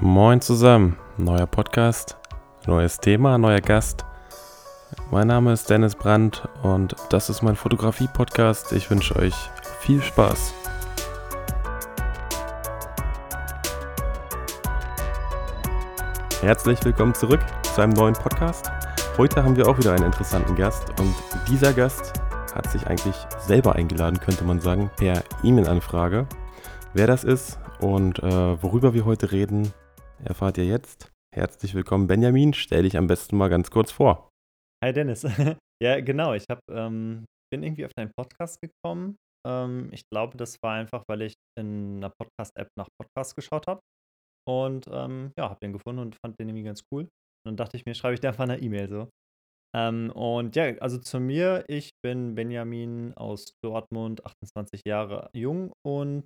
Moin zusammen, neuer Podcast, neues Thema, neuer Gast. Mein Name ist Dennis Brandt und das ist mein Fotografie-Podcast. Ich wünsche euch viel Spaß. Herzlich willkommen zurück zu einem neuen Podcast. Heute haben wir auch wieder einen interessanten Gast und dieser Gast hat sich eigentlich selber eingeladen, könnte man sagen, per E-Mail-Anfrage. Wer das ist und äh, worüber wir heute reden, erfahrt ihr jetzt. Herzlich willkommen, Benjamin. Stell dich am besten mal ganz kurz vor. Hi Dennis. ja, genau. Ich hab, ähm, bin irgendwie auf deinen Podcast gekommen. Ähm, ich glaube, das war einfach, weil ich in einer Podcast-App nach Podcasts geschaut habe. Und ähm, ja, habe den gefunden und fand den irgendwie ganz cool. Und dann dachte ich mir, schreibe ich dir einfach eine E-Mail so. Ähm, und ja, also zu mir, ich bin Benjamin aus Dortmund, 28 Jahre jung und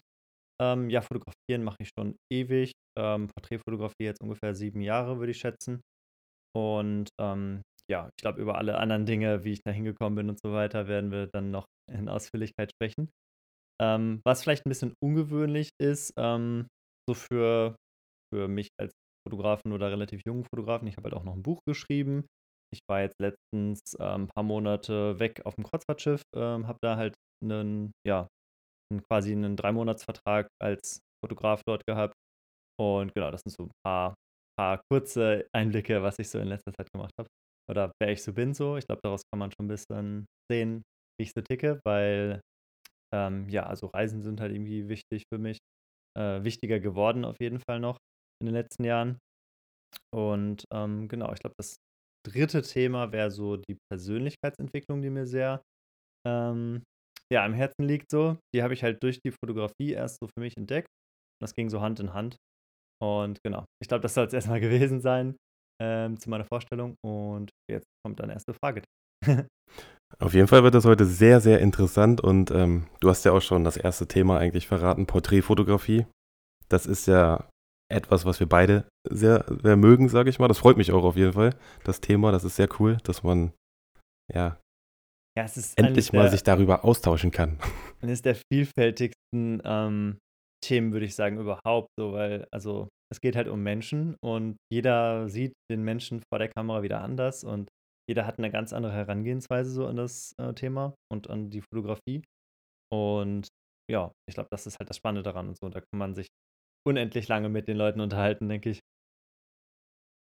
ähm, ja, fotografieren mache ich schon ewig. Ähm, Porträtfotografie jetzt ungefähr sieben Jahre, würde ich schätzen. Und ähm, ja, ich glaube, über alle anderen Dinge, wie ich da hingekommen bin und so weiter, werden wir dann noch in Ausführlichkeit sprechen. Ähm, was vielleicht ein bisschen ungewöhnlich ist, ähm, so für, für mich als Fotografen oder relativ jungen Fotografen, ich habe halt auch noch ein Buch geschrieben. Ich war jetzt letztens äh, ein paar Monate weg auf dem Kreuzfahrtschiff, ähm, habe da halt einen, ja, quasi einen Dreimonatsvertrag als Fotograf dort gehabt. Und genau, das sind so ein paar, paar kurze Einblicke, was ich so in letzter Zeit gemacht habe. Oder wer ich so bin so. Ich glaube, daraus kann man schon ein bisschen sehen, wie ich so ticke, weil ähm, ja, also Reisen sind halt irgendwie wichtig für mich. Äh, wichtiger geworden auf jeden Fall noch in den letzten Jahren. Und ähm, genau, ich glaube, das dritte Thema wäre so die Persönlichkeitsentwicklung, die mir sehr ähm, ja, am Herzen liegt so. Die habe ich halt durch die Fotografie erst so für mich entdeckt. Das ging so Hand in Hand. Und genau, ich glaube, das soll es erstmal gewesen sein ähm, zu meiner Vorstellung. Und jetzt kommt dann erste Frage. Auf jeden Fall wird das heute sehr, sehr interessant und ähm, du hast ja auch schon das erste Thema eigentlich verraten, Porträtfotografie. Das ist ja etwas, was wir beide sehr, sehr mögen, sage ich mal. Das freut mich auch auf jeden Fall, das Thema. Das ist sehr cool, dass man ja ja, es ist endlich mal der, sich darüber austauschen kann. Eines der vielfältigsten ähm, Themen, würde ich sagen, überhaupt so, weil, also, es geht halt um Menschen und jeder sieht den Menschen vor der Kamera wieder anders und jeder hat eine ganz andere Herangehensweise so an das äh, Thema und an die Fotografie. Und ja, ich glaube, das ist halt das Spannende daran und so. Da kann man sich unendlich lange mit den Leuten unterhalten, denke ich.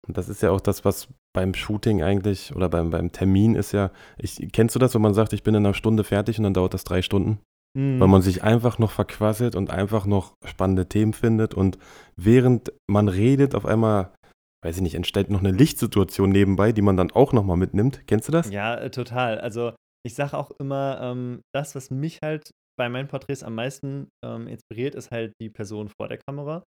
Und das ist ja auch das, was beim Shooting eigentlich oder beim, beim Termin ist ja, ich, kennst du das, wenn man sagt, ich bin in einer Stunde fertig und dann dauert das drei Stunden? Mhm. Weil man sich einfach noch verquasselt und einfach noch spannende Themen findet und während man redet, auf einmal, weiß ich nicht, entsteht noch eine Lichtsituation nebenbei, die man dann auch nochmal mitnimmt. Kennst du das? Ja, äh, total. Also ich sage auch immer, ähm, das, was mich halt bei meinen Porträts am meisten ähm, inspiriert, ist halt die Person vor der Kamera.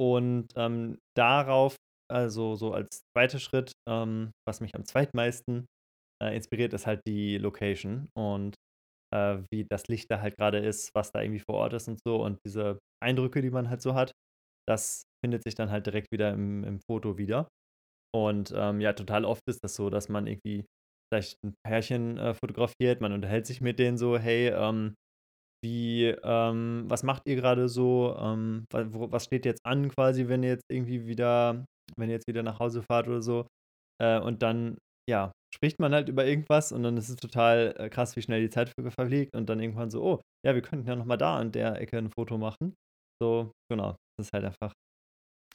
Und ähm, darauf also so als zweiter Schritt, ähm, was mich am zweitmeisten äh, inspiriert, ist halt die Location und äh, wie das Licht da halt gerade ist, was da irgendwie vor Ort ist und so und diese Eindrücke, die man halt so hat, das findet sich dann halt direkt wieder im, im Foto wieder. Und ähm, ja, total oft ist das so, dass man irgendwie vielleicht ein Pärchen äh, fotografiert, man unterhält sich mit denen so, hey, ähm, wie, ähm, was macht ihr gerade so? Ähm, was steht jetzt an quasi, wenn ihr jetzt irgendwie wieder wenn ihr jetzt wieder nach Hause fahrt oder so. Äh, und dann, ja, spricht man halt über irgendwas und dann ist es total äh, krass, wie schnell die Zeit verfliegt und dann irgendwann so, oh, ja, wir könnten ja nochmal da an der Ecke ein Foto machen. So, genau. Das ist halt einfach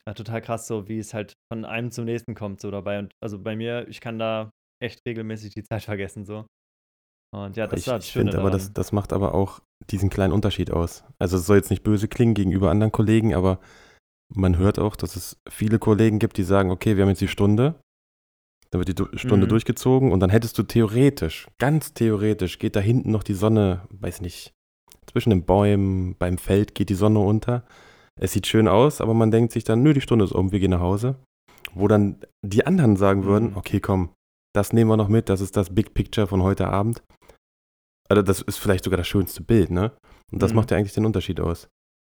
ja, total krass, so wie es halt von einem zum nächsten kommt, so dabei. Und also bei mir, ich kann da echt regelmäßig die Zeit vergessen, so. Und ja, das ich, ich finde aber, das, das macht aber auch diesen kleinen Unterschied aus. Also es soll jetzt nicht böse klingen gegenüber anderen Kollegen, aber man hört auch, dass es viele Kollegen gibt, die sagen, okay, wir haben jetzt die Stunde, dann wird die Stunde mhm. durchgezogen und dann hättest du theoretisch, ganz theoretisch, geht da hinten noch die Sonne, weiß nicht, zwischen den Bäumen, beim Feld geht die Sonne unter. Es sieht schön aus, aber man denkt sich dann, nö, die Stunde ist um, wir gehen nach Hause. Wo dann die anderen sagen würden, mhm. okay, komm, das nehmen wir noch mit, das ist das Big Picture von heute Abend. Also das ist vielleicht sogar das schönste Bild, ne? Und das mhm. macht ja eigentlich den Unterschied aus.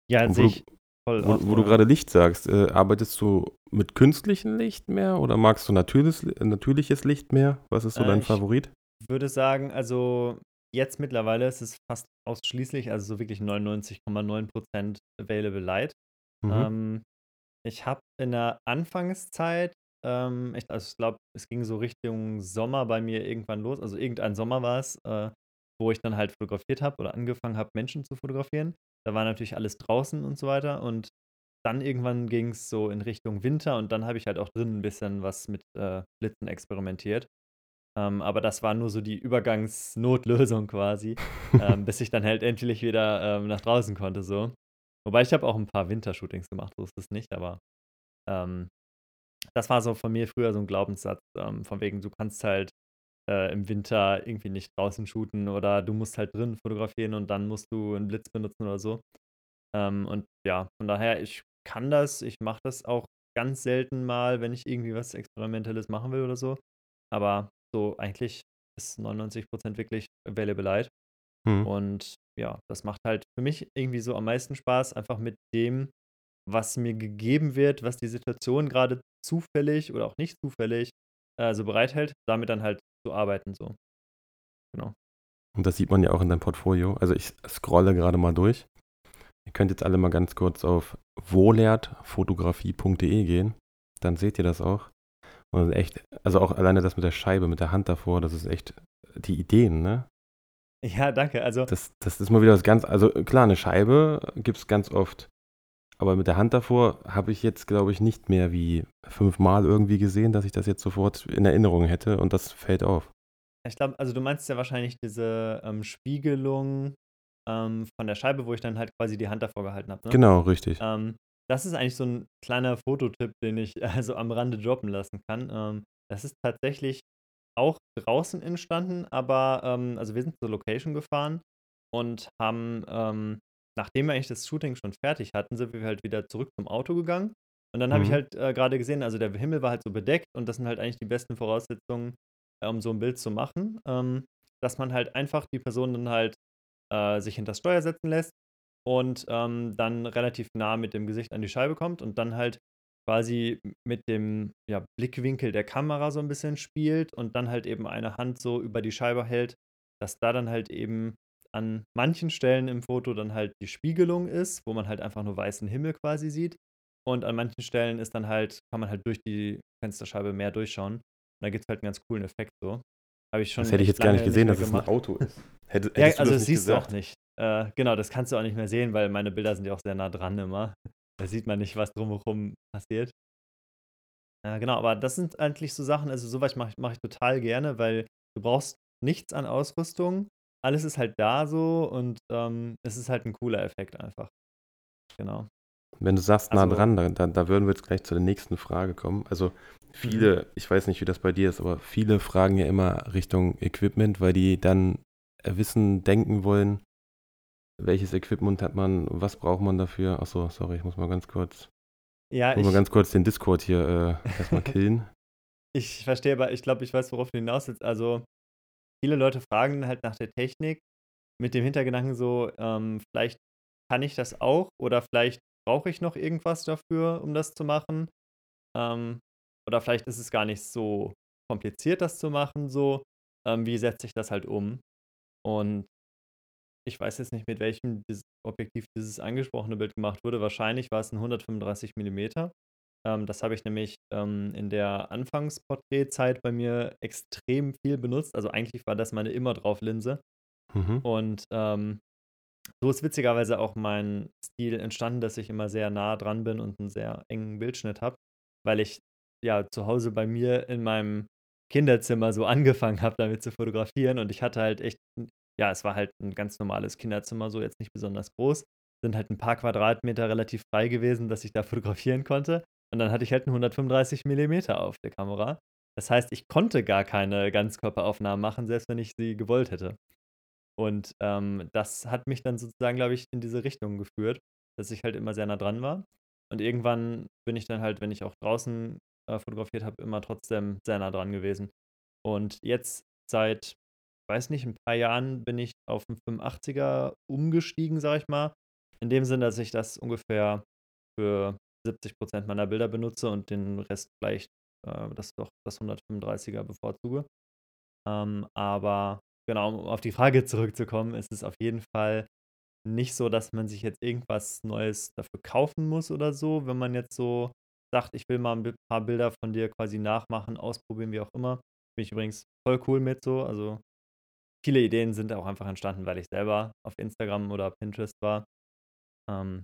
Ja, an sich, Voll wo, wo du gerade Licht sagst, äh, arbeitest du mit künstlichem Licht mehr oder magst du natürliches, natürliches Licht mehr? Was ist so äh, dein Favorit? Ich würde sagen, also jetzt mittlerweile ist es fast ausschließlich, also so wirklich 99,9% Available Light. Mhm. Ähm, Ich habe in der Anfangszeit, ähm, ich, also ich glaube, es ging so Richtung Sommer bei mir irgendwann los. Also irgendein Sommer war es, äh, wo ich dann halt fotografiert habe oder angefangen habe, Menschen zu fotografieren. Da war natürlich alles draußen und so weiter. Und dann irgendwann ging es so in Richtung Winter und dann habe ich halt auch drin ein bisschen was mit äh, Blitzen experimentiert. Ähm, aber das war nur so die Übergangsnotlösung quasi, ähm, bis ich dann halt endlich wieder ähm, nach draußen konnte so. Wobei ich habe auch ein paar Wintershootings gemacht, so ist es nicht, aber ähm, das war so von mir früher so ein Glaubenssatz, ähm, von wegen, du kannst halt äh, im Winter irgendwie nicht draußen shooten oder du musst halt drin fotografieren und dann musst du einen Blitz benutzen oder so. Ähm, und ja, von daher, ich kann das, ich mache das auch ganz selten mal, wenn ich irgendwie was Experimentelles machen will oder so. Aber so eigentlich ist 99% wirklich available light. Mhm. Und ja, das macht halt für mich irgendwie so am meisten Spaß, einfach mit dem, was mir gegeben wird, was die Situation gerade zufällig oder auch nicht zufällig äh, so bereithält, damit dann halt zu arbeiten so. Genau. Und das sieht man ja auch in deinem Portfolio. Also ich scrolle gerade mal durch. Ihr könnt jetzt alle mal ganz kurz auf wohlertfotografie.de gehen. Dann seht ihr das auch. Und echt, also auch alleine das mit der Scheibe, mit der Hand davor, das ist echt die Ideen, ne? Ja, danke. Also. Das, das ist mal wieder was ganz, also klar, eine Scheibe gibt es ganz oft. Aber mit der Hand davor habe ich jetzt, glaube ich, nicht mehr wie fünfmal irgendwie gesehen, dass ich das jetzt sofort in Erinnerung hätte und das fällt auf. Ich glaube, also du meinst ja wahrscheinlich diese ähm, Spiegelung ähm, von der Scheibe, wo ich dann halt quasi die Hand davor gehalten habe. Ne? Genau, richtig. Ähm, das ist eigentlich so ein kleiner Fototipp, den ich also am Rande droppen lassen kann. Ähm, das ist tatsächlich auch draußen entstanden, aber ähm, also wir sind zur Location gefahren und haben, ähm, nachdem wir eigentlich das Shooting schon fertig hatten, sind wir halt wieder zurück zum Auto gegangen. Und dann habe ich mhm. halt äh, gerade gesehen, also der Himmel war halt so bedeckt und das sind halt eigentlich die besten Voraussetzungen, äh, um so ein Bild zu machen, ähm, dass man halt einfach die Person dann halt äh, sich hinter das Steuer setzen lässt und ähm, dann relativ nah mit dem Gesicht an die Scheibe kommt und dann halt quasi mit dem ja, Blickwinkel der Kamera so ein bisschen spielt und dann halt eben eine Hand so über die Scheibe hält, dass da dann halt eben an manchen Stellen im Foto dann halt die Spiegelung ist, wo man halt einfach nur weißen Himmel quasi sieht. Und an manchen Stellen ist dann halt, kann man halt durch die Fensterscheibe mehr durchschauen. Und da gibt es halt einen ganz coolen Effekt so. Habe ich schon. Das hätte ich jetzt gar nicht gesehen, nicht dass es ein Auto ist. Hätte, ja, also das siehst gesagt? du auch nicht. Äh, genau, das kannst du auch nicht mehr sehen, weil meine Bilder sind ja auch sehr nah dran immer. Da sieht man nicht, was drumherum passiert. Ja, genau, aber das sind eigentlich so Sachen, also sowas mache ich, mach ich total gerne, weil du brauchst nichts an Ausrüstung. Alles ist halt da so und ähm, es ist halt ein cooler Effekt einfach. Genau. Wenn du sagst nah also, dran, da, da, würden wir jetzt gleich zu der nächsten Frage kommen. Also viele, mhm. ich weiß nicht, wie das bei dir ist, aber viele fragen ja immer Richtung Equipment, weil die dann wissen, denken wollen, welches Equipment hat man, was braucht man dafür. Achso, sorry, ich muss mal ganz kurz, ja, muss ich, mal ganz kurz den Discord hier äh, erstmal killen. ich verstehe, aber ich glaube, ich weiß, worauf du hinaus willst. Also, viele Leute fragen halt nach der Technik mit dem Hintergedanken so, ähm, vielleicht kann ich das auch oder vielleicht brauche ich noch irgendwas dafür, um das zu machen. Ähm, oder vielleicht ist es gar nicht so kompliziert, das zu machen, so. Ähm, wie setze ich das halt um? Und ich weiß jetzt nicht, mit welchem Objektiv dieses angesprochene Bild gemacht wurde. Wahrscheinlich war es ein 135 mm. Ähm, das habe ich nämlich ähm, in der Anfangsporträtzeit bei mir extrem viel benutzt. Also eigentlich war das meine immer drauf Linse. Mhm. Und ähm, so ist witzigerweise auch mein Stil entstanden, dass ich immer sehr nah dran bin und einen sehr engen Bildschnitt habe, weil ich ja zu Hause bei mir in meinem Kinderzimmer so angefangen habe, damit zu fotografieren und ich hatte halt echt ja, es war halt ein ganz normales Kinderzimmer, so jetzt nicht besonders groß. Sind halt ein paar Quadratmeter relativ frei gewesen, dass ich da fotografieren konnte. Und dann hatte ich halt einen 135 mm auf der Kamera. Das heißt, ich konnte gar keine Ganzkörperaufnahmen machen, selbst wenn ich sie gewollt hätte. Und ähm, das hat mich dann sozusagen, glaube ich, in diese Richtung geführt, dass ich halt immer sehr nah dran war. Und irgendwann bin ich dann halt, wenn ich auch draußen äh, fotografiert habe, immer trotzdem sehr nah dran gewesen. Und jetzt seit weiß nicht, ein paar Jahren bin ich auf einen 85er umgestiegen, sag ich mal. In dem Sinne, dass ich das ungefähr für 70% meiner Bilder benutze und den Rest vielleicht äh, das doch das 135er bevorzuge. Ähm, aber genau, um auf die Frage zurückzukommen, ist es auf jeden Fall nicht so, dass man sich jetzt irgendwas Neues dafür kaufen muss oder so, wenn man jetzt so sagt, ich will mal ein paar Bilder von dir quasi nachmachen, ausprobieren, wie auch immer. Bin ich übrigens voll cool mit so. Also viele Ideen sind auch einfach entstanden, weil ich selber auf Instagram oder Pinterest war. Ähm,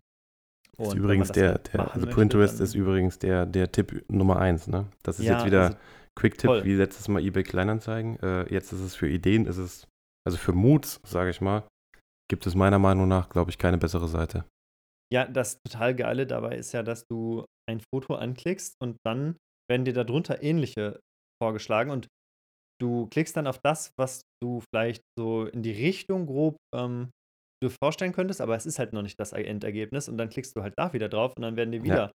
ist übrigens der, der also Pinterest ist übrigens der, der Tipp Nummer eins, ne? Das ist ja, jetzt wieder also, Quick-Tipp, wie letztes Mal eBay Kleinanzeigen. Äh, jetzt ist es für Ideen, ist es, also für Moods, sage ich mal, gibt es meiner Meinung nach, glaube ich, keine bessere Seite. Ja, das total Geile dabei ist ja, dass du ein Foto anklickst und dann werden dir darunter ähnliche vorgeschlagen und du klickst dann auf das, was du vielleicht so in die Richtung grob ähm, dir vorstellen könntest, aber es ist halt noch nicht das Endergebnis und dann klickst du halt da wieder drauf und dann werden dir wieder. Ja.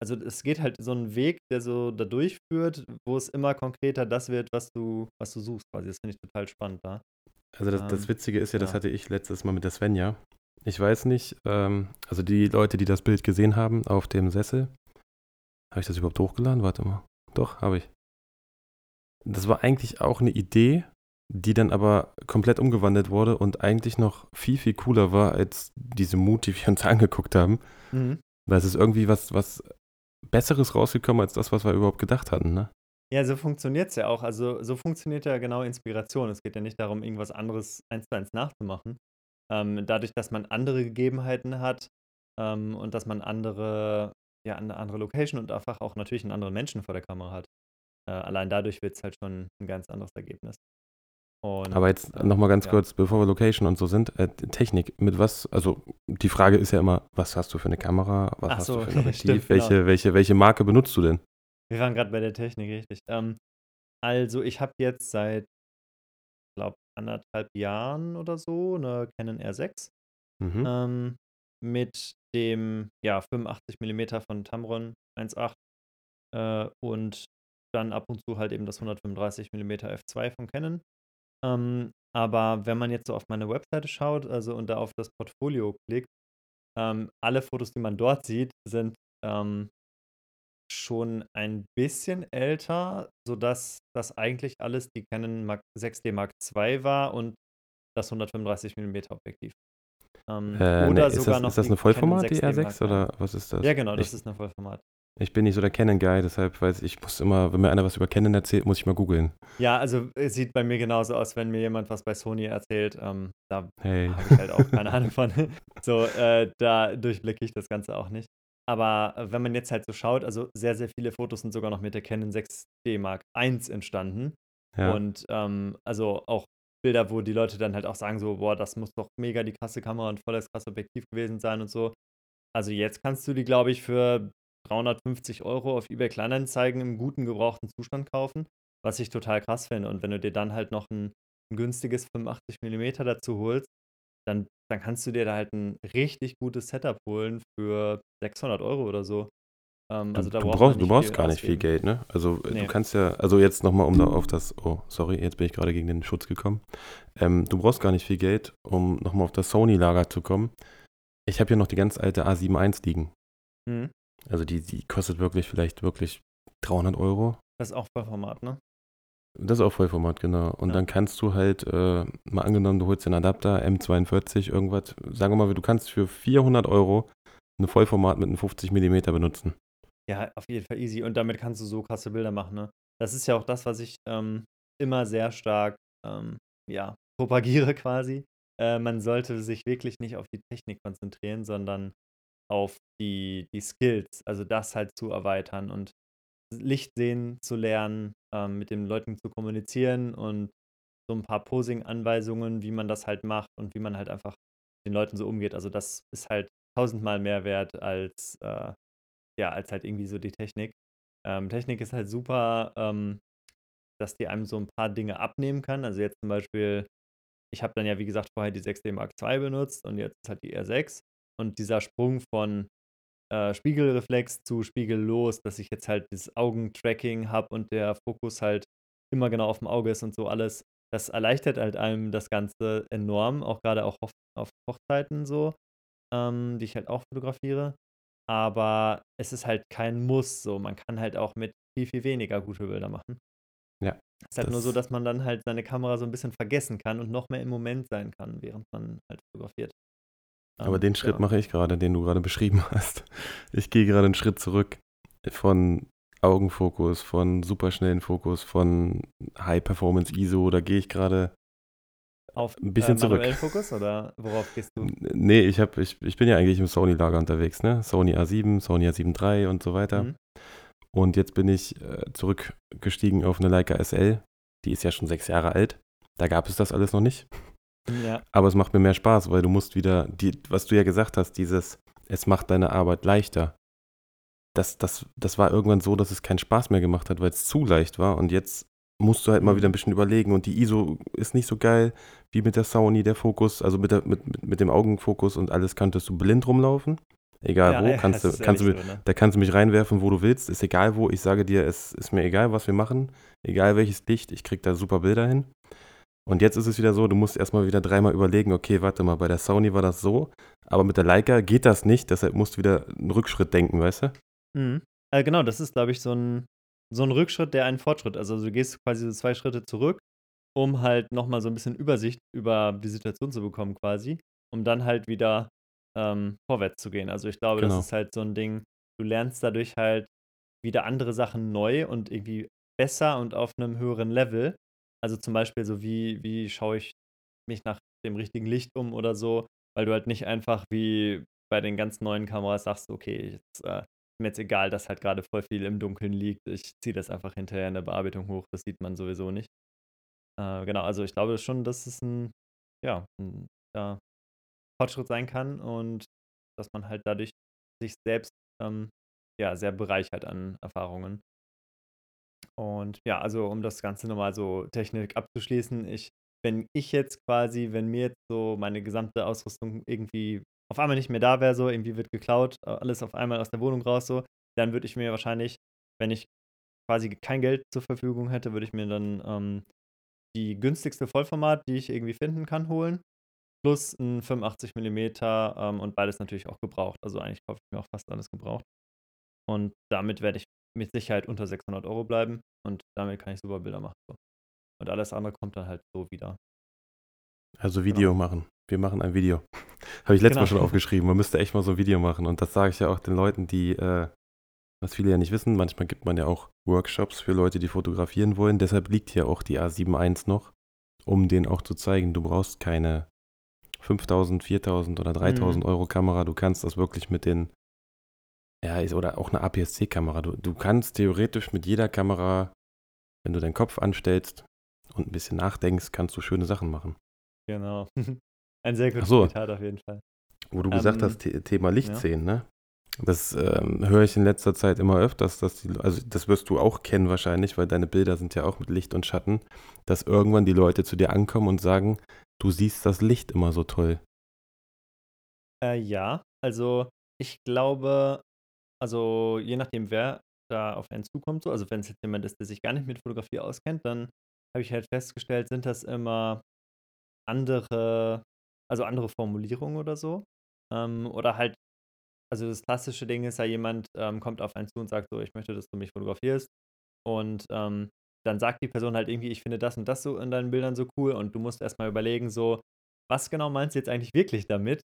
Also es geht halt so einen Weg, der so da durchführt, wo es immer konkreter das wird, was du, was du suchst quasi. Das finde ich total spannend da. Also das, das ähm, Witzige ist ja, das hatte ich letztes Mal mit der Svenja. Ich weiß nicht, ähm, also die Leute, die das Bild gesehen haben auf dem Sessel, habe ich das überhaupt hochgeladen? Warte mal. Doch, habe ich. Das war eigentlich auch eine Idee, die dann aber komplett umgewandelt wurde und eigentlich noch viel, viel cooler war als diese Mut, die wir uns angeguckt haben. Mhm. Weil es ist irgendwie was, was Besseres rausgekommen als das, was wir überhaupt gedacht hatten, ne? Ja, so funktioniert es ja auch. Also so funktioniert ja genau Inspiration. Es geht ja nicht darum, irgendwas anderes eins zu eins nachzumachen. Ähm, dadurch, dass man andere Gegebenheiten hat ähm, und dass man andere, ja, eine andere Location und einfach auch natürlich einen anderen Menschen vor der Kamera hat. Äh, allein dadurch wird es halt schon ein ganz anderes Ergebnis. Und, Aber jetzt äh, nochmal ganz ja. kurz, bevor wir Location und so sind, äh, Technik, mit was, also die Frage ist ja immer, was hast du für eine Kamera, was Ach hast so, du für ein Objektiv, stimmt, welche, genau. welche, welche Marke benutzt du denn? Wir waren gerade bei der Technik, richtig. Ähm, also ich habe jetzt seit, ich glaube, anderthalb Jahren oder so eine Canon R6 mhm. ähm, mit dem ja, 85 mm von Tamron 1.8 äh, und dann ab und zu halt eben das 135 mm f2 von Canon. Ähm, aber wenn man jetzt so auf meine Webseite schaut, also und da auf das Portfolio klickt, ähm, alle Fotos, die man dort sieht, sind ähm, schon ein bisschen älter, sodass das eigentlich alles die Canon Mark 6D Mark II war und das 135 mm Objektiv. Ähm, äh, oder nee, sogar das, noch. Ist das eine Vollformat, die R6 oder was ist das? Ja, genau, das ich, ist eine Vollformat. Ich bin nicht so der Canon-Guy, deshalb weiß ich, ich muss immer, wenn mir einer was über Canon erzählt, muss ich mal googeln. Ja, also es sieht bei mir genauso aus, wenn mir jemand was bei Sony erzählt. Ähm, da hey. habe ich halt auch keine Ahnung von. So, äh, da durchblicke ich das Ganze auch nicht. Aber äh, wenn man jetzt halt so schaut, also sehr, sehr viele Fotos sind sogar noch mit der Canon 6D Mark I entstanden. Ja. Und ähm, also auch Bilder, wo die Leute dann halt auch sagen so, boah, das muss doch mega die krasse Kamera und voll das krasse Objektiv gewesen sein und so. Also jetzt kannst du die, glaube ich, für 350 Euro auf eBay Kleinanzeigen im guten gebrauchten Zustand kaufen, was ich total krass finde. Und wenn du dir dann halt noch ein, ein günstiges 85 mm dazu holst, dann, dann kannst du dir da halt ein richtig gutes Setup holen für 600 Euro oder so. Ähm, also du, brauchst, du brauchst gar nicht viel Geld, ne? Also äh, nee. du kannst ja, also jetzt nochmal um da auf das, oh, sorry, jetzt bin ich gerade gegen den Schutz gekommen. Ähm, du brauchst gar nicht viel Geld, um nochmal auf das Sony-Lager zu kommen. Ich habe hier noch die ganz alte A7 I liegen. Mhm. Also die, die kostet wirklich vielleicht wirklich 300 Euro. Das ist auch Vollformat, ne? Das ist auch Vollformat, genau. Und ja. dann kannst du halt, äh, mal angenommen, du holst den Adapter M42, irgendwas, sagen wir mal, du kannst für 400 Euro ein Vollformat mit einem 50 mm benutzen. Ja, auf jeden Fall easy. Und damit kannst du so krasse Bilder machen, ne? Das ist ja auch das, was ich ähm, immer sehr stark, ähm, ja, propagiere quasi. Äh, man sollte sich wirklich nicht auf die Technik konzentrieren, sondern auf die, die Skills, also das halt zu erweitern und Licht sehen zu lernen, ähm, mit den Leuten zu kommunizieren und so ein paar Posing-Anweisungen, wie man das halt macht und wie man halt einfach den Leuten so umgeht. Also das ist halt tausendmal mehr wert als, äh, ja, als halt irgendwie so die Technik. Ähm, Technik ist halt super, ähm, dass die einem so ein paar Dinge abnehmen kann. Also jetzt zum Beispiel, ich habe dann ja, wie gesagt, vorher die 6D Mark II benutzt und jetzt halt die R6. Und dieser Sprung von äh, Spiegelreflex zu spiegellos, dass ich jetzt halt das Augentracking habe und der Fokus halt immer genau auf dem Auge ist und so alles, das erleichtert halt einem das Ganze enorm, auch gerade auch auf, auf Hochzeiten so, ähm, die ich halt auch fotografiere. Aber es ist halt kein Muss so. Man kann halt auch mit viel, viel weniger gute Bilder machen. Ja. Es ist halt nur so, dass man dann halt seine Kamera so ein bisschen vergessen kann und noch mehr im Moment sein kann, während man halt fotografiert. Aber ähm, den Schritt ja. mache ich gerade, den du gerade beschrieben hast. Ich gehe gerade einen Schritt zurück von Augenfokus, von superschnellen Fokus, von High Performance ISO. Da gehe ich gerade auf ein bisschen äh, zurück. Fokus oder worauf gehst du? Nee, ich, hab, ich, ich bin ja eigentlich im Sony-Lager unterwegs, ne? Sony A7, Sony A7 III und so weiter. Mhm. Und jetzt bin ich äh, zurückgestiegen auf eine Leica SL. Die ist ja schon sechs Jahre alt. Da gab es das alles noch nicht. Ja. Aber es macht mir mehr Spaß, weil du musst wieder, die, was du ja gesagt hast, dieses, es macht deine Arbeit leichter. Das, das, das war irgendwann so, dass es keinen Spaß mehr gemacht hat, weil es zu leicht war. Und jetzt musst du halt mal wieder ein bisschen überlegen. Und die ISO ist nicht so geil wie mit der Sony, der Fokus, also mit, der, mit, mit, mit dem Augenfokus und alles könntest du blind rumlaufen. Egal ja, wo, kannst du, kannst du, so, ne? da kannst du mich reinwerfen, wo du willst. Ist egal wo. Ich sage dir, es ist mir egal, was wir machen. Egal welches Licht, ich krieg da super Bilder hin. Und jetzt ist es wieder so, du musst erstmal wieder dreimal überlegen, okay, warte mal, bei der Sony war das so, aber mit der Leica geht das nicht, deshalb musst du wieder einen Rückschritt denken, weißt du? Mhm. Äh, genau, das ist, glaube ich, so ein, so ein Rückschritt, der einen Fortschritt. Also du gehst quasi so zwei Schritte zurück, um halt nochmal so ein bisschen Übersicht über die Situation zu bekommen, quasi, um dann halt wieder ähm, vorwärts zu gehen. Also ich glaube, genau. das ist halt so ein Ding, du lernst dadurch halt wieder andere Sachen neu und irgendwie besser und auf einem höheren Level. Also zum Beispiel so, wie, wie schaue ich mich nach dem richtigen Licht um oder so, weil du halt nicht einfach wie bei den ganz neuen Kameras sagst, okay, jetzt, äh, mir jetzt egal, dass halt gerade voll viel im Dunkeln liegt. Ich ziehe das einfach hinterher in der Bearbeitung hoch, das sieht man sowieso nicht. Äh, genau, also ich glaube schon, dass es ein, ja, ein ja, Fortschritt sein kann und dass man halt dadurch sich selbst ähm, ja, sehr bereichert an Erfahrungen. Und ja, also um das Ganze nochmal so Technik abzuschließen, ich, wenn ich jetzt quasi, wenn mir jetzt so meine gesamte Ausrüstung irgendwie auf einmal nicht mehr da wäre, so irgendwie wird geklaut, äh, alles auf einmal aus der Wohnung raus, so, dann würde ich mir wahrscheinlich, wenn ich quasi kein Geld zur Verfügung hätte, würde ich mir dann ähm, die günstigste Vollformat, die ich irgendwie finden kann, holen. Plus ein 85 mm ähm, und beides natürlich auch gebraucht. Also eigentlich kaufe ich mir auch fast alles gebraucht. Und damit werde ich mit Sicherheit unter 600 Euro bleiben und damit kann ich super Bilder machen. So. Und alles andere kommt dann halt so wieder. Also Video genau. machen. Wir machen ein Video. Habe ich letztes genau. Mal schon aufgeschrieben. Man müsste echt mal so ein Video machen. Und das sage ich ja auch den Leuten, die, äh, was viele ja nicht wissen, manchmal gibt man ja auch Workshops für Leute, die fotografieren wollen. Deshalb liegt hier auch die A7 I noch, um denen auch zu zeigen, du brauchst keine 5000, 4000 oder 3000 mhm. Euro Kamera. Du kannst das wirklich mit den ja, oder auch eine APS-C-Kamera. Du, du kannst theoretisch mit jeder Kamera, wenn du deinen Kopf anstellst und ein bisschen nachdenkst, kannst du schöne Sachen machen. Genau. Ein sehr gutes so. Zitat auf jeden Fall. Wo du ähm, gesagt hast, Thema Licht ja. sehen, ne? Das ähm, höre ich in letzter Zeit immer öfters, dass die, also das wirst du auch kennen wahrscheinlich, weil deine Bilder sind ja auch mit Licht und Schatten, dass irgendwann die Leute zu dir ankommen und sagen, du siehst das Licht immer so toll. Äh, ja, also ich glaube, also, je nachdem, wer da auf einen zukommt so, also wenn es jetzt jemand ist, der sich gar nicht mit Fotografie auskennt, dann habe ich halt festgestellt, sind das immer andere also andere Formulierungen oder so. Ähm, oder halt also das klassische Ding ist ja, jemand, ähm, kommt auf einen zu und sagt so: „Ich möchte, dass du mich fotografierst.“ Und, ähm, dann sagt die Person halt irgendwie: „Ich finde das und das so in deinen Bildern so cool.“ Und du musst erst mal überlegen so: „Was genau meinst du jetzt eigentlich wirklich damit?“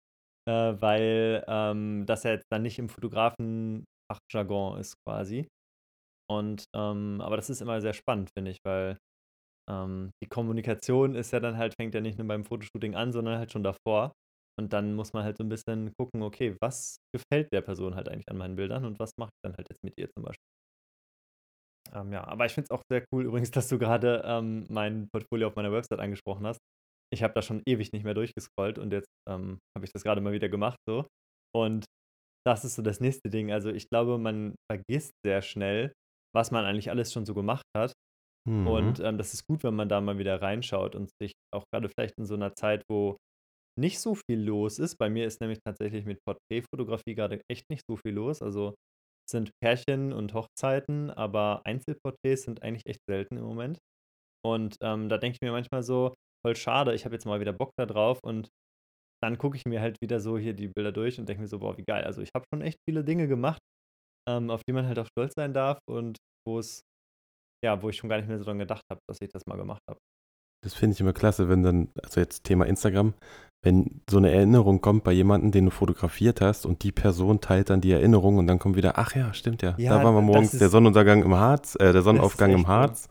Äh, weil ähm, das ja jetzt dann nicht im Fotografenfachjargon ist quasi. Und ähm, aber das ist immer sehr spannend, finde ich, weil ähm, die Kommunikation ist ja dann halt, fängt ja nicht nur beim Fotoshooting an, sondern halt schon davor. Und dann muss man halt so ein bisschen gucken, okay, was gefällt der Person halt eigentlich an meinen Bildern und was mache ich dann halt jetzt mit ihr zum Beispiel. Ähm, ja, aber ich finde es auch sehr cool übrigens, dass du gerade ähm, mein Portfolio auf meiner Website angesprochen hast ich habe da schon ewig nicht mehr durchgescrollt und jetzt ähm, habe ich das gerade mal wieder gemacht so. Und das ist so das nächste Ding. Also ich glaube, man vergisst sehr schnell, was man eigentlich alles schon so gemacht hat. Mhm. Und ähm, das ist gut, wenn man da mal wieder reinschaut und sich auch gerade vielleicht in so einer Zeit, wo nicht so viel los ist. Bei mir ist nämlich tatsächlich mit Porträtfotografie gerade echt nicht so viel los. Also es sind Pärchen und Hochzeiten, aber Einzelporträts sind eigentlich echt selten im Moment. Und ähm, da denke ich mir manchmal so, voll schade, ich habe jetzt mal wieder Bock da drauf und dann gucke ich mir halt wieder so hier die Bilder durch und denke mir so, boah, wie geil. Also ich habe schon echt viele Dinge gemacht, ähm, auf die man halt auch stolz sein darf und wo es, ja, wo ich schon gar nicht mehr so dran gedacht habe, dass ich das mal gemacht habe. Das finde ich immer klasse, wenn dann, also jetzt Thema Instagram, wenn so eine Erinnerung kommt bei jemandem, den du fotografiert hast und die Person teilt dann die Erinnerung und dann kommt wieder, ach ja, stimmt ja, ja da waren wir morgens, der Sonnenuntergang im Harz, äh, der Sonnenaufgang im Harz.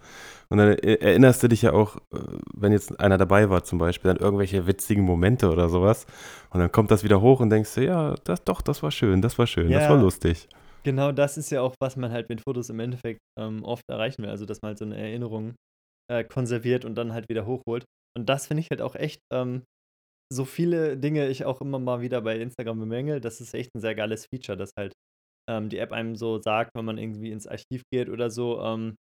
Und dann erinnerst du dich ja auch, äh, wenn jetzt einer dabei war zum Beispiel, an irgendwelche witzigen Momente oder sowas. Und dann kommt das wieder hoch und denkst du, ja, das, doch, das war schön, das war schön, ja, das war lustig. Genau das ist ja auch, was man halt mit Fotos im Endeffekt ähm, oft erreichen will. Also, dass man halt so eine Erinnerung äh, konserviert und dann halt wieder hochholt. Und das finde ich halt auch echt, ähm, so viele Dinge ich auch immer mal wieder bei Instagram bemängel. Das ist echt ein sehr geiles Feature, dass halt ähm, die App einem so sagt, wenn man irgendwie ins Archiv geht oder so, ähm,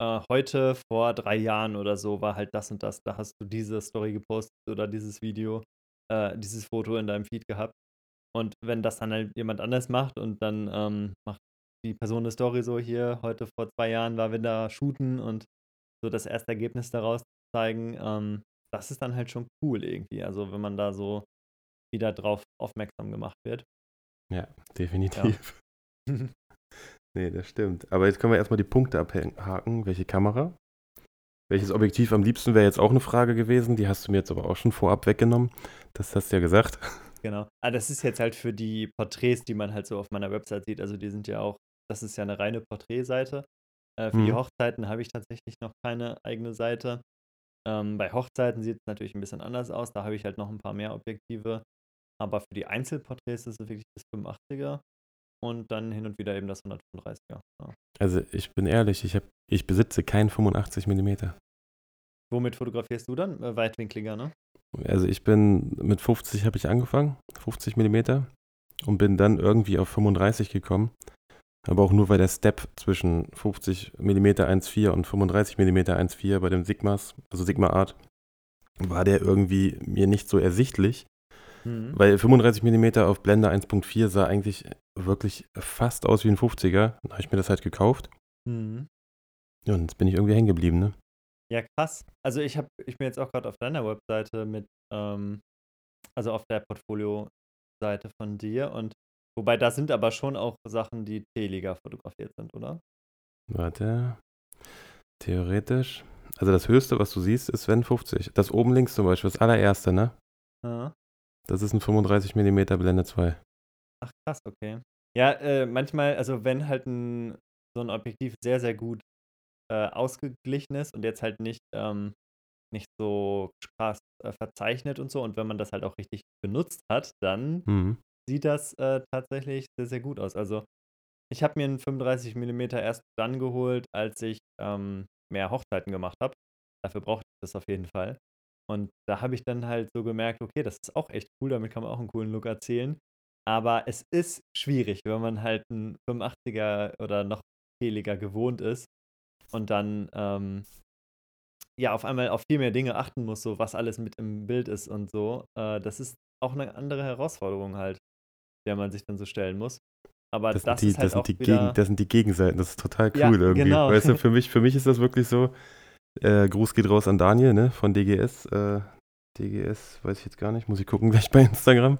äh, heute vor drei Jahren oder so war halt das und das, da hast du diese Story gepostet oder dieses Video, äh, dieses Foto in deinem Feed gehabt. Und wenn das dann halt jemand anders macht und dann ähm, macht die Person eine Story so hier, heute vor zwei Jahren war wir da shooten und so das erste Ergebnis daraus zeigen, ähm, das ist dann halt schon cool irgendwie. Also wenn man da so wieder drauf aufmerksam gemacht wird. Ja, definitiv. Ja. nee, das stimmt. Aber jetzt können wir erstmal die Punkte abhaken. Welche Kamera? Welches Objektiv am liebsten wäre jetzt auch eine Frage gewesen. Die hast du mir jetzt aber auch schon vorab weggenommen. Das hast du ja gesagt. Genau. Ah, das ist jetzt halt für die Porträts, die man halt so auf meiner Website sieht. Also die sind ja auch, das ist ja eine reine Porträtseite. Äh, für mhm. die Hochzeiten habe ich tatsächlich noch keine eigene Seite. Ähm, bei Hochzeiten sieht es natürlich ein bisschen anders aus. Da habe ich halt noch ein paar mehr Objektive. Aber für die Einzelporträts ist es wirklich das 85er und dann hin und wieder eben das 135er. Ja. Also ich bin ehrlich, ich, hab, ich besitze kein 85 mm. Womit fotografierst du dann? Äh, Weitwinkliger, ne? Also ich bin mit 50 habe ich angefangen, 50 mm und bin dann irgendwie auf 35 gekommen. Aber auch nur, weil der Step zwischen 50 mm 1.4 und 35 mm 1.4 bei dem Sigmas, also Sigma Art, war der irgendwie mir nicht so ersichtlich. Mhm. Weil 35 mm auf Blende 1.4 sah eigentlich wirklich fast aus wie ein 50er. Dann habe ich mir das halt gekauft. Mhm. Ja, und jetzt bin ich irgendwie hängen geblieben, ne? Ja, krass. Also ich habe, ich bin jetzt auch gerade auf deiner Webseite mit, ähm, also auf der Portfolio-Seite von dir und Wobei da sind aber schon auch Sachen, die T-Liga fotografiert sind, oder? Warte. Theoretisch. Also das höchste, was du siehst, ist Sven 50. Das oben links zum Beispiel, das allererste, ne? Ja. Das ist ein 35 mm Blende 2. Ach krass, okay. Ja, äh, manchmal, also wenn halt ein, so ein Objektiv sehr, sehr gut äh, ausgeglichen ist und jetzt halt nicht, ähm, nicht so krass äh, verzeichnet und so und wenn man das halt auch richtig benutzt hat, dann mhm sieht das äh, tatsächlich sehr, sehr gut aus. Also ich habe mir einen 35 mm erst dann geholt, als ich ähm, mehr Hochzeiten gemacht habe. Dafür brauchte ich das auf jeden Fall. Und da habe ich dann halt so gemerkt, okay, das ist auch echt cool, damit kann man auch einen coolen Look erzählen. Aber es ist schwierig, wenn man halt einen 85er oder noch fehliger gewohnt ist und dann ähm, ja auf einmal auf viel mehr Dinge achten muss, so was alles mit im Bild ist und so. Äh, das ist auch eine andere Herausforderung halt der man sich dann so stellen muss. Aber das, das die, ist halt das sind, die Gegen, das sind die Gegenseiten, das ist total cool ja, irgendwie. Genau. Weißt du, für mich, für mich ist das wirklich so, äh, Gruß geht raus an Daniel, ne, von DGS. Äh, DGS, weiß ich jetzt gar nicht, muss ich gucken gleich bei Instagram.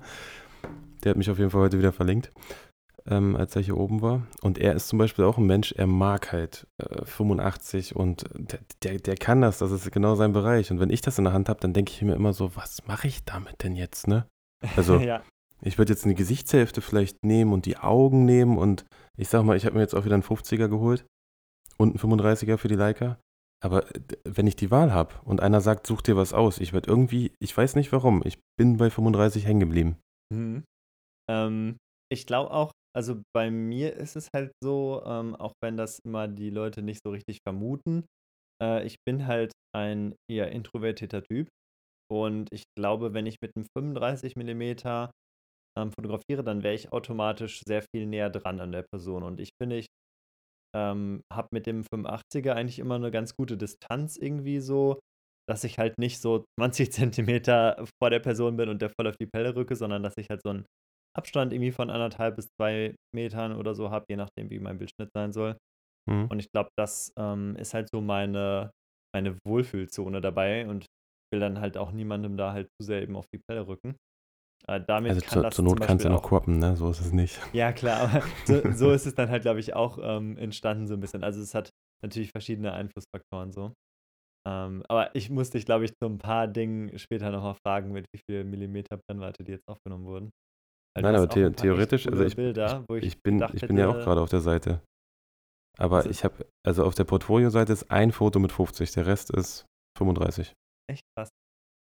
Der hat mich auf jeden Fall heute wieder verlinkt, ähm, als er hier oben war. Und er ist zum Beispiel auch ein Mensch, er mag halt äh, 85 und der, der, der, kann das, das ist genau sein Bereich. Und wenn ich das in der Hand habe, dann denke ich mir immer so, was mache ich damit denn jetzt, ne? Also, ja. Ich würde jetzt eine Gesichtshälfte vielleicht nehmen und die Augen nehmen und ich sag mal, ich habe mir jetzt auch wieder einen 50er geholt und einen 35er für die Leica. Aber wenn ich die Wahl habe und einer sagt, such dir was aus, ich werde irgendwie, ich weiß nicht warum, ich bin bei 35 hängen geblieben. Mhm. Ähm, ich glaube auch, also bei mir ist es halt so, ähm, auch wenn das immer die Leute nicht so richtig vermuten, äh, ich bin halt ein eher introvertierter Typ. Und ich glaube, wenn ich mit einem 35 mm ähm, fotografiere, dann wäre ich automatisch sehr viel näher dran an der Person. Und ich finde, ich ähm, habe mit dem 85er eigentlich immer eine ganz gute Distanz irgendwie so, dass ich halt nicht so 20 Zentimeter vor der Person bin und der voll auf die Pelle rücke, sondern dass ich halt so einen Abstand irgendwie von anderthalb bis zwei Metern oder so habe, je nachdem, wie mein Bildschnitt sein soll. Mhm. Und ich glaube, das ähm, ist halt so meine, meine Wohlfühlzone dabei und will dann halt auch niemandem da halt zu sehr eben auf die Pelle rücken. Äh, damit also zur, zur Not kannst du noch koppen, ne? So ist es nicht. Ja, klar, aber so, so ist es dann halt, glaube ich, auch ähm, entstanden so ein bisschen. Also es hat natürlich verschiedene Einflussfaktoren so. Ähm, aber ich musste dich, glaube ich, zu ein paar Dingen später nochmal fragen, mit wie viel Millimeter Brennweite die jetzt aufgenommen wurden. Weil Nein, aber the theoretisch, also ich, Bilder, ich, ich, bin, ich bin ja auch gerade auf der Seite. Aber also ich habe, also auf der Portfolio-Seite ist ein Foto mit 50, der Rest ist 35. Echt krass.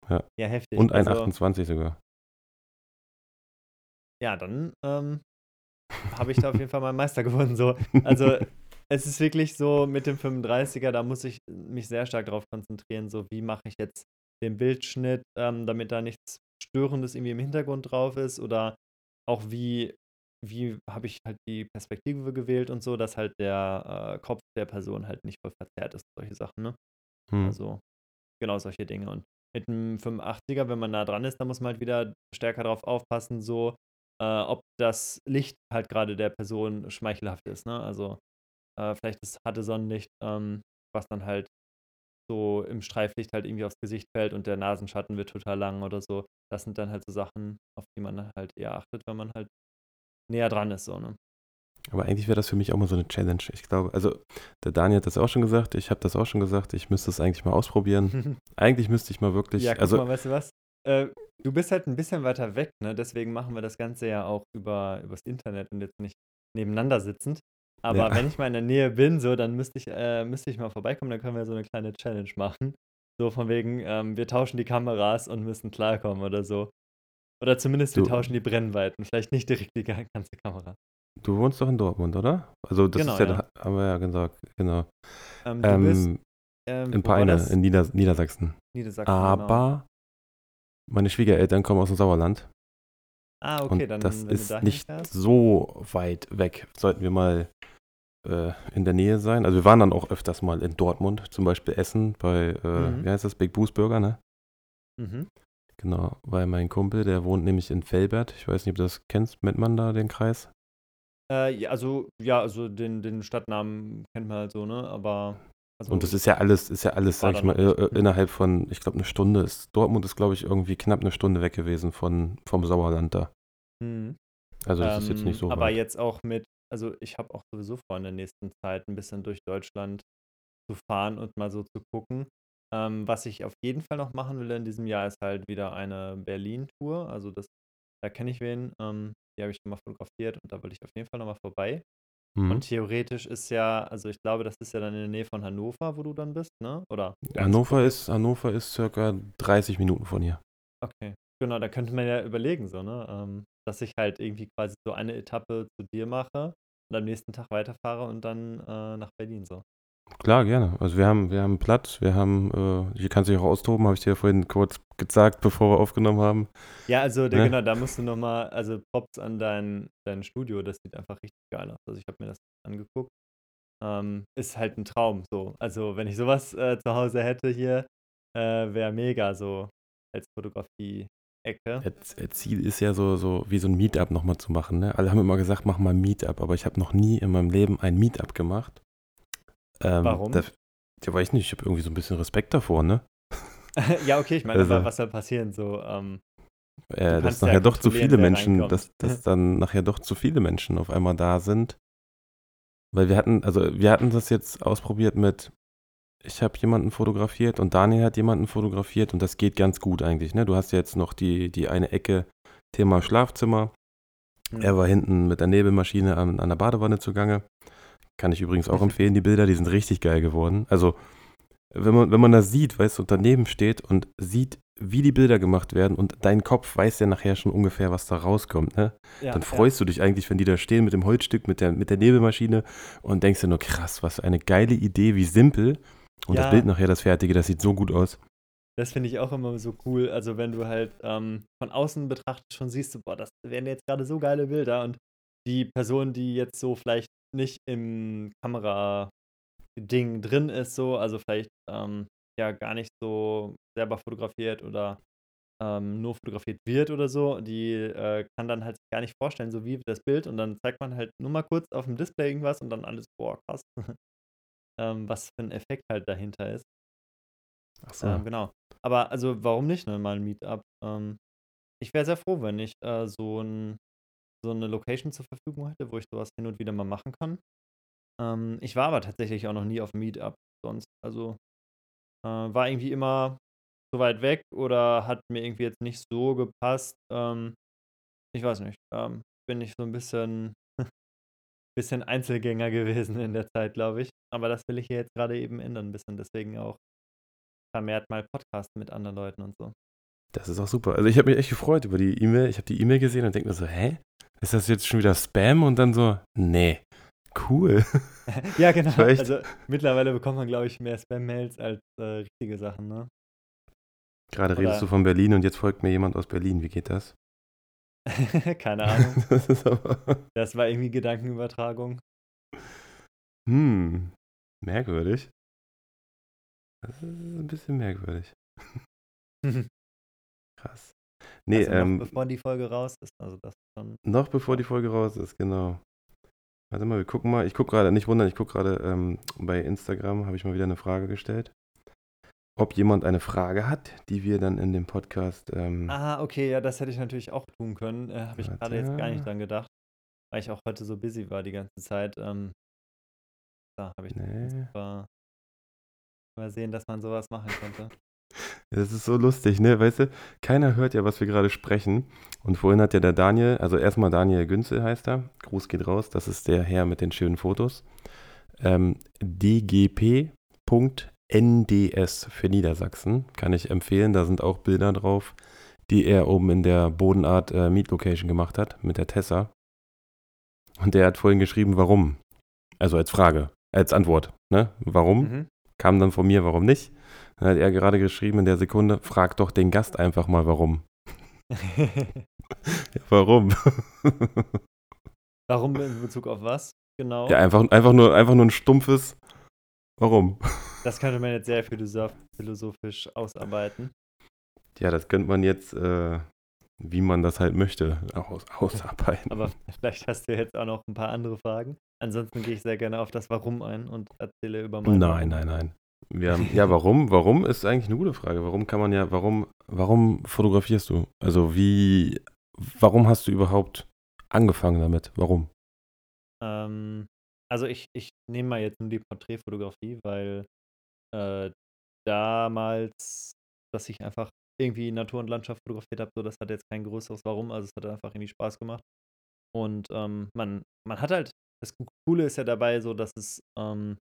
Ja. Ja, heftig. Und ein also, 28 sogar. Ja, dann ähm, habe ich da auf jeden Fall meinen Meister gewonnen. So. Also es ist wirklich so mit dem 35er, da muss ich mich sehr stark darauf konzentrieren, so wie mache ich jetzt den Bildschnitt, ähm, damit da nichts Störendes irgendwie im Hintergrund drauf ist oder auch wie, wie habe ich halt die Perspektive gewählt und so, dass halt der äh, Kopf der Person halt nicht voll verzerrt ist, solche Sachen, ne? Hm. Also genau solche Dinge. Und mit dem 85er, wenn man nah dran ist, dann muss man halt wieder stärker darauf aufpassen, so äh, ob das Licht halt gerade der Person schmeichelhaft ist, ne? Also äh, vielleicht das hatte Sonnenlicht, ähm, was dann halt so im Streiflicht halt irgendwie aufs Gesicht fällt und der Nasenschatten wird total lang oder so. Das sind dann halt so Sachen, auf die man halt eher achtet, wenn man halt näher dran ist, so, ne? Aber eigentlich wäre das für mich auch mal so eine Challenge. Ich glaube, also der Daniel hat das auch schon gesagt, ich habe das auch schon gesagt, ich müsste es eigentlich mal ausprobieren. eigentlich müsste ich mal wirklich. Ja, guck also, mal, weißt du was? Äh, du bist halt ein bisschen weiter weg, ne? Deswegen machen wir das Ganze ja auch über übers Internet und jetzt nicht nebeneinander sitzend. Aber ja. wenn ich mal in der Nähe bin, so, dann müsste ich, äh, müsste ich mal vorbeikommen, dann können wir so eine kleine Challenge machen. So von wegen, ähm, wir tauschen die Kameras und müssen klarkommen oder so. Oder zumindest wir tauschen die Brennweiten. Vielleicht nicht direkt die ganze Kamera. Du wohnst doch in Dortmund, oder? Also das genau, ist ja, ja. haben wir ja gesagt, genau. Ähm, du ähm, bist, ähm, in Peine, in Nieder Niedersachsen. Niedersachsen. Aber genau. Meine Schwiegereltern kommen aus dem Sauerland. Ah, okay, und dann das ist nicht so weit weg. Sollten wir mal äh, in der Nähe sein. Also wir waren dann auch öfters mal in Dortmund, zum Beispiel Essen bei, äh, mhm. wie heißt das, Big Boost Burger, ne? Mhm. Genau, weil mein Kumpel, der wohnt nämlich in Felbert. Ich weiß nicht, ob du das kennst, Mettmann da, den Kreis. Äh, ja, also, ja, also den, den Stadtnamen kennt man halt so, ne? Aber. Also, und das ist ja alles, ist ja alles, sag ich mal, äh, innerhalb von, ich glaube, eine Stunde ist. Dortmund ist, glaube ich, irgendwie knapp eine Stunde weg gewesen von, vom Sauerland da. Mhm. Also das ähm, ist jetzt nicht so. Aber weit. jetzt auch mit also ich habe auch sowieso vor, in der nächsten Zeit ein bisschen durch Deutschland zu fahren und mal so zu gucken. Ähm, was ich auf jeden Fall noch machen will in diesem Jahr, ist halt wieder eine Berlin-Tour. Also das, da kenne ich wen, ähm, die habe ich schon mal fotografiert und da will ich auf jeden Fall nochmal vorbei. Mhm. Und theoretisch ist ja, also ich glaube, das ist ja dann in der Nähe von Hannover, wo du dann bist, ne? Oder? Hannover ist, Hannover ist circa 30 Minuten von hier. Okay, genau, da könnte man ja überlegen, so, ne? Ähm, dass ich halt irgendwie quasi so eine Etappe zu dir mache und am nächsten Tag weiterfahre und dann äh, nach Berlin so. Klar, gerne. Also wir haben, wir haben Platz, wir haben, äh, hier kannst du dich auch austoben, habe ich dir vorhin kurz gesagt, bevor wir aufgenommen haben. Ja, also der, ne? genau, da musst du nochmal, also Props an dein, dein Studio, das sieht einfach richtig geil aus. Also ich habe mir das angeguckt. Ähm, ist halt ein Traum so. Also wenn ich sowas äh, zu Hause hätte hier, äh, wäre mega so als Fotografie Ecke. Ziel ist ja so, so wie so ein Meetup nochmal zu machen. Ne? Alle haben immer gesagt, mach mal ein Meetup, aber ich habe noch nie in meinem Leben ein Meetup gemacht. Ähm, Warum? Da, ja, weiß ich nicht, ich habe irgendwie so ein bisschen Respekt davor, ne? ja, okay, ich meine, also, was soll passieren? So, ähm, äh, dass nachher ja doch zu viele Menschen, dass, dass dann nachher doch zu viele Menschen auf einmal da sind. Weil wir hatten, also wir hatten das jetzt ausprobiert mit ich habe jemanden fotografiert und Daniel hat jemanden fotografiert und das geht ganz gut eigentlich. Ne? Du hast jetzt noch die, die eine Ecke Thema Schlafzimmer. Mhm. Er war hinten mit der Nebelmaschine an, an der Badewanne zugange. Kann ich übrigens auch empfehlen, die Bilder, die sind richtig geil geworden. Also, wenn man, wenn man das sieht, weißt du, daneben steht und sieht, wie die Bilder gemacht werden und dein Kopf weiß ja nachher schon ungefähr, was da rauskommt, ne? Ja, Dann freust ja. du dich eigentlich, wenn die da stehen mit dem Holzstück, mit der, mit der Nebelmaschine und denkst dir nur, krass, was eine geile Idee, wie simpel. Und ja, das Bild nachher, das fertige, das sieht so gut aus. Das finde ich auch immer so cool. Also, wenn du halt ähm, von außen betrachtest, schon siehst du, boah, das wären jetzt gerade so geile Bilder. Und die Person, die jetzt so vielleicht nicht im Kamera-Ding drin ist, so, also vielleicht ähm, ja gar nicht so selber fotografiert oder ähm, nur fotografiert wird oder so, die äh, kann dann halt gar nicht vorstellen, so wie das Bild und dann zeigt man halt nur mal kurz auf dem Display irgendwas und dann alles, boah, krass. ähm, was für ein Effekt halt dahinter ist. Ach so. Ähm, genau. Aber also warum nicht, ne, mal ein Meetup? Ähm, ich wäre sehr froh, wenn ich äh, so, ein, so eine Location zur Verfügung hätte, wo ich sowas hin und wieder mal machen kann. Ähm, ich war aber tatsächlich auch noch nie auf Meetup sonst. Also äh, war irgendwie immer zu weit weg oder hat mir irgendwie jetzt nicht so gepasst. Ähm, ich weiß nicht. Ähm, bin ich so ein bisschen, bisschen Einzelgänger gewesen in der Zeit, glaube ich. Aber das will ich hier jetzt gerade eben ändern, ein bisschen. Deswegen auch vermehrt mal Podcast mit anderen Leuten und so. Das ist auch super. Also ich habe mich echt gefreut über die E-Mail. Ich habe die E-Mail gesehen und denke mir so, hä? Ist das jetzt schon wieder Spam? Und dann so, nee, cool. ja, genau. Also mittlerweile bekommt man, glaube ich, mehr Spam-Mails als äh, richtige Sachen, ne? Gerade Oder redest du von Berlin und jetzt folgt mir jemand aus Berlin. Wie geht das? Keine Ahnung. das, das war irgendwie Gedankenübertragung. Hm, merkwürdig. Das ist ein bisschen merkwürdig. Krass. Nee, also ähm, bevor die Folge raus ist, also das schon. Noch bevor die Folge raus ist, genau. Warte mal, wir gucken mal. Ich gucke gerade, nicht wundern, ich gucke gerade ähm, bei Instagram, habe ich mal wieder eine Frage gestellt. Ob jemand eine Frage hat, die wir dann in dem Podcast. Ähm, ah, okay, ja, das hätte ich natürlich auch tun können. Äh, habe ich gerade jetzt gar nicht dran gedacht, weil ich auch heute so busy war die ganze Zeit. Ähm, da habe ich nee. mal sehen, dass man sowas machen könnte. Das ist so lustig, ne? Weißt du, keiner hört ja, was wir gerade sprechen. Und vorhin hat ja der Daniel, also erstmal Daniel Günzel heißt er. Gruß geht raus, das ist der Herr mit den schönen Fotos. Ähm, dgp.nds für Niedersachsen kann ich empfehlen. Da sind auch Bilder drauf, die er oben in der Bodenart äh, Meet Location gemacht hat mit der Tessa. Und der hat vorhin geschrieben, warum. Also als Frage, als Antwort. Ne? Warum? Mhm. Kam dann von mir, warum nicht? Dann hat er gerade geschrieben in der Sekunde, frag doch den Gast einfach mal, warum. ja, warum? warum in Bezug auf was? Genau. Ja, einfach, einfach, nur, einfach nur ein stumpfes Warum. Das könnte man jetzt sehr philosophisch ausarbeiten. Ja, das könnte man jetzt, äh, wie man das halt möchte, aus, ausarbeiten. Aber vielleicht hast du jetzt auch noch ein paar andere Fragen. Ansonsten gehe ich sehr gerne auf das Warum ein und erzähle über mein Nein, nein, nein. Haben, ja, warum? Warum ist eigentlich eine gute Frage. Warum kann man ja, warum, warum fotografierst du? Also wie, warum hast du überhaupt angefangen damit? Warum? Ähm, also ich, ich nehme mal jetzt nur die Porträtfotografie, weil äh, damals, dass ich einfach irgendwie Natur und Landschaft fotografiert habe, so das hat jetzt kein größeres Warum, also es hat einfach irgendwie Spaß gemacht. Und ähm, man, man hat halt, das Coole ist ja dabei so, dass es ähm,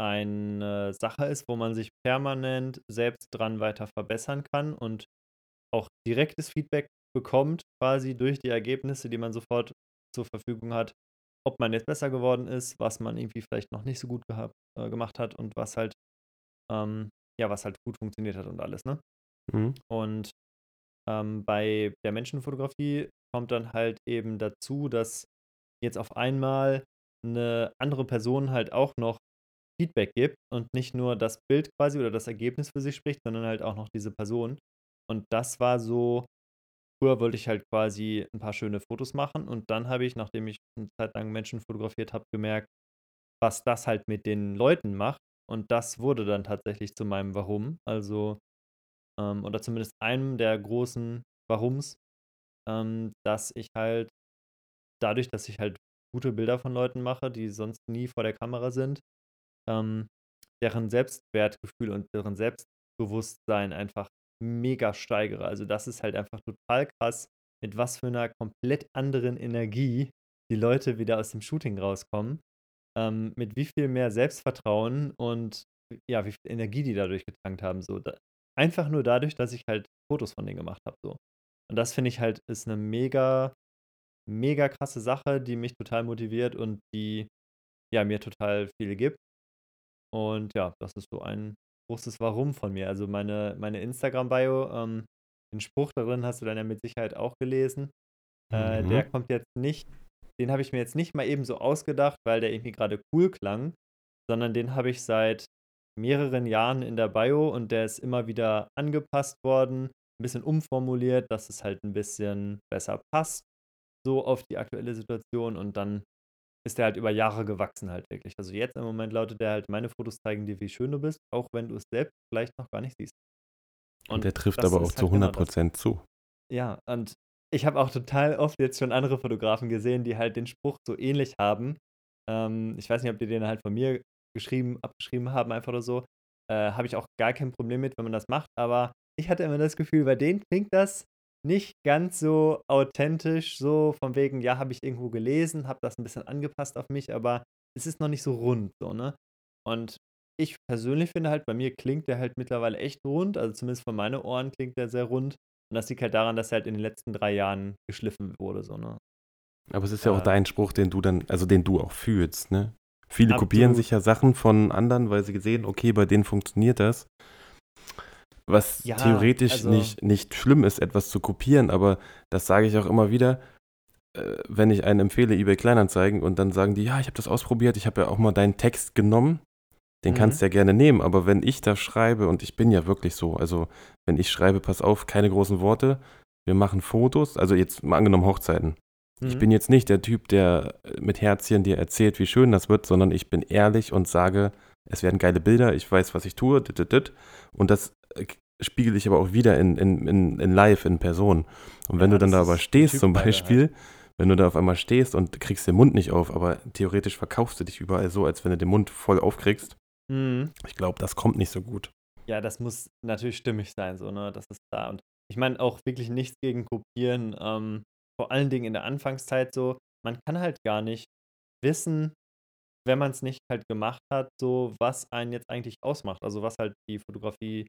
eine Sache ist, wo man sich permanent selbst dran weiter verbessern kann und auch direktes Feedback bekommt, quasi durch die Ergebnisse, die man sofort zur Verfügung hat, ob man jetzt besser geworden ist, was man irgendwie vielleicht noch nicht so gut gehabt, äh, gemacht hat und was halt, ähm, ja, was halt gut funktioniert hat und alles, ne? Mhm. Und ähm, bei der Menschenfotografie kommt dann halt eben dazu, dass jetzt auf einmal eine andere Person halt auch noch Feedback gibt und nicht nur das Bild quasi oder das Ergebnis für sich spricht, sondern halt auch noch diese Person. Und das war so, früher wollte ich halt quasi ein paar schöne Fotos machen und dann habe ich, nachdem ich eine Zeit lang Menschen fotografiert habe, gemerkt, was das halt mit den Leuten macht. Und das wurde dann tatsächlich zu meinem Warum. Also, ähm, oder zumindest einem der großen Warums, ähm, dass ich halt dadurch, dass ich halt gute Bilder von Leuten mache, die sonst nie vor der Kamera sind, ähm, deren Selbstwertgefühl und deren Selbstbewusstsein einfach mega steigere. Also das ist halt einfach total krass, mit was für einer komplett anderen Energie die Leute wieder aus dem Shooting rauskommen. Ähm, mit wie viel mehr Selbstvertrauen und ja, wie viel Energie die dadurch getankt haben. So, da, einfach nur dadurch, dass ich halt Fotos von denen gemacht habe. So. Und das finde ich halt ist eine mega, mega krasse Sache, die mich total motiviert und die ja mir total viel gibt. Und ja, das ist so ein großes Warum von mir. Also meine, meine Instagram-Bio, ähm, den Spruch darin hast du dann ja mit Sicherheit auch gelesen. Äh, der mhm. kommt jetzt nicht, den habe ich mir jetzt nicht mal eben so ausgedacht, weil der irgendwie gerade cool klang, sondern den habe ich seit mehreren Jahren in der Bio und der ist immer wieder angepasst worden, ein bisschen umformuliert, dass es halt ein bisschen besser passt, so auf die aktuelle Situation und dann ist der halt über Jahre gewachsen halt wirklich. Also jetzt im Moment lautet der halt, meine Fotos zeigen dir, wie schön du bist, auch wenn du es selbst vielleicht noch gar nicht siehst. Und, und der trifft aber auch halt zu 100% genau zu. Ja, und ich habe auch total oft jetzt schon andere Fotografen gesehen, die halt den Spruch so ähnlich haben. Ähm, ich weiß nicht, ob die den halt von mir geschrieben, abgeschrieben haben, einfach oder so. äh, habe ich auch gar kein Problem mit, wenn man das macht. Aber ich hatte immer das Gefühl, bei denen klingt das nicht ganz so authentisch, so von wegen, ja, habe ich irgendwo gelesen, habe das ein bisschen angepasst auf mich, aber es ist noch nicht so rund, so, ne? Und ich persönlich finde halt, bei mir klingt der halt mittlerweile echt rund, also zumindest von meinen Ohren klingt der sehr rund. Und das liegt halt daran, dass er halt in den letzten drei Jahren geschliffen wurde, so, ne? Aber es ist ja auch äh, dein Spruch, den du dann, also den du auch fühlst, ne? Viele kopieren sich ja Sachen von anderen, weil sie gesehen, okay, bei denen funktioniert das. Was ja, theoretisch also, nicht, nicht schlimm ist, etwas zu kopieren, aber das sage ich auch immer wieder, äh, wenn ich einen empfehle, eBay Kleinanzeigen, und dann sagen die, ja, ich habe das ausprobiert, ich habe ja auch mal deinen Text genommen, den mhm. kannst du ja gerne nehmen, aber wenn ich da schreibe, und ich bin ja wirklich so, also wenn ich schreibe, pass auf, keine großen Worte, wir machen Fotos, also jetzt mal angenommen Hochzeiten. Mhm. Ich bin jetzt nicht der Typ, der mit Herzchen dir erzählt, wie schön das wird, sondern ich bin ehrlich und sage, es werden geile Bilder, ich weiß, was ich tue, und das äh, spiegel ich aber auch wieder in, in, in, in live, in Person. Und wenn ja, du dann da aber stehst, zum Beispiel, halt. wenn du da auf einmal stehst und kriegst den Mund nicht auf, aber theoretisch verkaufst du dich überall so, als wenn du den Mund voll aufkriegst, mhm. ich glaube, das kommt nicht so gut. Ja, das muss natürlich stimmig sein, so, ne? Das ist da. Und ich meine auch wirklich nichts gegen Kopieren, ähm, vor allen Dingen in der Anfangszeit so, man kann halt gar nicht wissen, wenn man es nicht halt gemacht hat, so was einen jetzt eigentlich ausmacht. Also was halt die Fotografie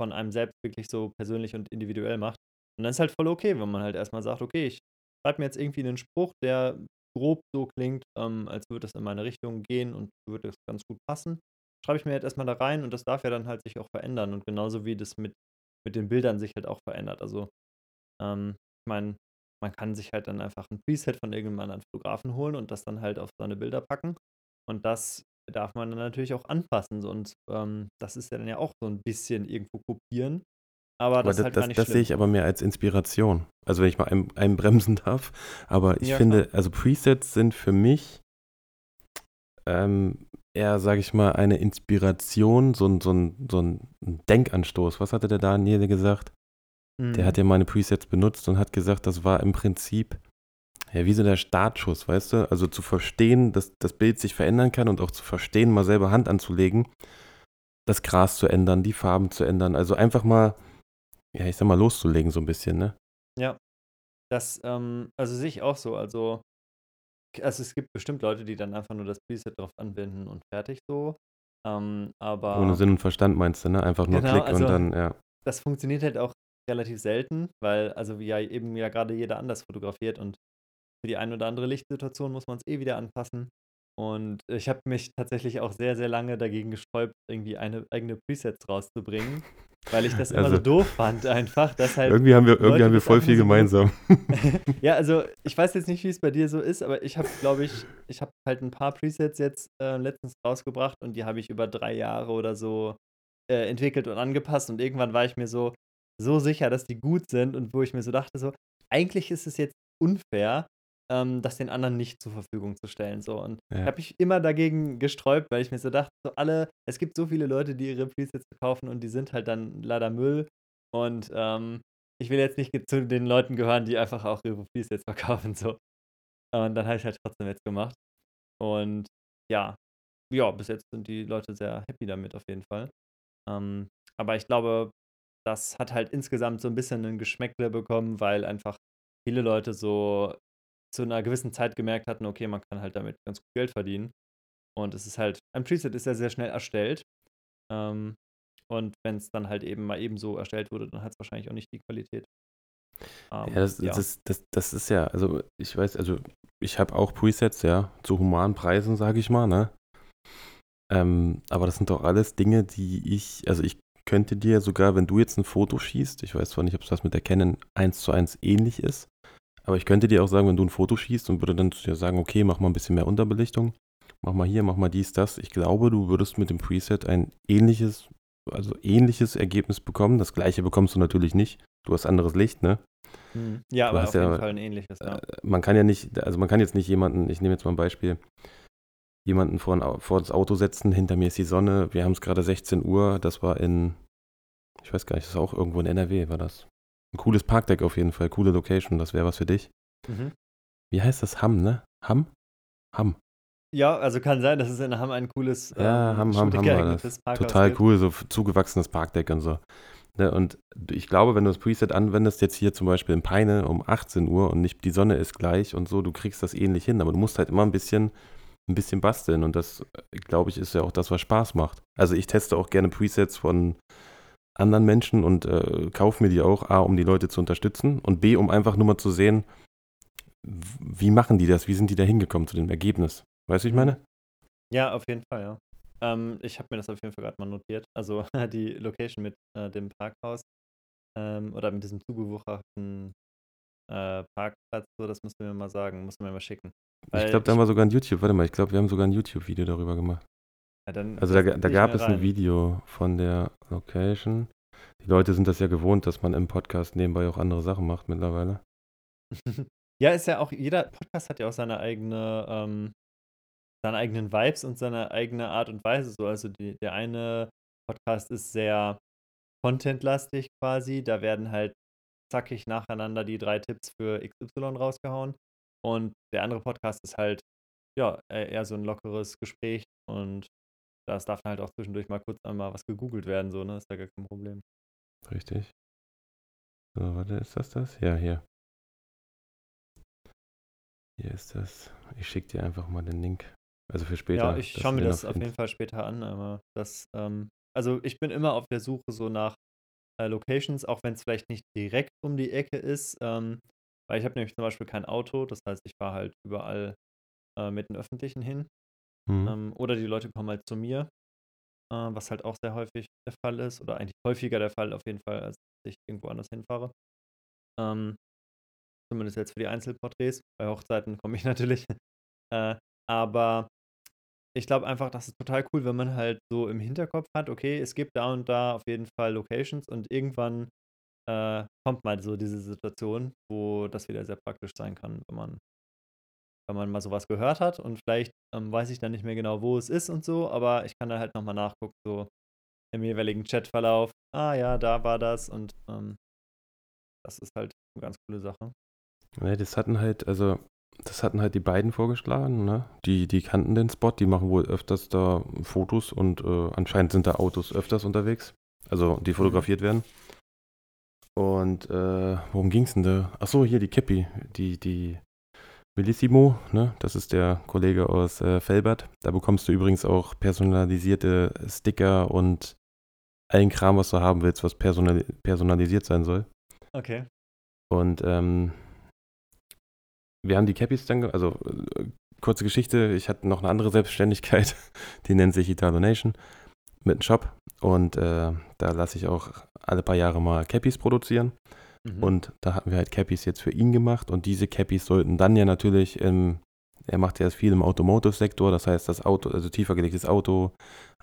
von einem selbst wirklich so persönlich und individuell macht. Und dann ist halt voll okay, wenn man halt erstmal sagt, okay, ich schreibe mir jetzt irgendwie einen Spruch, der grob so klingt, ähm, als würde es in meine Richtung gehen und würde es ganz gut passen. Schreibe ich mir jetzt erstmal da rein und das darf ja dann halt sich auch verändern. Und genauso wie das mit, mit den Bildern sich halt auch verändert. Also, ähm, ich meine, man kann sich halt dann einfach ein Preset von irgendeinem anderen Fotografen holen und das dann halt auf seine Bilder packen. Und das darf man dann natürlich auch anpassen. Und ähm, das ist ja dann ja auch so ein bisschen irgendwo kopieren. Aber, aber das, das, halt das, das sehe ich aber mehr als Inspiration. Also wenn ich mal einen, einen bremsen darf. Aber ich ja, finde, klar. also Presets sind für mich ähm, eher, sage ich mal, eine Inspiration, so ein, so, ein, so ein Denkanstoß. Was hatte der Daniel gesagt? Mhm. Der hat ja meine Presets benutzt und hat gesagt, das war im Prinzip ja, wie so der Startschuss, weißt du? Also zu verstehen, dass das Bild sich verändern kann und auch zu verstehen, mal selber Hand anzulegen, das Gras zu ändern, die Farben zu ändern. Also einfach mal, ja, ich sag mal, loszulegen so ein bisschen, ne? Ja. Das, ähm, also sehe ich auch so. Also, also es gibt bestimmt Leute, die dann einfach nur das Preset drauf anwenden und fertig so. Ähm, aber. Ohne Sinn und Verstand meinst du, ne? Einfach nur genau, Klick also, und dann, ja. Das funktioniert halt auch relativ selten, weil also ja eben ja gerade jeder anders fotografiert und für die eine oder andere Lichtsituation muss man es eh wieder anpassen. Und ich habe mich tatsächlich auch sehr, sehr lange dagegen gesträubt, irgendwie eine eigene Presets rauszubringen, weil ich das immer also, so doof fand, einfach. Dass halt irgendwie haben wir, irgendwie haben wir voll viel gemeinsam. ja, also ich weiß jetzt nicht, wie es bei dir so ist, aber ich habe, glaube ich, ich habe halt ein paar Presets jetzt äh, letztens rausgebracht und die habe ich über drei Jahre oder so äh, entwickelt und angepasst und irgendwann war ich mir so, so sicher, dass die gut sind und wo ich mir so dachte, so, eigentlich ist es jetzt unfair, ähm, das den anderen nicht zur Verfügung zu stellen. So. Und ja. habe ich immer dagegen gesträubt, weil ich mir so dachte, so alle, es gibt so viele Leute, die ihre Presets verkaufen und die sind halt dann leider Müll. Und ähm, ich will jetzt nicht zu den Leuten gehören, die einfach auch ihre Presets verkaufen. So. Und dann habe ich halt trotzdem jetzt gemacht. Und ja, ja, bis jetzt sind die Leute sehr happy damit auf jeden Fall. Ähm, aber ich glaube, das hat halt insgesamt so ein bisschen ein Geschmäckle bekommen, weil einfach viele Leute so zu einer gewissen Zeit gemerkt hatten, okay, man kann halt damit ganz gut Geld verdienen. Und es ist halt, ein Preset ist ja sehr schnell erstellt. Ähm, und wenn es dann halt eben mal eben so erstellt wurde, dann hat es wahrscheinlich auch nicht die Qualität. Ähm, ja, das, ja. Das, das, das, ist ja, also ich weiß, also ich habe auch Presets, ja, zu humanen Preisen, sage ich mal, ne? Ähm, aber das sind doch alles Dinge, die ich, also ich könnte dir sogar, wenn du jetzt ein Foto schießt, ich weiß zwar nicht, ob es das mit der Canon 1 zu 1 ähnlich ist, aber ich könnte dir auch sagen, wenn du ein Foto schießt und würde dann zu dir sagen, okay, mach mal ein bisschen mehr Unterbelichtung, mach mal hier, mach mal dies, das. Ich glaube, du würdest mit dem Preset ein ähnliches, also ähnliches Ergebnis bekommen. Das gleiche bekommst du natürlich nicht. Du hast anderes Licht, ne? Hm. Ja, du aber auf ja, jeden Fall ein ähnliches, ja. Äh, man kann ja nicht, also man kann jetzt nicht jemanden, ich nehme jetzt mal ein Beispiel, jemanden vor, ein, vor das Auto setzen, hinter mir ist die Sonne, wir haben es gerade 16 Uhr, das war in, ich weiß gar nicht, das ist auch irgendwo in NRW, war das. Ein cooles Parkdeck auf jeden Fall, coole Location, das wäre was für dich. Mhm. Wie heißt das? Hamm, ne? Hamm? Hamm. Ja, also kann sein, dass es in Hamm ein cooles Ja, ähm, Hamm, Hamm, Hamm war das. Total cool, so zugewachsenes Parkdeck und so. Ne, und ich glaube, wenn du das Preset anwendest, jetzt hier zum Beispiel in Peine um 18 Uhr und nicht die Sonne ist gleich und so, du kriegst das ähnlich hin, aber du musst halt immer ein bisschen, ein bisschen basteln und das, glaube ich, ist ja auch das, was Spaß macht. Also ich teste auch gerne Presets von anderen Menschen und äh, kaufe mir die auch, A, um die Leute zu unterstützen und B, um einfach nur mal zu sehen, wie machen die das, wie sind die da hingekommen zu dem Ergebnis. Weißt du, ich meine? Ja, auf jeden Fall, ja. Ähm, ich habe mir das auf jeden Fall gerade mal notiert. Also die Location mit äh, dem Parkhaus ähm, oder mit diesem zugewucherten äh, Parkplatz, so, das musst du mir mal sagen, musst du mir mal schicken. Weil ich glaube, da haben wir sogar ein YouTube, warte mal, ich glaube, wir haben sogar ein YouTube-Video darüber gemacht. Ja, also da, da gab es ein Video von der Location. Die Leute sind das ja gewohnt, dass man im Podcast nebenbei auch andere Sachen macht mittlerweile. ja, ist ja auch, jeder Podcast hat ja auch seine eigene ähm, seine eigenen Vibes und seine eigene Art und Weise so. Also die, der eine Podcast ist sehr contentlastig quasi. Da werden halt zackig nacheinander die drei Tipps für XY rausgehauen. Und der andere Podcast ist halt, ja, e-, eher so ein lockeres Gespräch und das darf halt auch zwischendurch mal kurz einmal was gegoogelt werden, so, ne? Ist da gar kein Problem. Richtig. So, warte, ist das das? Ja, hier. Hier ist das. Ich schicke dir einfach mal den Link. Also für später. Ja, ich schaue mir das auf jeden Fall später an, aber das, ähm, also ich bin immer auf der Suche so nach äh, Locations, auch wenn es vielleicht nicht direkt um die Ecke ist, ähm, weil ich habe nämlich zum Beispiel kein Auto, das heißt, ich fahre halt überall äh, mit den Öffentlichen hin. Mhm. Ähm, oder die Leute kommen halt zu mir, äh, was halt auch sehr häufig der Fall ist, oder eigentlich häufiger der Fall auf jeden Fall, als ich irgendwo anders hinfahre. Ähm, zumindest jetzt für die Einzelporträts. Bei Hochzeiten komme ich natürlich. äh, aber ich glaube einfach, das ist total cool, wenn man halt so im Hinterkopf hat, okay, es gibt da und da auf jeden Fall Locations und irgendwann äh, kommt mal so diese Situation, wo das wieder sehr praktisch sein kann, wenn man, wenn man mal sowas gehört hat und vielleicht ähm, weiß ich dann nicht mehr genau, wo es ist und so, aber ich kann da halt nochmal nachgucken, so im jeweiligen Chatverlauf, ah ja, da war das und ähm, das ist halt eine ganz coole Sache. Ja, das hatten halt, also das hatten halt die beiden vorgeschlagen, ne? Die, die kannten den Spot, die machen wohl öfters da Fotos und äh, anscheinend sind da Autos öfters unterwegs. Also die mhm. fotografiert werden. Und äh, worum ging es denn da? Achso, hier die Käppi, die, die Bellissimo, ne? Das ist der Kollege aus äh, Felbert. Da bekommst du übrigens auch personalisierte Sticker und allen Kram, was du haben willst, was personal personalisiert sein soll. Okay. Und ähm, wir haben die Cappies dann, also äh, kurze Geschichte, ich hatte noch eine andere Selbstständigkeit, die nennt sich Italo Nation mit einem Shop und äh, da lasse ich auch alle paar Jahre mal Cappies produzieren. Mhm. Und da hatten wir halt Cappies jetzt für ihn gemacht und diese Cappies sollten dann ja natürlich im, er macht ja viel im Automotive-Sektor, das heißt das Auto, also tiefer gelegtes Auto,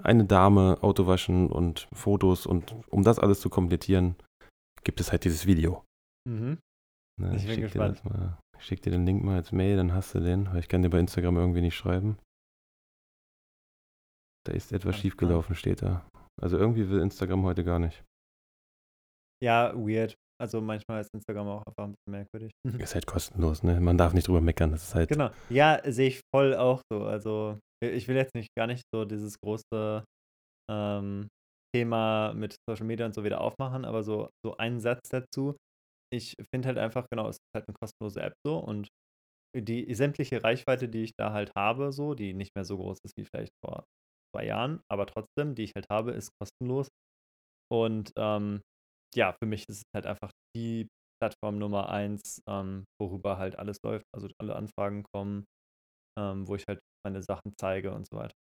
eine Dame, Auto waschen und Fotos und um das alles zu komplettieren, gibt es halt dieses Video. Mhm. Na, ich, ich bin gespannt. Ich schicke dir den Link mal als Mail, dann hast du den. Weil ich kann dir bei Instagram irgendwie nicht schreiben. Da ist etwas ja, schiefgelaufen, steht da. Also irgendwie will Instagram heute gar nicht. Ja, weird. Also manchmal ist Instagram auch einfach ein bisschen merkwürdig. Ist halt kostenlos, ne? Man darf nicht drüber meckern. Das ist halt. Genau. Ja, sehe ich voll auch so. Also ich will jetzt nicht gar nicht so dieses große ähm, Thema mit Social Media und so wieder aufmachen, aber so, so einen Satz dazu ich finde halt einfach, genau, es ist halt eine kostenlose App so und die sämtliche Reichweite, die ich da halt habe, so, die nicht mehr so groß ist wie vielleicht vor zwei Jahren, aber trotzdem, die ich halt habe, ist kostenlos. Und ähm, ja, für mich ist es halt einfach die Plattform Nummer eins, ähm, worüber halt alles läuft, also alle Anfragen kommen, ähm, wo ich halt meine Sachen zeige und so weiter.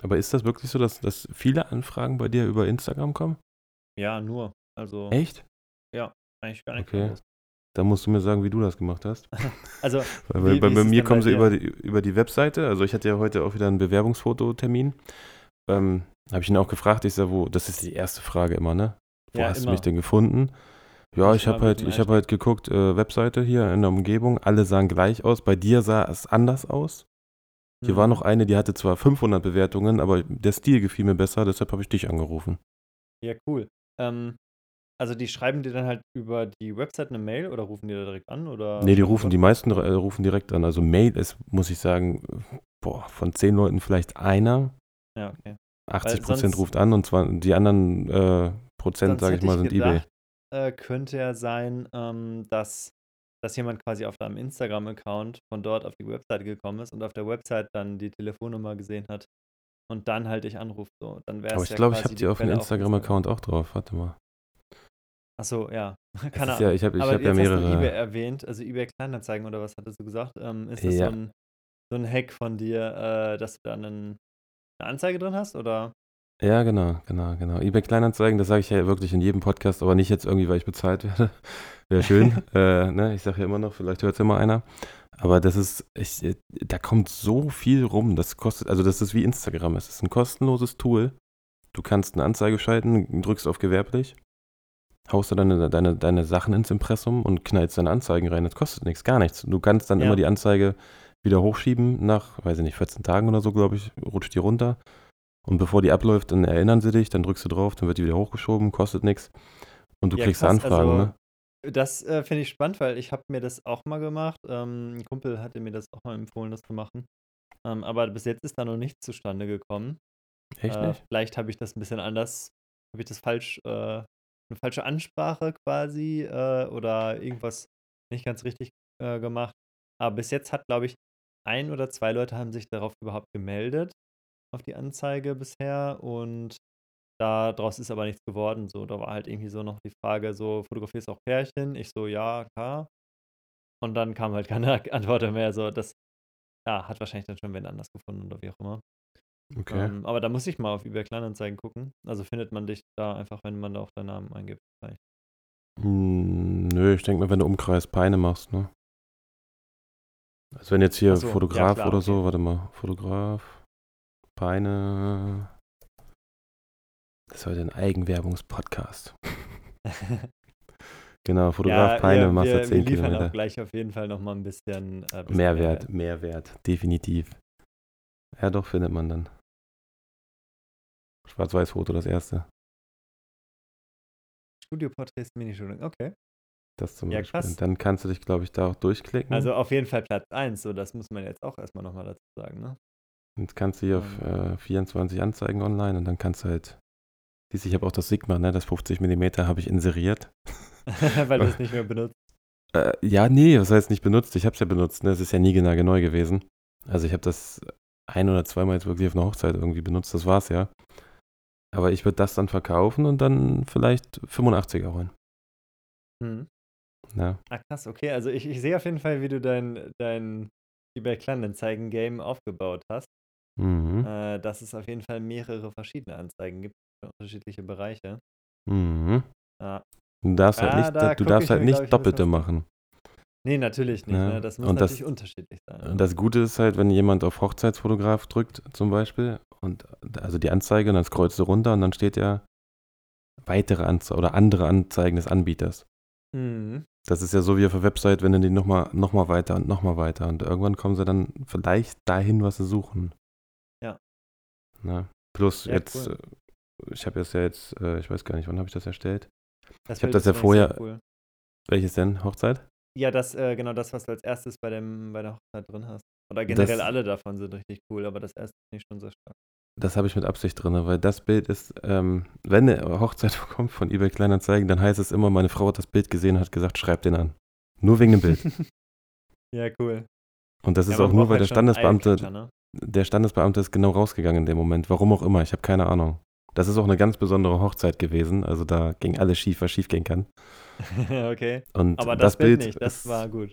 Aber ist das wirklich so, dass, dass viele Anfragen bei dir über Instagram kommen? Ja, nur. Also. Echt? Ja, eigentlich gar nicht okay. Groß. Da musst du mir sagen, wie du das gemacht hast. also, wie, bei, bei mir kommen bei sie über die, über die Webseite. Also ich hatte ja heute auch wieder einen Bewerbungsfototermin. Ähm, habe ich ihn auch gefragt, ich sage, wo, das ist die erste Frage immer, ne? Wo ja, hast immer. du mich denn gefunden? Ja, ich, ich habe halt, ich halt geguckt, äh, Webseite hier in der Umgebung, alle sahen gleich aus. Bei dir sah es anders aus. Hier mhm. war noch eine, die hatte zwar 500 Bewertungen, aber der Stil gefiel mir besser, deshalb habe ich dich angerufen. Ja, cool. Ähm, Also die schreiben dir dann halt über die Website eine Mail oder rufen die da direkt an? Oder nee, die rufen, die meisten äh, rufen direkt an. Also Mail ist, muss ich sagen, boah, von zehn Leuten vielleicht einer. Ja, okay. 80 Prozent ruft an und zwar die anderen äh, Prozent, sage ich mal, sind gedacht, eBay. Äh, könnte ja sein, ähm, dass, dass jemand quasi auf deinem Instagram-Account von dort auf die Website gekommen ist und auf der Website dann die Telefonnummer gesehen hat und dann halt dich anruft. So. Dann Aber ich ja glaube, ich habe die auf dem Instagram-Account auch drauf. Warte mal. Achso, ja. Keine Ahnung. Ja, ich habe ich hab ja mehrere. Hast du eBay erwähnt, also eBay Kleinanzeigen oder was hattest du gesagt? Ähm, ist das ja. so, ein, so ein Hack von dir, äh, dass du da einen, eine Anzeige drin hast? Oder? Ja, genau, genau, genau. eBay Kleinanzeigen, das sage ich ja wirklich in jedem Podcast, aber nicht jetzt irgendwie, weil ich bezahlt werde. Wäre schön. äh, ne? Ich sage ja immer noch, vielleicht hört es immer einer. Aber das ist, ich, da kommt so viel rum. Das kostet, also das ist wie Instagram. Es ist ein kostenloses Tool. Du kannst eine Anzeige schalten, drückst auf gewerblich, haust du deine, deine, deine Sachen ins Impressum und knallst deine Anzeigen rein. Das kostet nichts, gar nichts. Du kannst dann ja. immer die Anzeige wieder hochschieben nach, weiß ich nicht, 14 Tagen oder so, glaube ich, rutscht die runter. Und bevor die abläuft, dann erinnern sie dich, dann drückst du drauf, dann wird die wieder hochgeschoben, kostet nichts. Und du ja, kriegst krass, Anfragen, also, ne? Das äh, finde ich spannend, weil ich habe mir das auch mal gemacht. Ähm, ein Kumpel hatte mir das auch mal empfohlen, das zu machen. Ähm, aber bis jetzt ist da noch nichts zustande gekommen. Echt äh, nicht? Vielleicht habe ich das ein bisschen anders, habe ich das falsch, äh, eine falsche Ansprache quasi äh, oder irgendwas nicht ganz richtig äh, gemacht. Aber bis jetzt hat, glaube ich, ein oder zwei Leute haben sich darauf überhaupt gemeldet auf die Anzeige bisher und daraus ist aber nichts geworden. So, da war halt irgendwie so noch die Frage, so, fotografierst du auch Pärchen? Ich so, ja, klar. Und dann kam halt keine Antwort mehr. So, das ja, hat wahrscheinlich dann schon wen anders gefunden oder wie auch immer. Okay. Ähm, aber da muss ich mal auf eBay Kleinanzeigen gucken. Also findet man dich da einfach, wenn man da auch deinen Namen eingibt. Vielleicht. Hm, nö, ich denke mal, wenn du Umkreis Peine machst, ne? Also wenn jetzt hier so, Fotograf ja, klar, oder okay. so, warte mal, Fotograf. Peine. Das ist heute ein Eigenwerbungspodcast. genau, Fotograf ja, Peine, ja, machst du 10 wir liefern Kilometer. auch gleich auf jeden Fall nochmal ein bisschen, äh, bisschen Mehrwert, Mehrwert, definitiv. Ja, doch, findet man dann. Schwarz-Weiß-Foto, das erste. Studio-Porträts, Minishooting, okay. Das zum ja, Beispiel. Krass. Dann kannst du dich, glaube ich, da auch durchklicken. Also auf jeden Fall Platz 1, so das muss man jetzt auch erstmal nochmal dazu sagen, ne? Jetzt kannst du hier auf äh, 24 Anzeigen online und dann kannst du halt. Siehst ich habe auch das Sigma, ne? Das 50 mm habe ich inseriert. Weil du es nicht mehr benutzt. Äh, ja, nee, was heißt nicht benutzt? Ich habe es ja benutzt, ne? Es ist ja nie genau neu gewesen. Also ich habe das ein oder zweimal jetzt wirklich auf einer Hochzeit irgendwie benutzt, das war's ja. Aber ich würde das dann verkaufen und dann vielleicht 85er holen. Hm. Ja. Ah, krass, okay. Also ich, ich sehe auf jeden Fall, wie du dein, dein eBay Kleinanzeigen-Game aufgebaut hast. Mhm. Äh, dass es auf jeden Fall mehrere verschiedene Anzeigen gibt für unterschiedliche Bereiche. Mhm. Ja. Du darfst halt nicht, da du darfst halt mir, nicht Doppelte machen. Nee, natürlich nicht. Ja. Ne? Das muss und natürlich das, unterschiedlich sein. Und das Gute ist halt, wenn jemand auf Hochzeitsfotograf drückt, zum Beispiel, und also die Anzeige und dann scrollst du runter und dann steht ja weitere Anzeigen oder andere Anzeigen des Anbieters. Mhm. Das ist ja so wie auf der Website, wenn du die nochmal noch mal weiter und nochmal weiter und irgendwann kommen sie dann vielleicht dahin, was sie suchen. Ne? Plus ja, jetzt, cool. Äh, ich habe das ja jetzt, äh, ich weiß gar nicht, wann habe ich das erstellt? Das ich habe das ja vorher. Cool. Welches denn? Hochzeit? Ja, das, äh, genau das, was du als erstes bei, dem, bei der Hochzeit drin hast. Oder generell das, alle davon sind richtig cool, aber das erste ist nicht schon so stark. Das habe ich mit Absicht drin, weil das Bild ist, ähm, wenn eine Hochzeit kommt von eBay Kleinanzeigen, dann heißt es immer, meine Frau hat das Bild gesehen und hat gesagt, schreib den an. Nur wegen dem Bild. ja, cool. Und das ja, ist auch nur, weil halt der Standesbeamte, ne? der Standesbeamte ist genau rausgegangen in dem Moment. Warum auch immer, ich habe keine Ahnung. Das ist auch eine ganz besondere Hochzeit gewesen. Also da ging alles schief, was schief gehen kann. okay. Und Aber das, das Bild, nicht, das ist, war gut.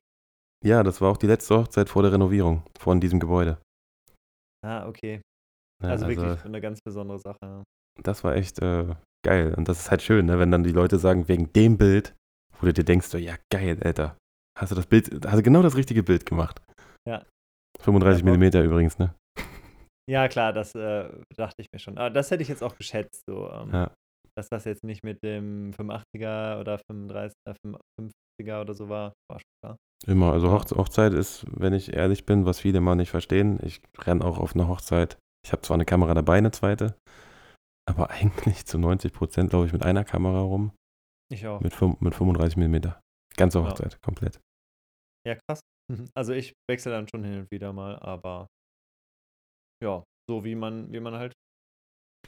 Ja, das war auch die letzte Hochzeit vor der Renovierung von diesem Gebäude. Ah, okay. Ja, also, also, wirklich eine ganz besondere Sache. Das war echt äh, geil. Und das ist halt schön, ne, wenn dann die Leute sagen, wegen dem Bild, wo du dir denkst, so, ja geil, Alter. Hast du das Bild, hast du genau das richtige Bild gemacht. Ja. 35 ja, mm übrigens, ne? Ja, klar, das äh, dachte ich mir schon. Aber das hätte ich jetzt auch geschätzt, so. Ähm, ja. Dass das jetzt nicht mit dem 85er oder 35, äh, 50er oder so war, war schon klar. Immer, also Hoch Hochzeit ist, wenn ich ehrlich bin, was viele mal nicht verstehen. Ich renne auch auf eine Hochzeit. Ich habe zwar eine Kamera dabei, eine zweite, aber eigentlich zu 90 Prozent, glaube ich, mit einer Kamera rum. Ich auch. Mit, mit 35 mm. Ganze Hochzeit, ja. komplett. Ja, krass. Also ich wechsle dann schon hin und wieder mal, aber ja, so wie man, wie man halt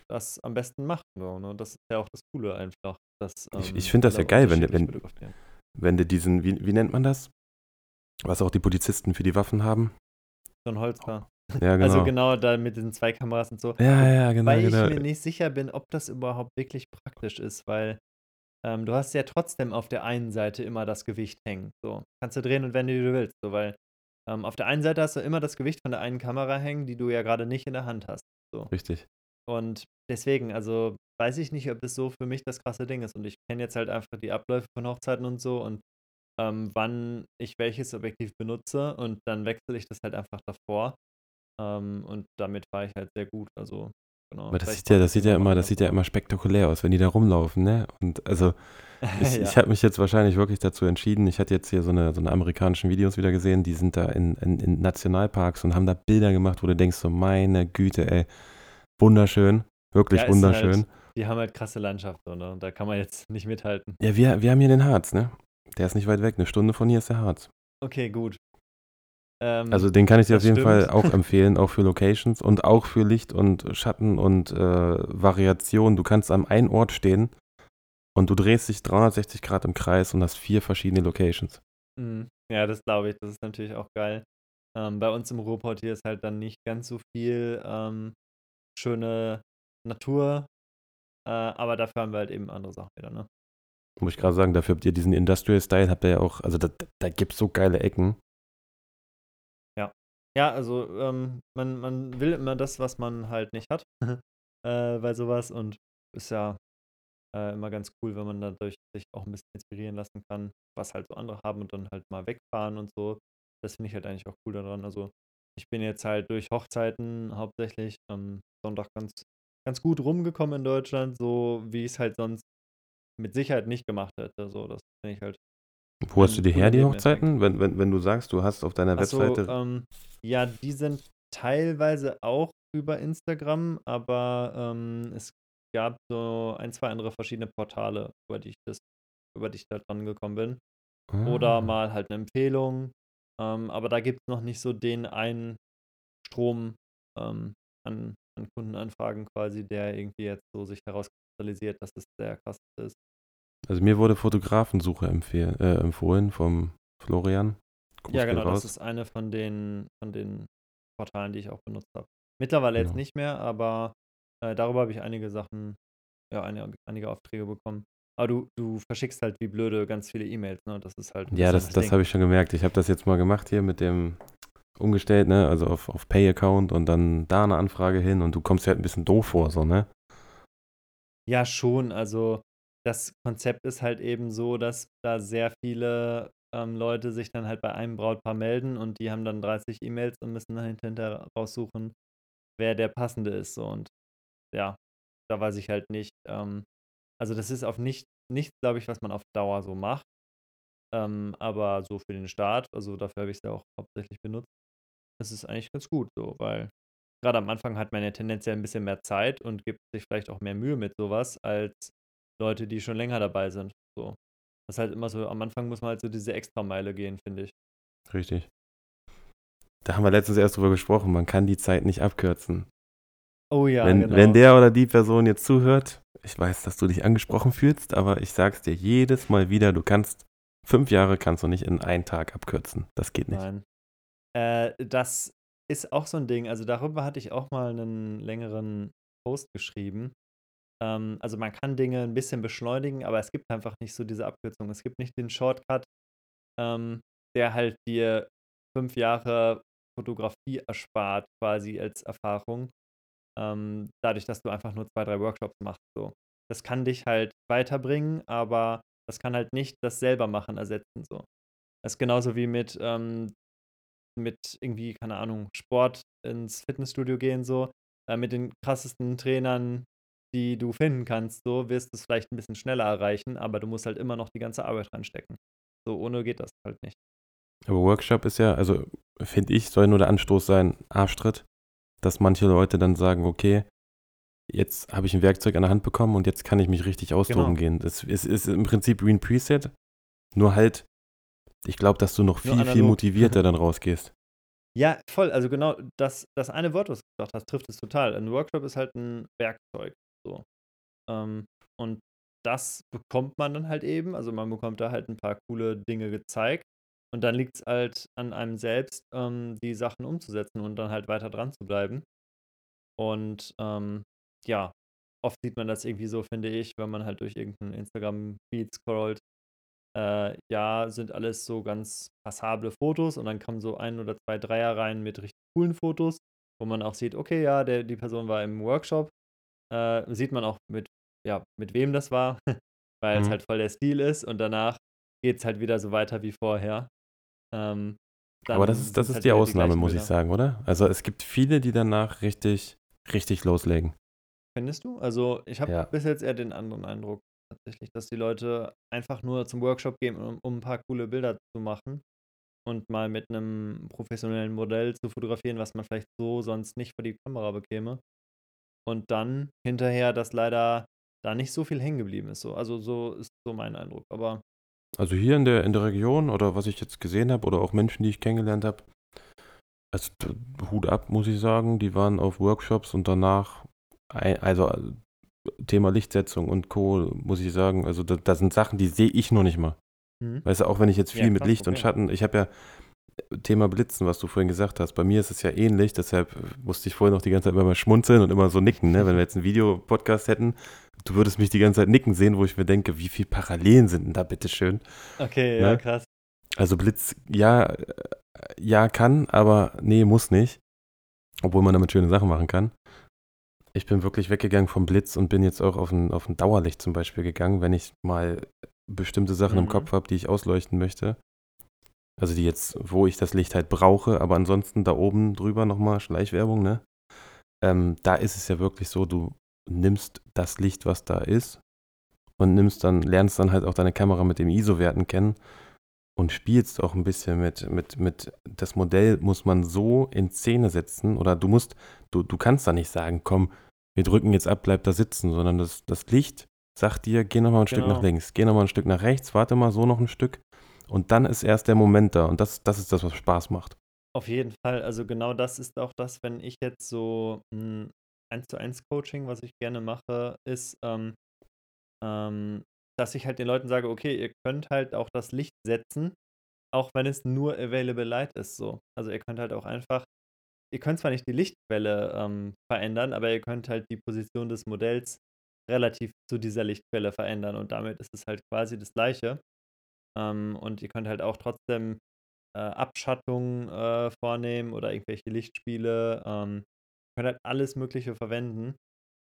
das am besten macht. So, ne? Das ist ja auch das Coole einfach. Dass, ähm, ich ich finde das ja geil, wenn, wenn, wenn du diesen, wie, wie nennt man das? Was auch die Polizisten für die Waffen haben? So ein Holster. Ja, genau. Also genau da mit diesen zwei Kameras und so. Ja, ja, genau. Weil genau. ich mir nicht sicher bin, ob das überhaupt wirklich praktisch ist, weil ähm, du hast ja trotzdem auf der einen Seite immer das Gewicht hängen. So, kannst du drehen und wenden, wie du willst. So, weil ähm, auf der einen Seite hast du immer das Gewicht von der einen Kamera hängen, die du ja gerade nicht in der Hand hast. So. Richtig. Und deswegen, also weiß ich nicht, ob das so für mich das krasse Ding ist. Und ich kenne jetzt halt einfach die Abläufe von Hochzeiten und so und ähm, wann ich welches Objektiv benutze und dann wechsle ich das halt einfach davor. Ähm, und damit fahre ich halt sehr gut. Also genau. Aber das sieht ja, das sieht ja immer, das sieht ja immer spektakulär aus, wenn die da rumlaufen, ne? Und also ich, ja. ich habe mich jetzt wahrscheinlich wirklich dazu entschieden. Ich hatte jetzt hier so eine, so eine amerikanischen Videos wieder gesehen, die sind da in, in, in Nationalparks und haben da Bilder gemacht, wo du denkst, so meine Güte, ey, wunderschön, wirklich ja, wunderschön. Halt, die haben halt krasse Landschaften, ne? Und da kann man jetzt nicht mithalten. Ja, wir, wir haben hier den Harz, ne? Der ist nicht weit weg. Eine Stunde von hier ist der Harz. Okay, gut. Ähm, also den kann ich dir auf jeden stimmt. Fall auch empfehlen, auch für Locations und auch für Licht und Schatten und äh, Variation. Du kannst am einen Ort stehen und du drehst dich 360 Grad im Kreis und hast vier verschiedene Locations. Mhm. Ja, das glaube ich. Das ist natürlich auch geil. Ähm, bei uns im Ruhrpott hier ist halt dann nicht ganz so viel ähm, schöne Natur, äh, aber dafür haben wir halt eben andere Sachen wieder, ne? Muss ich gerade sagen, dafür habt ihr diesen Industrial Style, habt ihr ja auch, also da, da gibt es so geile Ecken. Ja, also ähm, man, man will immer das, was man halt nicht hat äh, bei sowas und ist ja äh, immer ganz cool, wenn man dadurch sich auch ein bisschen inspirieren lassen kann, was halt so andere haben und dann halt mal wegfahren und so. Das finde ich halt eigentlich auch cool daran. Also ich bin jetzt halt durch Hochzeiten hauptsächlich am Sonntag ganz, ganz gut rumgekommen in Deutschland, so wie ich es halt sonst mit Sicherheit nicht gemacht hätte. So, das finde ich halt wo hast du die her, die Hochzeiten? Wenn, wenn, wenn du sagst, du hast auf deiner Ach so, Webseite. Ähm, ja, die sind teilweise auch über Instagram, aber ähm, es gab so ein, zwei andere verschiedene Portale, über die ich, das, über die ich da dran gekommen bin. Ah. Oder mal halt eine Empfehlung. Ähm, aber da gibt es noch nicht so den einen Strom ähm, an, an Kundenanfragen quasi, der irgendwie jetzt so sich herauskristallisiert, dass es sehr krass ist. Also mir wurde Fotografensuche äh, empfohlen vom Florian. Gruß ja, genau, das ist eine von den, von den Portalen, die ich auch benutzt habe. Mittlerweile genau. jetzt nicht mehr, aber äh, darüber habe ich einige Sachen, ja, einige, einige Aufträge bekommen. Aber du, du verschickst halt wie blöde ganz viele E-Mails, ne? Das ist halt. Ja, das, das habe ich schon gemerkt. Ich habe das jetzt mal gemacht hier mit dem umgestellt, ne? Also auf, auf Pay-Account und dann da eine Anfrage hin und du kommst ja halt ein bisschen doof vor, so, ne? Ja, schon. Also das Konzept ist halt eben so, dass da sehr viele ähm, Leute sich dann halt bei einem Brautpaar melden und die haben dann 30 E-Mails und müssen dann hinterher raussuchen, wer der passende ist. So. Und ja, da weiß ich halt nicht. Ähm, also das ist auf nicht, nichts, glaube ich, was man auf Dauer so macht. Ähm, aber so für den Start, also dafür habe ich es ja auch hauptsächlich benutzt, das ist eigentlich ganz gut so, weil gerade am Anfang hat man ja tendenziell ein bisschen mehr Zeit und gibt sich vielleicht auch mehr Mühe mit sowas, als Leute, die schon länger dabei sind. So. Das ist halt immer so, am Anfang muss man halt so diese Extrameile gehen, finde ich. Richtig. Da haben wir letztens erst drüber gesprochen, man kann die Zeit nicht abkürzen. Oh ja, wenn, genau. wenn der oder die Person jetzt zuhört, ich weiß, dass du dich angesprochen fühlst, aber ich sag's dir jedes Mal wieder, du kannst, fünf Jahre kannst du nicht in einen Tag abkürzen. Das geht nicht. Nein. Äh, das ist auch so ein Ding, also darüber hatte ich auch mal einen längeren Post geschrieben. Ähm, also man kann Dinge ein bisschen beschleunigen, aber es gibt einfach nicht so diese Abkürzung. Es gibt nicht den Shortcut, ähm, der halt dir fünf Jahre Fotografie erspart, quasi als Erfahrung. Ähm, dadurch, dass du einfach nur zwei, drei Workshops machst. So. Das kann dich halt weiterbringen, aber das kann halt nicht das selber machen ersetzen. So. Das ist genauso wie mit, ähm, mit irgendwie, keine Ahnung, Sport ins Fitnessstudio gehen, so. Äh, mit den krassesten Trainern, die du finden kannst, so wirst du es vielleicht ein bisschen schneller erreichen, aber du musst halt immer noch die ganze Arbeit reinstecken. So ohne geht das halt nicht. Aber Workshop ist ja, also finde ich, soll nur der Anstoß sein, Arschtritt, dass manche Leute dann sagen, okay, jetzt habe ich ein Werkzeug an der Hand bekommen und jetzt kann ich mich richtig ausdrucken genau. gehen. Es ist, ist, im Prinzip wie ein Preset, nur halt, ich glaube, dass du noch viel, viel motivierter dann rausgehst. Ja, voll. Also genau das, das eine Wort, was du gesagt hast, trifft es total. Ein Workshop ist halt ein Werkzeug. So. Ähm, und das bekommt man dann halt eben. Also man bekommt da halt ein paar coole Dinge gezeigt. Und dann liegt es halt an einem selbst, ähm, die Sachen umzusetzen und dann halt weiter dran zu bleiben. Und ähm, ja, oft sieht man das irgendwie so, finde ich, wenn man halt durch irgendeinen Instagram-Feed scrollt. Äh, ja, sind alles so ganz passable Fotos und dann kommen so ein oder zwei Dreier rein mit richtig coolen Fotos, wo man auch sieht, okay, ja, der, die Person war im Workshop. Äh, sieht man auch mit, ja, mit wem das war, weil mhm. es halt voll der Stil ist und danach geht es halt wieder so weiter wie vorher. Ähm, Aber das ist, das ist halt die Ausnahme, die muss ich sagen, oder? Also es gibt viele, die danach richtig, richtig loslegen. Findest du? Also ich habe ja. bis jetzt eher den anderen Eindruck tatsächlich, dass die Leute einfach nur zum Workshop gehen, um, um ein paar coole Bilder zu machen und mal mit einem professionellen Modell zu fotografieren, was man vielleicht so sonst nicht vor die Kamera bekäme. Und dann hinterher, dass leider da nicht so viel hängen geblieben ist. So. Also so ist so mein Eindruck. Aber also hier in der, in der Region oder was ich jetzt gesehen habe oder auch Menschen, die ich kennengelernt habe, also Hut ab, muss ich sagen, die waren auf Workshops und danach, also Thema Lichtsetzung und Co., muss ich sagen, also da, da sind Sachen, die sehe ich noch nicht mal. Mhm. Weißt du, auch wenn ich jetzt viel ja, mit Licht okay. und Schatten, ich habe ja Thema Blitzen, was du vorhin gesagt hast, bei mir ist es ja ähnlich, deshalb musste ich vorhin noch die ganze Zeit immer mal schmunzeln und immer so nicken, ne? wenn wir jetzt einen Videopodcast hätten, du würdest mich die ganze Zeit nicken sehen, wo ich mir denke, wie viele Parallelen sind denn da, bitteschön. Okay, ne? ja, krass. Also Blitz, ja, ja kann, aber nee, muss nicht. Obwohl man damit schöne Sachen machen kann. Ich bin wirklich weggegangen vom Blitz und bin jetzt auch auf ein, auf ein Dauerlicht zum Beispiel gegangen, wenn ich mal bestimmte Sachen mhm. im Kopf habe, die ich ausleuchten möchte. Also die jetzt, wo ich das Licht halt brauche, aber ansonsten da oben drüber nochmal Schleichwerbung, ne? Ähm, da ist es ja wirklich so, du nimmst das Licht, was da ist und nimmst dann, lernst dann halt auch deine Kamera mit dem ISO-Werten kennen und spielst auch ein bisschen mit, mit, mit, das Modell muss man so in Szene setzen oder du musst, du, du kannst da nicht sagen, komm, wir drücken jetzt ab, bleib da sitzen, sondern das, das Licht sagt dir, geh nochmal ein genau. Stück nach genau. links, geh nochmal ein Stück nach rechts, warte mal so noch ein Stück und dann ist erst der Moment da und das, das ist das, was Spaß macht. Auf jeden Fall, also genau das ist auch das, wenn ich jetzt so ein 1 zu 1 Coaching, was ich gerne mache, ist, ähm, ähm, dass ich halt den Leuten sage, okay, ihr könnt halt auch das Licht setzen, auch wenn es nur Available Light ist so. Also ihr könnt halt auch einfach, ihr könnt zwar nicht die Lichtquelle ähm, verändern, aber ihr könnt halt die Position des Modells relativ zu dieser Lichtquelle verändern und damit ist es halt quasi das gleiche. Ähm, und ihr könnt halt auch trotzdem äh, Abschattungen äh, vornehmen oder irgendwelche Lichtspiele. Ähm, ihr könnt halt alles Mögliche verwenden.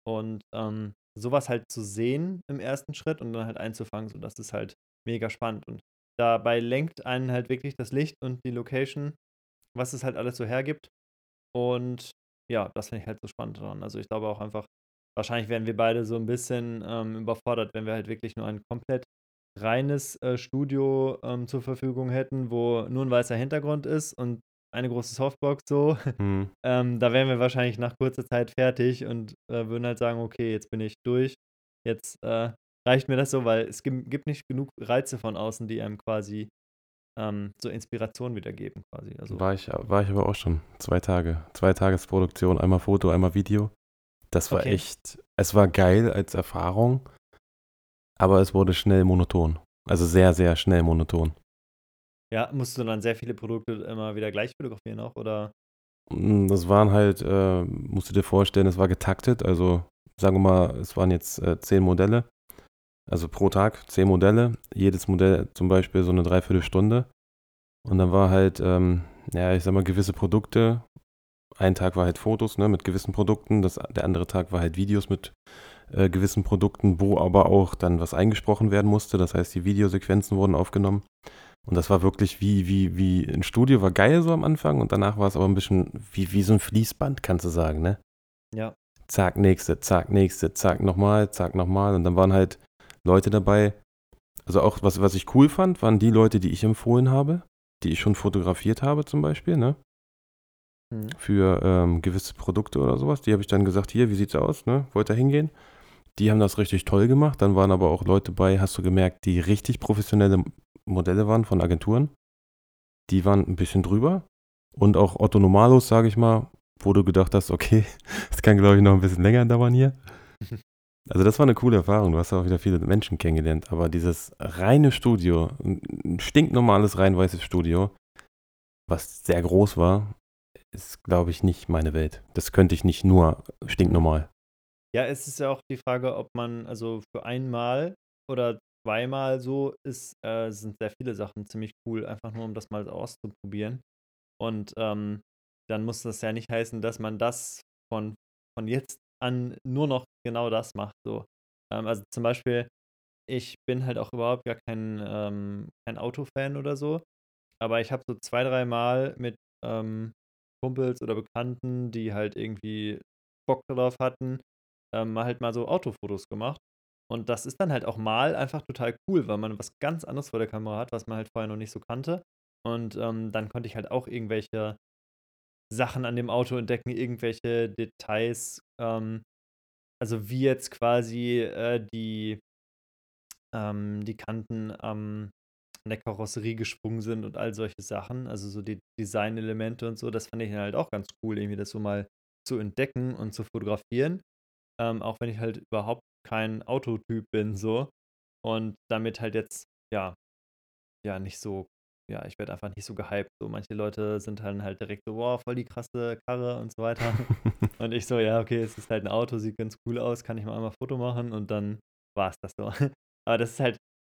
Und ähm, sowas halt zu sehen im ersten Schritt und dann halt einzufangen, so das ist halt mega spannend. Und dabei lenkt einen halt wirklich das Licht und die Location, was es halt alles so hergibt. Und ja, das finde ich halt so spannend dran. Also ich glaube auch einfach, wahrscheinlich wären wir beide so ein bisschen ähm, überfordert, wenn wir halt wirklich nur ein komplett reines äh, Studio ähm, zur Verfügung hätten, wo nur ein weißer Hintergrund ist und eine große Softbox so, mhm. ähm, da wären wir wahrscheinlich nach kurzer Zeit fertig und äh, würden halt sagen, okay, jetzt bin ich durch, jetzt äh, reicht mir das so, weil es gibt, nicht genug Reize von außen, die einem quasi ähm, so Inspiration wiedergeben quasi. Also, war, ich, war ich aber auch schon zwei Tage, zwei Tagesproduktion, einmal Foto, einmal Video. Das war okay. echt, es war geil als Erfahrung, aber es wurde schnell monoton. Also sehr, sehr schnell monoton. Ja, musst du dann sehr viele Produkte immer wieder gleich fotografieren auch, oder? Mm, das waren halt, äh, musst du dir vorstellen, es war getaktet. Also sagen wir mal, es waren jetzt äh, zehn Modelle. Also pro Tag zehn Modelle. Jedes Modell zum Beispiel so eine Dreiviertelstunde. Und dann war halt, ähm, ja, ich sag mal, gewisse Produkte. Ein Tag war halt Fotos ne, mit gewissen Produkten. Das, der andere Tag war halt Videos mit äh, gewissen Produkten, wo aber auch dann was eingesprochen werden musste. Das heißt, die Videosequenzen wurden aufgenommen. Und das war wirklich wie, wie, wie ein Studio, war geil so am Anfang und danach war es aber ein bisschen wie, wie so ein Fließband, kannst du sagen, ne? Ja. Zack, nächste, zack, nächste, zack, nochmal, zack, nochmal. Und dann waren halt Leute dabei. Also auch, was, was ich cool fand, waren die Leute, die ich empfohlen habe, die ich schon fotografiert habe zum Beispiel, ne? mhm. für ähm, gewisse Produkte oder sowas. Die habe ich dann gesagt, hier, wie sieht's aus, ne? Wollt ihr hingehen? Die haben das richtig toll gemacht. Dann waren aber auch Leute bei, hast du gemerkt, die richtig professionelle Modelle waren von Agenturen. Die waren ein bisschen drüber. Und auch Otto Normalos, sage ich mal, wo du gedacht hast, okay, das kann, glaube ich, noch ein bisschen länger dauern hier. Also das war eine coole Erfahrung. Du hast auch wieder viele Menschen kennengelernt. Aber dieses reine Studio, ein stinknormales, rein weißes Studio, was sehr groß war, ist, glaube ich, nicht meine Welt. Das könnte ich nicht nur stinknormal. Ja, es ist ja auch die Frage, ob man, also für einmal oder zweimal so ist, äh, sind sehr viele Sachen ziemlich cool, einfach nur um das mal auszuprobieren. Und ähm, dann muss das ja nicht heißen, dass man das von, von jetzt an nur noch genau das macht. So. Ähm, also zum Beispiel, ich bin halt auch überhaupt gar kein, ähm, kein Autofan oder so. Aber ich habe so zwei, drei Mal mit ähm, Kumpels oder Bekannten, die halt irgendwie Bock darauf hatten, ähm, halt mal so Autofotos gemacht. Und das ist dann halt auch mal einfach total cool, weil man was ganz anderes vor der Kamera hat, was man halt vorher noch nicht so kannte. Und ähm, dann konnte ich halt auch irgendwelche Sachen an dem Auto entdecken, irgendwelche Details. Ähm, also wie jetzt quasi äh, die, ähm, die Kanten ähm, an der Karosserie gesprungen sind und all solche Sachen. Also so die Designelemente und so, das fand ich halt auch ganz cool, irgendwie das so mal zu entdecken und zu fotografieren. Ähm, auch wenn ich halt überhaupt kein Autotyp bin, so. Und damit halt jetzt, ja, ja, nicht so ja, ich werde einfach nicht so gehypt. So, manche Leute sind dann halt direkt so, wow, voll die krasse Karre und so weiter. und ich so, ja, okay, es ist halt ein Auto, sieht ganz cool aus, kann ich mal einmal ein Foto machen und dann war es das so. Aber das ist halt,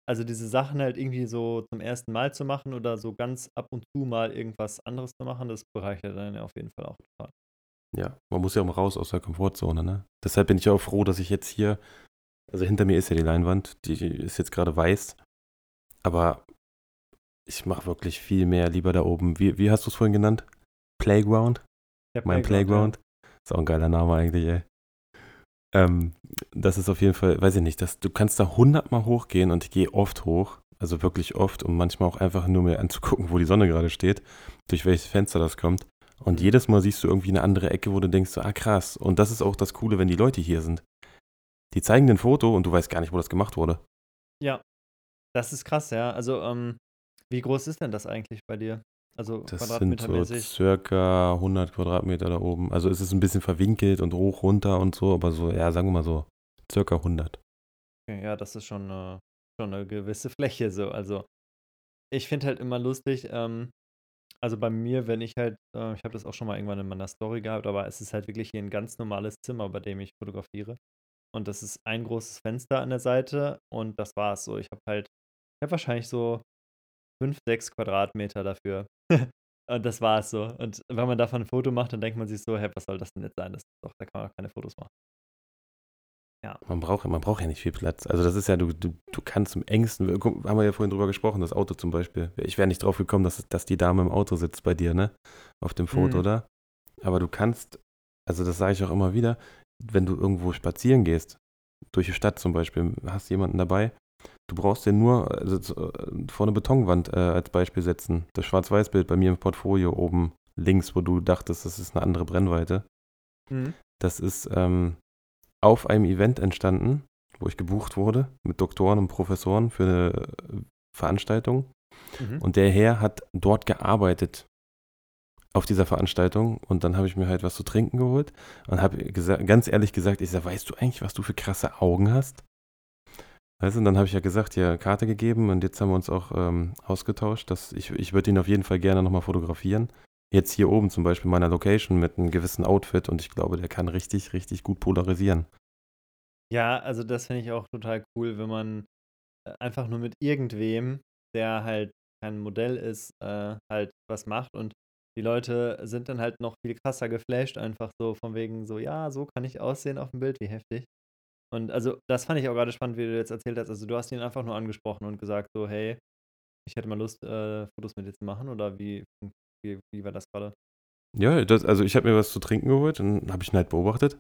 also diese Sachen halt irgendwie so zum ersten Mal zu machen oder so ganz ab und zu mal irgendwas anderes zu machen, das bereichert dann ja auf jeden Fall auch total. Ja, man muss ja auch mal raus aus der Komfortzone, ne? Deshalb bin ich auch froh, dass ich jetzt hier, also hinter mir ist ja die Leinwand, die ist jetzt gerade weiß, aber ich mache wirklich viel mehr lieber da oben. Wie, wie hast du es vorhin genannt? Playground? Ja, mein Playground. Ja. Ist auch ein geiler Name eigentlich, ey. Ähm, das ist auf jeden Fall, weiß ich nicht, das, du kannst da hundertmal hochgehen und ich gehe oft hoch, also wirklich oft, um manchmal auch einfach nur mir anzugucken, wo die Sonne gerade steht, durch welches Fenster das kommt. Und jedes Mal siehst du irgendwie eine andere Ecke, wo du denkst, so, ah krass. Und das ist auch das Coole, wenn die Leute hier sind. Die zeigen ein Foto und du weißt gar nicht, wo das gemacht wurde. Ja, das ist krass, ja. Also, ähm, wie groß ist denn das eigentlich bei dir? Also das sind so circa 100 Quadratmeter da oben. Also es ist ein bisschen verwinkelt und hoch, runter und so, aber so, ja, sagen wir mal so, circa 100. Okay, ja, das ist schon, äh, schon eine gewisse Fläche so. Also ich finde halt immer lustig, ähm, also bei mir, wenn ich halt, äh, ich habe das auch schon mal irgendwann in meiner Story gehabt, aber es ist halt wirklich hier ein ganz normales Zimmer, bei dem ich fotografiere. Und das ist ein großes Fenster an der Seite und das war es so. Ich habe halt, ich habe wahrscheinlich so 5, 6 Quadratmeter dafür. und das war es so. Und wenn man davon ein Foto macht, dann denkt man sich so, hey, was soll das denn jetzt sein? Das doch, da kann man auch keine Fotos machen. Ja. Man braucht, man braucht ja nicht viel Platz. Also das ist ja, du, du, du kannst im engsten, haben wir ja vorhin drüber gesprochen, das Auto zum Beispiel. Ich wäre nicht drauf gekommen, dass, dass die Dame im Auto sitzt bei dir, ne? Auf dem Foto, mhm. oder? Aber du kannst, also das sage ich auch immer wieder, wenn du irgendwo spazieren gehst, durch die Stadt zum Beispiel, hast jemanden dabei, Du brauchst den nur also, äh, vor eine Betonwand äh, als Beispiel setzen. Das Schwarz-Weiß-Bild bei mir im Portfolio oben links, wo du dachtest, das ist eine andere Brennweite. Mhm. Das ist ähm, auf einem Event entstanden, wo ich gebucht wurde mit Doktoren und Professoren für eine äh, Veranstaltung. Mhm. Und der Herr hat dort gearbeitet auf dieser Veranstaltung und dann habe ich mir halt was zu trinken geholt und habe ganz ehrlich gesagt, ich sage, weißt du eigentlich, was du für krasse Augen hast? Weißt du, und dann habe ich ja gesagt, ja, Karte gegeben und jetzt haben wir uns auch ähm, ausgetauscht. Dass ich ich würde ihn auf jeden Fall gerne nochmal fotografieren. Jetzt hier oben zum Beispiel meiner Location mit einem gewissen Outfit und ich glaube, der kann richtig, richtig gut polarisieren. Ja, also das finde ich auch total cool, wenn man äh, einfach nur mit irgendwem, der halt kein Modell ist, äh, halt was macht und die Leute sind dann halt noch viel krasser geflasht, einfach so von wegen so, ja, so kann ich aussehen auf dem Bild, wie heftig. Und also, das fand ich auch gerade spannend, wie du jetzt erzählt hast. Also, du hast ihn einfach nur angesprochen und gesagt, so, hey, ich hätte mal Lust, äh, Fotos mit dir zu machen, oder wie, wie, wie war das gerade? Ja, das, also ich habe mir was zu trinken geholt und habe ich ihn halt beobachtet.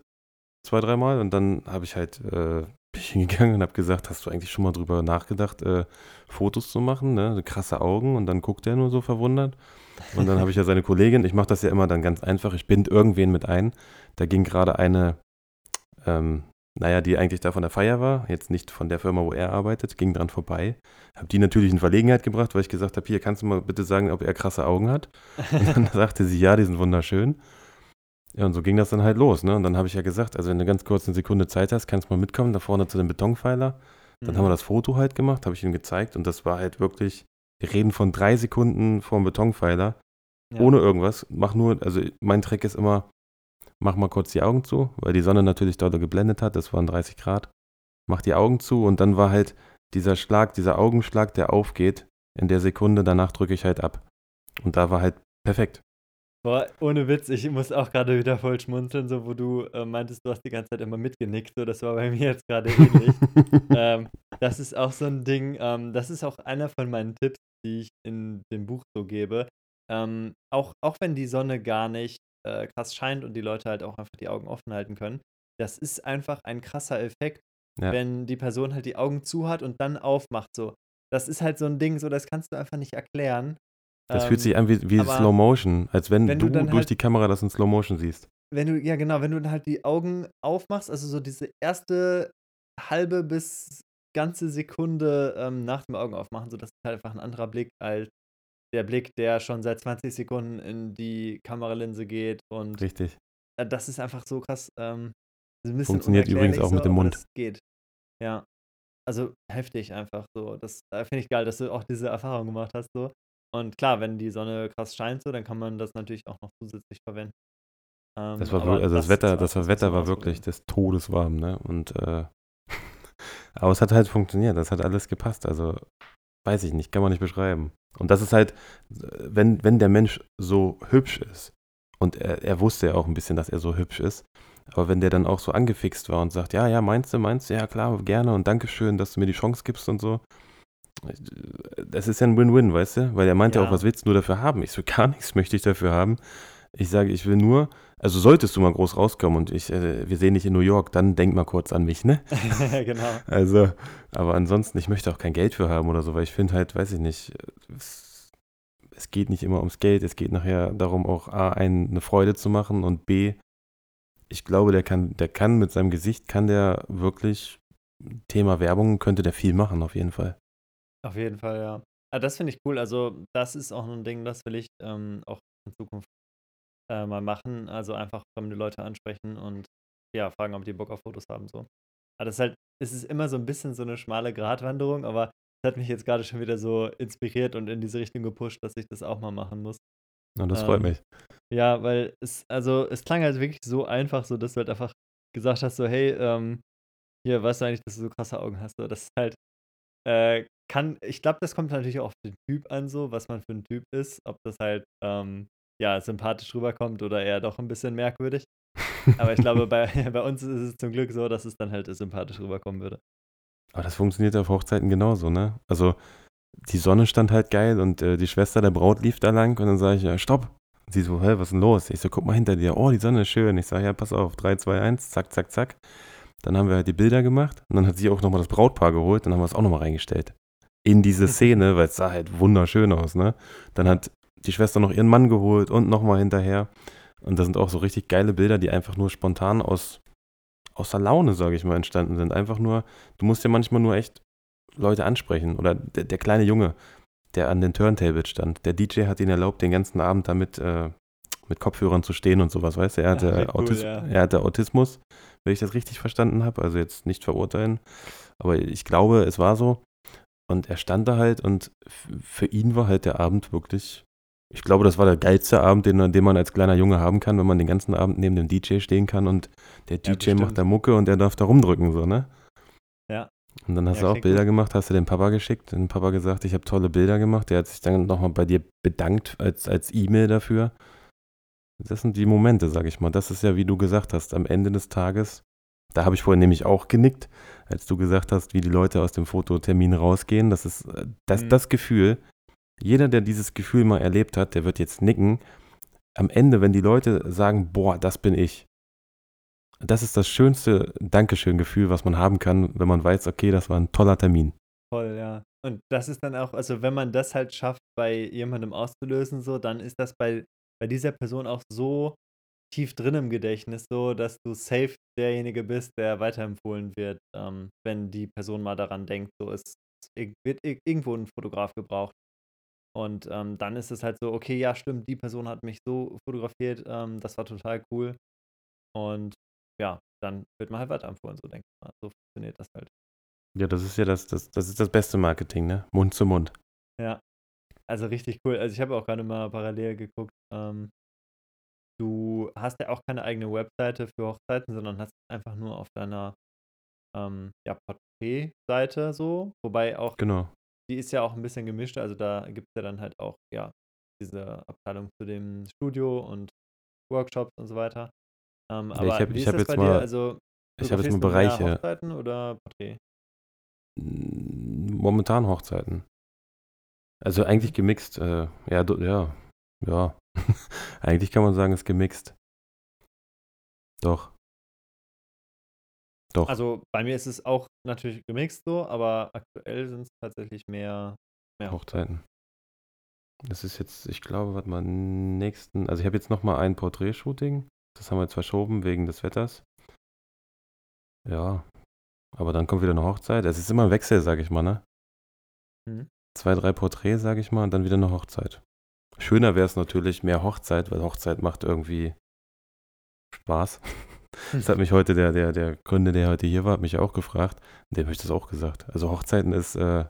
Zwei, dreimal und dann habe ich halt äh, bin ich hingegangen und habe gesagt, hast du eigentlich schon mal drüber nachgedacht, äh, Fotos zu machen, ne? krasse Augen und dann guckt er nur so verwundert. Und dann habe ich ja seine Kollegin, ich mache das ja immer dann ganz einfach, ich bind irgendwen mit ein. Da ging gerade eine, ähm, naja, die eigentlich da von der Feier war, jetzt nicht von der Firma, wo er arbeitet, ging dran vorbei. Habe die natürlich in Verlegenheit gebracht, weil ich gesagt habe, hier, kannst du mal bitte sagen, ob er krasse Augen hat? Und dann sagte sie, ja, die sind wunderschön. Ja, und so ging das dann halt los, ne? Und dann habe ich ja gesagt, also wenn du ganz kurz eine Sekunde Zeit hast, kannst du mal mitkommen, da vorne zu dem Betonpfeiler. Dann mhm. haben wir das Foto halt gemacht, habe ich ihm gezeigt und das war halt wirklich, wir reden von drei Sekunden vor dem Betonpfeiler, ja. ohne irgendwas. Mach nur, also mein Trick ist immer, mach mal kurz die Augen zu, weil die Sonne natürlich dort geblendet hat, das waren 30 Grad. Mach die Augen zu und dann war halt dieser Schlag, dieser Augenschlag, der aufgeht, in der Sekunde, danach drücke ich halt ab. Und da war halt perfekt. Boah, ohne Witz, ich muss auch gerade wieder voll schmunzeln, so wo du äh, meintest, du hast die ganze Zeit immer mitgenickt, so das war bei mir jetzt gerade ähnlich. ähm, das ist auch so ein Ding, ähm, das ist auch einer von meinen Tipps, die ich in dem Buch so gebe. Ähm, auch, auch wenn die Sonne gar nicht äh, krass scheint und die Leute halt auch einfach die Augen offen halten können, das ist einfach ein krasser Effekt, ja. wenn die Person halt die Augen zu hat und dann aufmacht, so. Das ist halt so ein Ding, so das kannst du einfach nicht erklären. Das ähm, fühlt sich an wie, wie Slow Motion, als wenn, wenn du, du durch halt, die Kamera das in Slow Motion siehst. Wenn du, ja genau, wenn du dann halt die Augen aufmachst, also so diese erste halbe bis ganze Sekunde ähm, nach dem Augen aufmachen, so das ist halt einfach ein anderer Blick als der Blick, der schon seit 20 Sekunden in die Kameralinse geht und Richtig. Äh, das ist einfach so krass. Ähm, Funktioniert übrigens auch so, mit dem Mund. geht. Ja. Also heftig einfach so. Das äh, finde ich geil, dass du auch diese Erfahrung gemacht hast so. Und klar, wenn die Sonne krass scheint, so, dann kann man das natürlich auch noch zusätzlich verwenden. Ähm, das war also das, das Wetter, das war Wetter war wirklich des Todes warm, ne? Und äh, aber es hat halt funktioniert, das hat alles gepasst. Also weiß ich nicht, kann man nicht beschreiben. Und das ist halt, wenn, wenn der Mensch so hübsch ist, und er, er wusste ja auch ein bisschen, dass er so hübsch ist, aber wenn der dann auch so angefixt war und sagt, ja, ja, meinst du, meinst du, ja klar, gerne und Dankeschön, dass du mir die Chance gibst und so, das ist ja ein Win-Win, weißt du? Weil er meinte ja. auch, was willst du nur dafür haben? Ich so, gar nichts möchte ich dafür haben. Ich sage, ich will nur, also solltest du mal groß rauskommen und ich, äh, wir sehen dich in New York, dann denk mal kurz an mich, ne? genau. Also, aber ansonsten, ich möchte auch kein Geld für haben oder so, weil ich finde halt, weiß ich nicht, es, es, geht nicht immer ums Geld, es geht nachher darum, auch A, einen eine Freude zu machen und B, ich glaube, der kann, der kann mit seinem Gesicht, kann der wirklich, Thema Werbung, könnte der viel machen, auf jeden Fall. Auf jeden Fall, ja. Ah, das finde ich cool. Also, das ist auch ein Ding, das will ich ähm, auch in Zukunft äh, mal machen. Also einfach fremde Leute ansprechen und ja, fragen, ob die Bock auf Fotos haben. So. Aber das ist halt, es ist immer so ein bisschen so eine schmale Gratwanderung, aber es hat mich jetzt gerade schon wieder so inspiriert und in diese Richtung gepusht, dass ich das auch mal machen muss. Und das ähm, freut mich. Ja, weil es, also es klang halt wirklich so einfach, so dass du halt einfach gesagt hast, so, hey, ähm, hier, weißt du eigentlich, dass du so krasse Augen hast? So, das ist halt, äh, kann, ich glaube, das kommt natürlich auch auf den Typ an, so, was man für ein Typ ist. Ob das halt, ähm, ja, sympathisch rüberkommt oder eher doch ein bisschen merkwürdig. Aber ich glaube, bei, bei uns ist es zum Glück so, dass es dann halt sympathisch rüberkommen würde. Aber das funktioniert auf Hochzeiten genauso, ne? Also, die Sonne stand halt geil und äh, die Schwester der Braut lief da lang und dann sage ich, ja, stopp. Und sie so, hä, was ist denn los? Ich so, guck mal hinter dir. Oh, die Sonne ist schön. Ich sage, ja, pass auf, 3, 2, 1, zack, zack, zack. Dann haben wir halt die Bilder gemacht und dann hat sie auch nochmal das Brautpaar geholt, dann haben wir es auch nochmal reingestellt in diese Szene, weil es sah halt wunderschön aus, ne? Dann hat die Schwester noch ihren Mann geholt und nochmal hinterher. Und das sind auch so richtig geile Bilder, die einfach nur spontan aus, aus der Laune, sage ich mal, entstanden sind. Einfach nur, du musst ja manchmal nur echt Leute ansprechen. Oder der, der kleine Junge, der an den Turntables stand, der DJ hat ihn erlaubt, den ganzen Abend damit äh, mit Kopfhörern zu stehen und sowas, weißt du? Er hatte, ja, cool, Autis ja. er hatte Autismus, wenn ich das richtig verstanden habe. Also jetzt nicht verurteilen. Aber ich glaube, es war so. Und er stand da halt und für ihn war halt der Abend wirklich, ich glaube, das war der geilste Abend, den, den man als kleiner Junge haben kann, wenn man den ganzen Abend neben dem DJ stehen kann und der ja, DJ bestimmt. macht da Mucke und der darf da rumdrücken, so, ne? Ja. Und dann hast ja, du auch Bilder gut. gemacht, hast du dem Papa geschickt, den Papa gesagt, ich habe tolle Bilder gemacht. Der hat sich dann nochmal bei dir bedankt als, als E-Mail dafür. Das sind die Momente, sag ich mal. Das ist ja, wie du gesagt hast, am Ende des Tages da habe ich vorhin nämlich auch genickt, als du gesagt hast, wie die Leute aus dem Fototermin rausgehen. Das ist äh, das, mhm. das Gefühl. Jeder, der dieses Gefühl mal erlebt hat, der wird jetzt nicken. Am Ende, wenn die Leute sagen, boah, das bin ich. das ist das schönste Dankeschön-Gefühl, was man haben kann, wenn man weiß, okay, das war ein toller Termin. Voll, ja. Und das ist dann auch, also wenn man das halt schafft, bei jemandem auszulösen, so, dann ist das bei, bei dieser Person auch so tief drin im Gedächtnis, so, dass du safe derjenige bist, der weiterempfohlen wird, ähm, wenn die Person mal daran denkt, so, es wird irgendwo ein Fotograf gebraucht. Und ähm, dann ist es halt so, okay, ja, stimmt, die Person hat mich so fotografiert, ähm, das war total cool. Und ja, dann wird man halt weiterempfohlen, so denke ich mal. So funktioniert das halt. Ja, das ist ja das, das, das ist das beste Marketing, ne? Mund zu Mund. Ja. Also richtig cool. Also ich habe auch gerade mal parallel geguckt. Ähm, du hast ja auch keine eigene Webseite für Hochzeiten, sondern hast einfach nur auf deiner ähm, ja, Porträt-Seite so. Wobei auch, genau. Die ist ja auch ein bisschen gemischt. Also da gibt es ja dann halt auch, ja, diese Abteilung zu dem Studio und Workshops und so weiter. Ähm, ja, aber ich habe hab jetzt mal, also, ich habe jetzt mal Bereiche. Hochzeiten oder Porträt? Momentan Hochzeiten. Also eigentlich gemixt. Äh, ja, ja, ja. eigentlich kann man sagen, es ist gemixt. Doch. Doch. Also bei mir ist es auch natürlich gemixt so, aber aktuell sind es tatsächlich mehr, mehr Hochzeiten. Das ist jetzt, ich glaube, warte mal, nächsten, also ich habe jetzt nochmal ein Porträtshooting. Das haben wir jetzt verschoben wegen des Wetters. Ja, aber dann kommt wieder eine Hochzeit. Es ist immer ein Wechsel, sag ich mal, ne? Mhm. Zwei, drei Porträts, sag ich mal, und dann wieder eine Hochzeit. Schöner wäre es natürlich mehr Hochzeit, weil Hochzeit macht irgendwie Spaß. Das hat mich heute der, der, der Kunde, der heute hier war, hat mich auch gefragt. Dem habe ich das auch gesagt. Also Hochzeiten ist äh,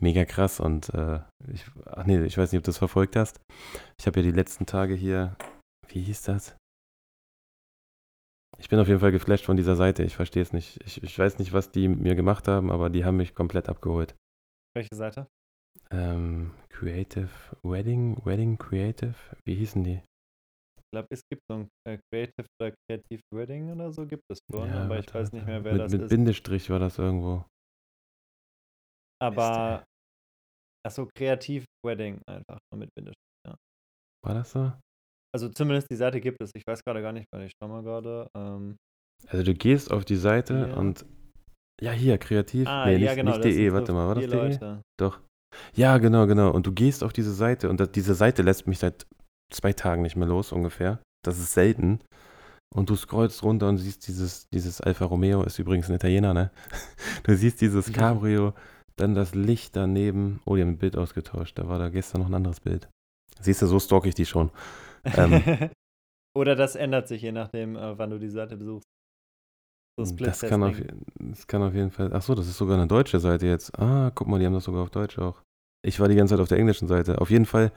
mega krass und äh, ich, ach nee, ich weiß nicht, ob du das verfolgt hast. Ich habe ja die letzten Tage hier, wie hieß das? Ich bin auf jeden Fall geflasht von dieser Seite. Ich verstehe es nicht. Ich, ich weiß nicht, was die mit mir gemacht haben, aber die haben mich komplett abgeholt. Welche Seite? Ähm, Creative Wedding, Wedding Creative. Wie hießen die? Ich glaube, es gibt so ein äh, Creative oder Creative Wedding oder so gibt es schon, ja, aber ich weiß nicht mehr, wer mit, das mit ist. Mit Bindestrich war das irgendwo. Aber, achso, Kreativ Wedding einfach, mit Bindestrich, ja. War das so? Also zumindest die Seite gibt es. Ich weiß gerade gar nicht, weil ich schau mal gerade. Ähm, also du gehst auf die Seite ja. und ja, hier, kreativ. Ah, nee, nicht, ja, genau, nicht de, warte mal, war das de? Doch. Ja, genau, genau. Und du gehst auf diese Seite und das, diese Seite lässt mich seit zwei Tagen nicht mehr los, ungefähr. Das ist selten. Und du scrollst runter und siehst dieses, dieses Alfa Romeo, ist übrigens ein Italiener, ne? Du siehst dieses Cabrio, dann das Licht daneben. Oh, die haben ein Bild ausgetauscht. Da war da gestern noch ein anderes Bild. Siehst du, so stalk ich die schon. Ähm, Oder das ändert sich, je nachdem, äh, wann du die Seite besuchst. So das, kann auf, das kann auf jeden Fall. Achso, das ist sogar eine deutsche Seite jetzt. Ah, guck mal, die haben das sogar auf Deutsch auch. Ich war die ganze Zeit auf der englischen Seite. Auf jeden Fall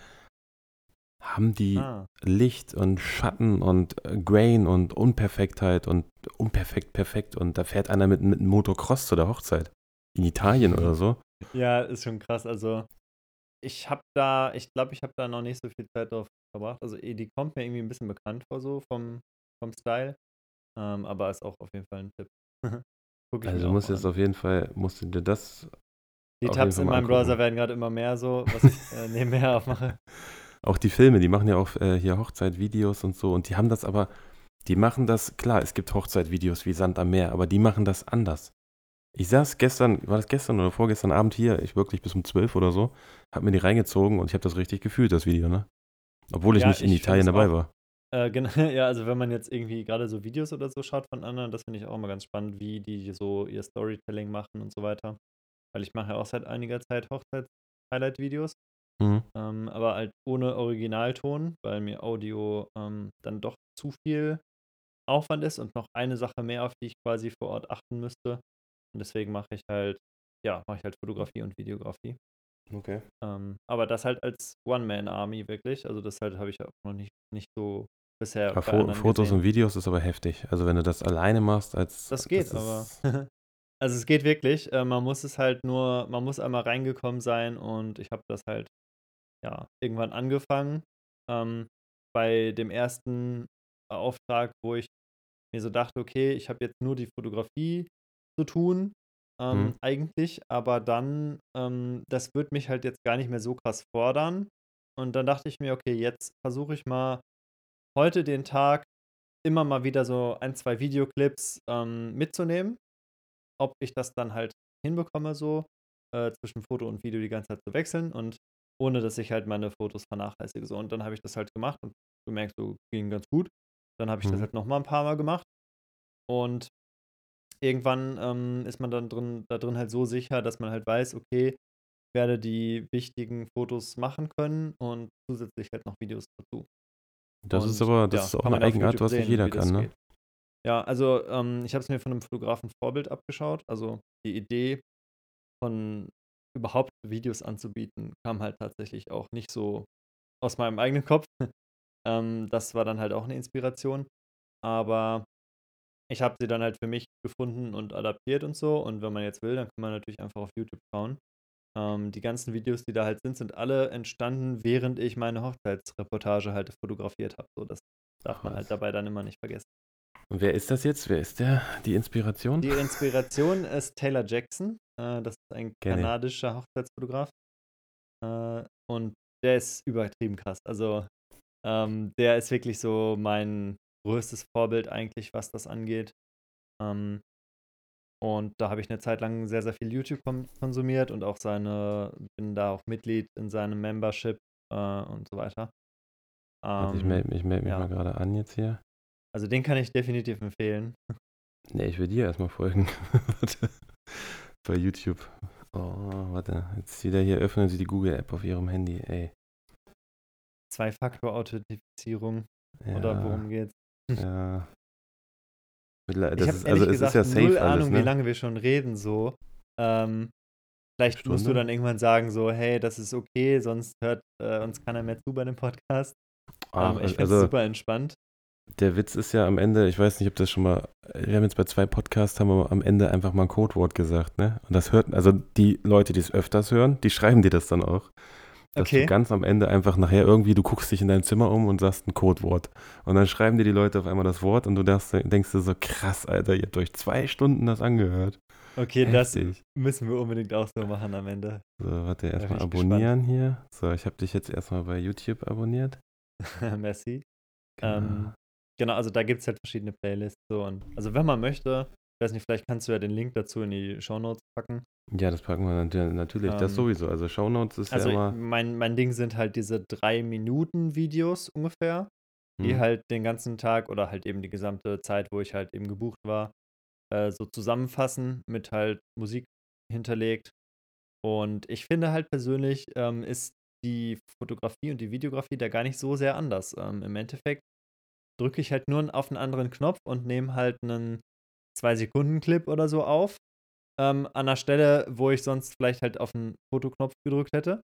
haben die ah. Licht und Schatten und äh, Grain und Unperfektheit und unperfekt perfekt und da fährt einer mit, mit einem Motocross zu der Hochzeit. In Italien oder so. Ja, ist schon krass. Also ich habe da, ich glaube, ich habe da noch nicht so viel Zeit drauf verbracht. Also eh, die kommt mir irgendwie ein bisschen bekannt vor so vom, vom Style. Ähm, aber ist auch auf jeden Fall ein Tipp. also du musst jetzt auf jeden Fall, musst du dir das. Die Tabs in meinem Browser werden gerade immer mehr so, was ich äh, nebenher aufmache. Auch die Filme, die machen ja auch äh, hier Hochzeitvideos und so und die haben das aber, die machen das, klar, es gibt Hochzeitvideos wie Sand am Meer, aber die machen das anders. Ich saß gestern, war das gestern oder vorgestern Abend hier, ich wirklich bis um 12 oder so, hab mir die reingezogen und ich habe das richtig gefühlt, das Video, ne? Obwohl ich ja, nicht in ich Italien dabei auch, war. Äh, genau, ja, also wenn man jetzt irgendwie gerade so Videos oder so schaut von anderen, das finde ich auch immer ganz spannend, wie die so ihr Storytelling machen und so weiter. Weil ich mache ja auch seit einiger Zeit Hochzeits-Highlight-Videos. Mhm. Ähm, aber halt ohne Originalton, weil mir Audio ähm, dann doch zu viel Aufwand ist und noch eine Sache mehr, auf die ich quasi vor Ort achten müsste. Und deswegen mache ich halt, ja, mache ich halt Fotografie und Videografie. Okay. Ähm, aber das halt als One-Man-Army wirklich. Also das halt habe ich auch noch nicht, nicht so bisher. Ja, Fo Fotos gesehen. und Videos ist aber heftig. Also wenn du das alleine machst als. Das geht, das aber. also es geht wirklich. Äh, man muss es halt nur, man muss einmal reingekommen sein und ich habe das halt ja irgendwann angefangen. Ähm, bei dem ersten Auftrag, wo ich mir so dachte, okay, ich habe jetzt nur die Fotografie zu tun, ähm, mhm. eigentlich, aber dann, ähm, das wird mich halt jetzt gar nicht mehr so krass fordern. Und dann dachte ich mir, okay, jetzt versuche ich mal heute den Tag immer mal wieder so ein, zwei Videoclips ähm, mitzunehmen. Ob ich das dann halt hinbekomme, so äh, zwischen Foto und Video die ganze Zeit zu wechseln und ohne dass ich halt meine Fotos vernachlässige. So. Und dann habe ich das halt gemacht und gemerkt, so ging ganz gut. Dann habe ich mhm. das halt nochmal ein paar Mal gemacht. Und irgendwann ähm, ist man dann drin, da drin halt so sicher, dass man halt weiß, okay, ich werde die wichtigen Fotos machen können und zusätzlich halt noch Videos dazu. Das und, ist aber, das ja, ist auch eine Eigenart, was nicht jeder kann, ne? Geht. Ja, also ähm, ich habe es mir von einem Fotografen Vorbild abgeschaut. Also die Idee von überhaupt Videos anzubieten, kam halt tatsächlich auch nicht so aus meinem eigenen Kopf. ähm, das war dann halt auch eine Inspiration. Aber ich habe sie dann halt für mich gefunden und adaptiert und so. Und wenn man jetzt will, dann kann man natürlich einfach auf YouTube schauen. Ähm, die ganzen Videos, die da halt sind, sind alle entstanden, während ich meine Hochzeitsreportage halt fotografiert habe. So, das darf man halt dabei dann immer nicht vergessen. Und wer ist das jetzt? Wer ist der? Die Inspiration? Die Inspiration ist Taylor Jackson. Äh, das ist ein kanadischer Hochzeitsfotograf. Äh, und der ist übertrieben krass. Also, ähm, der ist wirklich so mein größtes Vorbild eigentlich, was das angeht. Ähm, und da habe ich eine Zeit lang sehr, sehr viel YouTube konsumiert und auch seine, bin da auch Mitglied in seinem Membership äh, und so weiter. Ähm, ich melde mich, meld mich ja. mal gerade an jetzt hier. Also den kann ich definitiv empfehlen. Nee, ich will dir erstmal folgen. warte. Bei YouTube. Oh, warte. Jetzt wieder hier öffnen Sie die Google-App auf Ihrem Handy, ey. Zwei-Faktor-Authentifizierung. Ja, Oder worum geht's? Ja. Das ich habe also gesagt, es ist ja safe null alles, Ahnung, ne? wie lange wir schon reden, so. Ähm, vielleicht Stunde? musst du dann irgendwann sagen, so, hey, das ist okay, sonst hört äh, uns keiner mehr zu bei dem Podcast. Ah, ähm, ich finde es also, super entspannt. Der Witz ist ja am Ende, ich weiß nicht, ob das schon mal, wir haben jetzt bei zwei Podcasts, haben wir am Ende einfach mal ein Codewort gesagt, ne? Und das hört, also die Leute, die es öfters hören, die schreiben dir das dann auch. Dass okay. du ganz am Ende einfach nachher irgendwie, du guckst dich in dein Zimmer um und sagst ein Codewort. Und dann schreiben dir die Leute auf einmal das Wort und du denkst, denkst dir so, krass, Alter, ihr habt euch zwei Stunden das angehört. Okay, Heftig. das müssen wir unbedingt auch so machen am Ende. So, warte, erstmal abonnieren gespannt. hier. So, ich habe dich jetzt erstmal bei YouTube abonniert. Merci. Genau. Ähm, Genau, also da gibt es halt verschiedene Playlists. So und, also wenn man möchte, ich weiß nicht, vielleicht kannst du ja den Link dazu in die Shownotes packen. Ja, das packen wir natürlich, ähm, das sowieso. Also Shownotes ist also ja immer. Mein, mein Ding sind halt diese drei Minuten Videos ungefähr, die hm. halt den ganzen Tag oder halt eben die gesamte Zeit, wo ich halt eben gebucht war, äh, so zusammenfassen mit halt Musik hinterlegt. Und ich finde halt persönlich ähm, ist die Fotografie und die Videografie da gar nicht so sehr anders. Ähm, Im Endeffekt drücke ich halt nur auf einen anderen Knopf und nehme halt einen 2-Sekunden-Clip oder so auf. Ähm, an der Stelle, wo ich sonst vielleicht halt auf den Fotoknopf gedrückt hätte.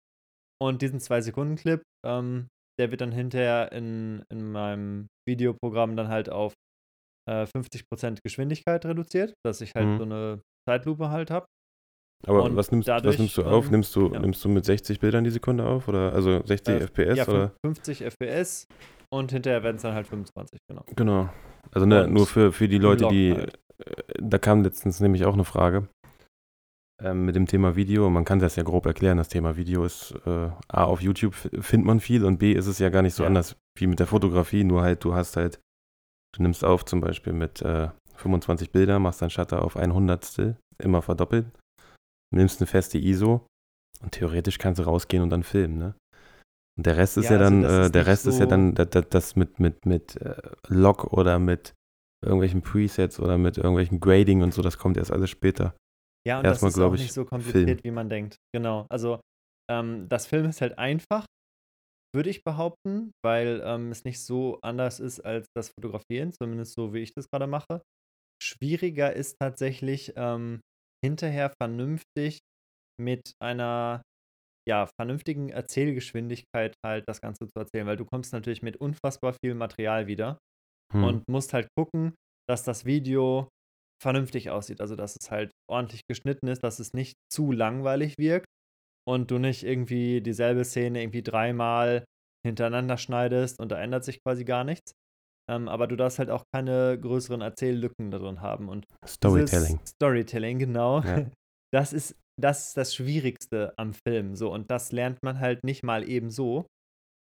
Und diesen 2-Sekunden-Clip, ähm, der wird dann hinterher in, in meinem Videoprogramm dann halt auf äh, 50% Geschwindigkeit reduziert, dass ich halt mhm. so eine Zeitlupe halt habe. Aber was nimmst, dadurch, was nimmst, du auf? Ähm, nimmst du, ja. nimmst du mit 60 Bildern die Sekunde auf? Oder also 60 äh, FPS? Ja, oder? 50 FPS und hinterher werden es dann halt 25, genau. Genau. Also ne, nur für, für die Leute, die. Halt. Äh, da kam letztens nämlich auch eine Frage ähm, mit dem Thema Video. Man kann das ja grob erklären. Das Thema Video ist äh, A, auf YouTube findet man viel und B, ist es ja gar nicht so ja. anders wie mit der Fotografie. Nur halt, du hast halt, du nimmst auf zum Beispiel mit äh, 25 Bilder, machst dein Shutter auf ein Hundertstel, immer verdoppelt, nimmst eine feste ISO und theoretisch kannst du rausgehen und dann filmen, ne? Und der Rest ist ja, ja dann, also äh, der Rest so ist ja dann das, das mit, mit, mit äh, Log oder mit irgendwelchen Presets oder mit irgendwelchen Grading und so, das kommt erst alles später. Ja, und Erstmal, das ist auch nicht so kompliziert, Film. wie man denkt. Genau. Also ähm, das Film ist halt einfach, würde ich behaupten, weil ähm, es nicht so anders ist als das Fotografieren, zumindest so, wie ich das gerade mache. Schwieriger ist tatsächlich ähm, hinterher vernünftig mit einer ja, vernünftigen Erzählgeschwindigkeit halt das Ganze zu erzählen, weil du kommst natürlich mit unfassbar viel Material wieder hm. und musst halt gucken, dass das Video vernünftig aussieht. Also, dass es halt ordentlich geschnitten ist, dass es nicht zu langweilig wirkt und du nicht irgendwie dieselbe Szene irgendwie dreimal hintereinander schneidest und da ändert sich quasi gar nichts. Ähm, aber du darfst halt auch keine größeren Erzähllücken darin haben. Und Storytelling. Storytelling, genau. Ja. Das ist das ist das Schwierigste am Film. So, und das lernt man halt nicht mal eben so.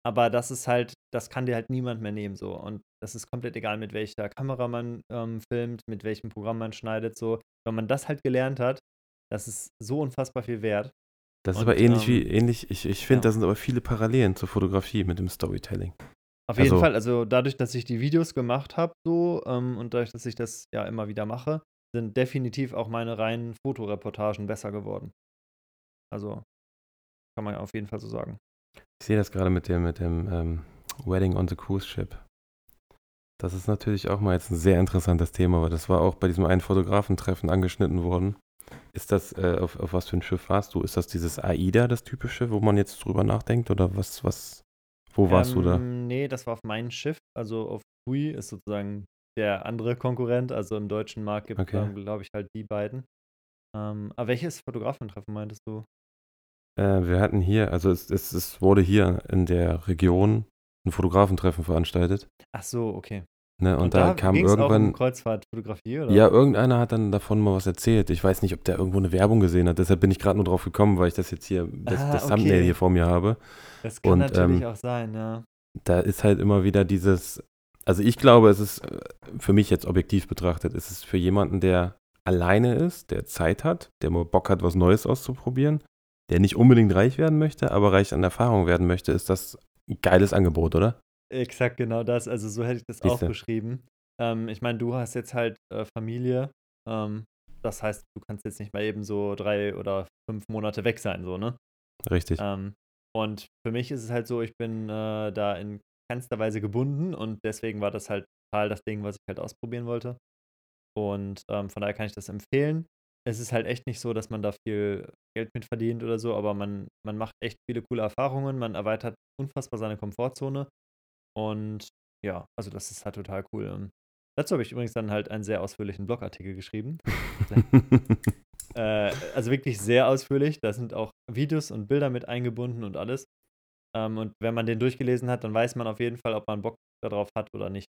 Aber das ist halt, das kann dir halt niemand mehr nehmen. So. Und es ist komplett egal, mit welcher Kamera man ähm, filmt, mit welchem Programm man schneidet, so. Wenn man das halt gelernt hat, das ist so unfassbar viel wert. Das ist und, aber ähnlich ähm, wie, ähnlich, ich, ich finde, ja. da sind aber viele Parallelen zur Fotografie mit dem Storytelling. Auf jeden also, Fall, also dadurch, dass ich die Videos gemacht habe, so, ähm, und dadurch, dass ich das ja immer wieder mache, sind definitiv auch meine reinen Fotoreportagen besser geworden. Also, kann man auf jeden Fall so sagen. Ich sehe das gerade mit dem, mit dem ähm, Wedding on the Cruise Ship. Das ist natürlich auch mal jetzt ein sehr interessantes Thema, weil das war auch bei diesem einen Fotografentreffen angeschnitten worden. Ist das, äh, auf, auf was für ein Schiff warst du? Ist das dieses AIDA, das typische, wo man jetzt drüber nachdenkt? Oder was, was, wo warst ähm, du da? Ähm, nee, das war auf meinem Schiff. Also auf TUI ist sozusagen der andere Konkurrent. Also im deutschen Markt gibt es, okay. glaube ich, halt die beiden. Ähm, aber welches Fotografentreffen meintest du? Äh, wir hatten hier, also es, es, es wurde hier in der Region ein Fotografentreffen veranstaltet. Ach so, okay. Ne, und, und da, da kam irgendwann. Auch um Kreuzfahrtfotografie, oder? Ja, irgendeiner hat dann davon mal was erzählt. Ich weiß nicht, ob der irgendwo eine Werbung gesehen hat. Deshalb bin ich gerade nur drauf gekommen, weil ich das jetzt hier, das, ah, das okay. Thumbnail hier vor mir habe. Das kann und, natürlich ähm, auch sein, ja. Da ist halt immer wieder dieses. Also ich glaube, es ist äh, für mich jetzt objektiv betrachtet, ist es für jemanden, der alleine ist, der Zeit hat, der mal Bock hat, was Neues auszuprobieren, der nicht unbedingt reich werden möchte, aber reich an Erfahrung werden möchte, ist das ein geiles Angebot, oder? Exakt genau das. Also so hätte ich das Siehste. auch beschrieben. Ähm, ich meine, du hast jetzt halt äh, Familie. Ähm, das heißt, du kannst jetzt nicht mal eben so drei oder fünf Monate weg sein, so, ne? Richtig. Ähm, und für mich ist es halt so, ich bin äh, da in keinster Weise gebunden und deswegen war das halt total das Ding, was ich halt ausprobieren wollte. Und ähm, von daher kann ich das empfehlen. Es ist halt echt nicht so, dass man da viel Geld mit verdient oder so, aber man, man macht echt viele coole Erfahrungen, man erweitert unfassbar seine Komfortzone. Und ja, also das ist halt total cool. Und dazu habe ich übrigens dann halt einen sehr ausführlichen Blogartikel geschrieben. äh, also wirklich sehr ausführlich. Da sind auch Videos und Bilder mit eingebunden und alles. Ähm, und wenn man den durchgelesen hat, dann weiß man auf jeden Fall, ob man Bock darauf hat oder nicht.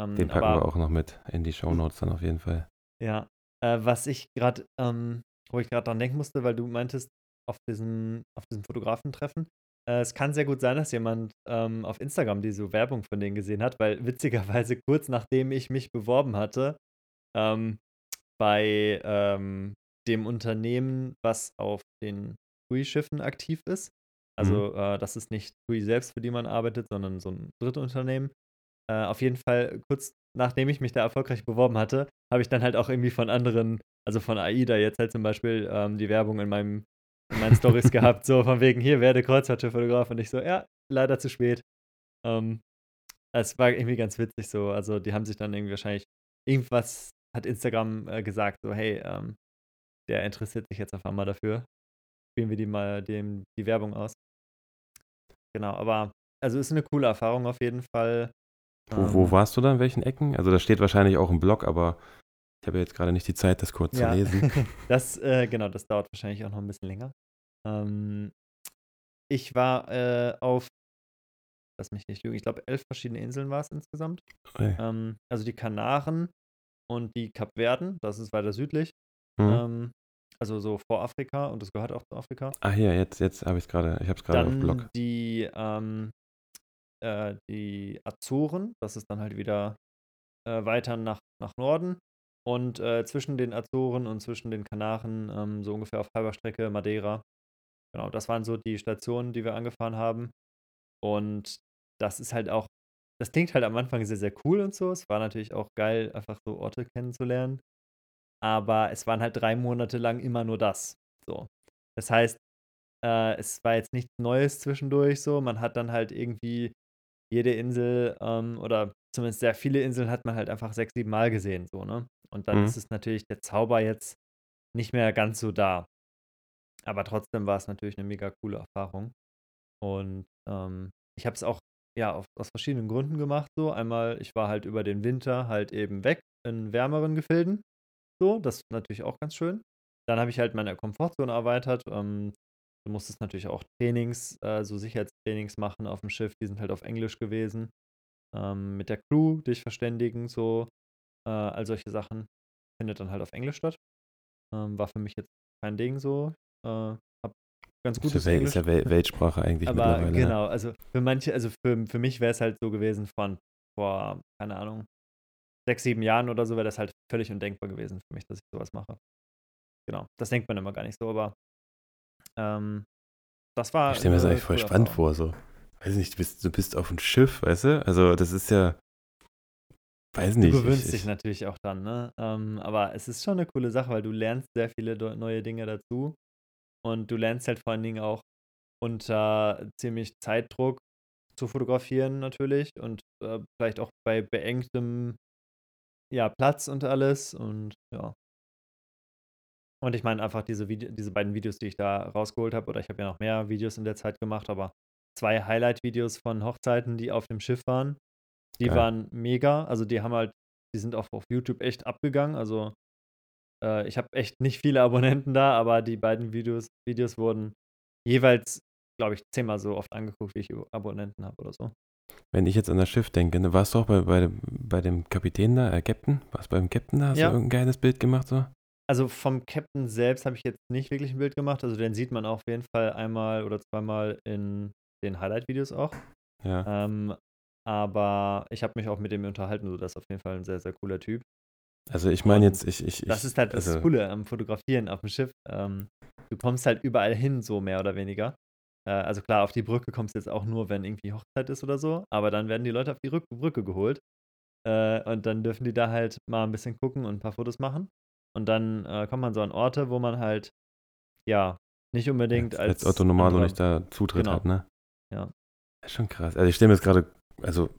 Ähm, den packen aber, wir auch noch mit in die Show Notes dann auf jeden Fall. Ja, äh, was ich gerade, ähm, wo ich gerade dran denken musste, weil du meintest, auf diesem, auf diesem Fotografentreffen, äh, es kann sehr gut sein, dass jemand ähm, auf Instagram diese Werbung von denen gesehen hat, weil witzigerweise kurz nachdem ich mich beworben hatte, ähm, bei ähm, dem Unternehmen, was auf den TUI-Schiffen aktiv ist. Also, mhm. äh, das ist nicht TUI selbst, für die man arbeitet, sondern so ein Drittunternehmen. Äh, auf jeden Fall, kurz nachdem ich mich da erfolgreich beworben hatte, habe ich dann halt auch irgendwie von anderen, also von AIDA jetzt halt zum Beispiel ähm, die Werbung in meinem in meinen Stories gehabt, so von wegen, hier werde Kreuzfahrtschiff-Fotograf und ich so, ja, leider zu spät. Ähm, es war irgendwie ganz witzig so, also die haben sich dann irgendwie wahrscheinlich, irgendwas hat Instagram äh, gesagt, so, hey, ähm, der interessiert sich jetzt auf einmal dafür. Spielen wir die mal dem, die Werbung aus. Genau, aber also ist eine coole Erfahrung auf jeden Fall. Wo, wo ähm, warst du da, in welchen Ecken? Also das steht wahrscheinlich auch im Blog, aber ich habe jetzt gerade nicht die Zeit, das kurz ja. zu lesen. das, äh, genau, das dauert wahrscheinlich auch noch ein bisschen länger. Ähm, ich war äh, auf, lass mich nicht lügen, ich glaube, elf verschiedene Inseln war es insgesamt. Okay. Ähm, also die Kanaren und die Kapverden, das ist weiter südlich. Mhm. Ähm, also so vor Afrika und das gehört auch zu Afrika. Ah hier, jetzt, jetzt habe ich es gerade, ich habe es gerade auf Blog. Die, ähm, äh, die Azoren, das ist dann halt wieder äh, weiter nach, nach Norden. Und äh, zwischen den Azoren und zwischen den Kanaren, ähm, so ungefähr auf halber Strecke Madeira. Genau, das waren so die Stationen, die wir angefahren haben. Und das ist halt auch, das klingt halt am Anfang sehr, sehr cool und so. Es war natürlich auch geil, einfach so Orte kennenzulernen. Aber es waren halt drei Monate lang immer nur das. So. Das heißt, äh, es war jetzt nichts Neues zwischendurch so. Man hat dann halt irgendwie jede Insel ähm, oder zumindest sehr viele Inseln hat man halt einfach sechs, sieben Mal gesehen, so, ne? Und dann mhm. ist es natürlich der Zauber jetzt nicht mehr ganz so da. Aber trotzdem war es natürlich eine mega coole Erfahrung. Und ähm, ich habe es auch ja auf, aus verschiedenen Gründen gemacht. So einmal, ich war halt über den Winter halt eben weg in wärmeren Gefilden. So, das ist natürlich auch ganz schön. Dann habe ich halt meine Komfortzone erweitert. Ähm, du musstest natürlich auch Trainings, äh, so Sicherheitstrainings machen auf dem Schiff. Die sind halt auf Englisch gewesen. Ähm, mit der Crew dich verständigen, so äh, all solche Sachen. Findet dann halt auf Englisch statt. Ähm, war für mich jetzt kein Ding so. Äh, hab ganz gutes ist ja, Englisch. Ist ja Weltsprache eigentlich Aber mittlerweile. Genau, also für manche, also für, für mich wäre es halt so gewesen von, vor, keine Ahnung, sechs, sieben Jahren oder so wäre das halt völlig undenkbar gewesen für mich, dass ich sowas mache. Genau, das denkt man immer gar nicht so, aber ähm, das war. Ich stelle mir das eigentlich voll spannend vor, so. Weiß nicht, du bist, du bist auf einem Schiff, weißt du? Also, das ist ja. Weiß nicht. Du gewöhnst ich, dich natürlich auch dann, ne? Ähm, aber es ist schon eine coole Sache, weil du lernst sehr viele neue Dinge dazu. Und du lernst halt vor allen Dingen auch unter ziemlich Zeitdruck zu fotografieren natürlich und äh, vielleicht auch bei beengtem ja, Platz und alles und ja. Und ich meine einfach diese, Vide diese beiden Videos, die ich da rausgeholt habe, oder ich habe ja noch mehr Videos in der Zeit gemacht, aber zwei Highlight-Videos von Hochzeiten, die auf dem Schiff waren, die Geil. waren mega. Also die haben halt, die sind auch auf YouTube echt abgegangen. Also äh, ich habe echt nicht viele Abonnenten da, aber die beiden Videos, Videos wurden jeweils, glaube ich, zehnmal so oft angeguckt, wie ich Abonnenten habe oder so. Wenn ich jetzt an das Schiff denke, ne, warst du auch bei, bei, bei dem Kapitän da, äh, Captain? Warst du beim Captain da? Hast ja. du irgendein geiles Bild gemacht so? Also vom Captain selbst habe ich jetzt nicht wirklich ein Bild gemacht. Also den sieht man auf jeden Fall einmal oder zweimal in den Highlight-Videos auch. Ja. Ähm, aber ich habe mich auch mit dem unterhalten, so das ist auf jeden Fall ein sehr, sehr cooler Typ. Also ich meine jetzt, ich, ich, Das ist halt das also, Coole am Fotografieren auf dem Schiff. Ähm, du kommst halt überall hin, so mehr oder weniger. Äh, also klar, auf die Brücke kommst du jetzt auch nur, wenn irgendwie Hochzeit ist oder so, aber dann werden die Leute auf die Rück Brücke geholt. Äh, und dann dürfen die da halt mal ein bisschen gucken und ein paar Fotos machen. Und dann äh, kommt man so an Orte, wo man halt, ja, nicht unbedingt als. Als Otto Normalo nicht da Zutritt genau. hat, ne? Ja. Das ist schon krass. Also ich stelle mir jetzt gerade, also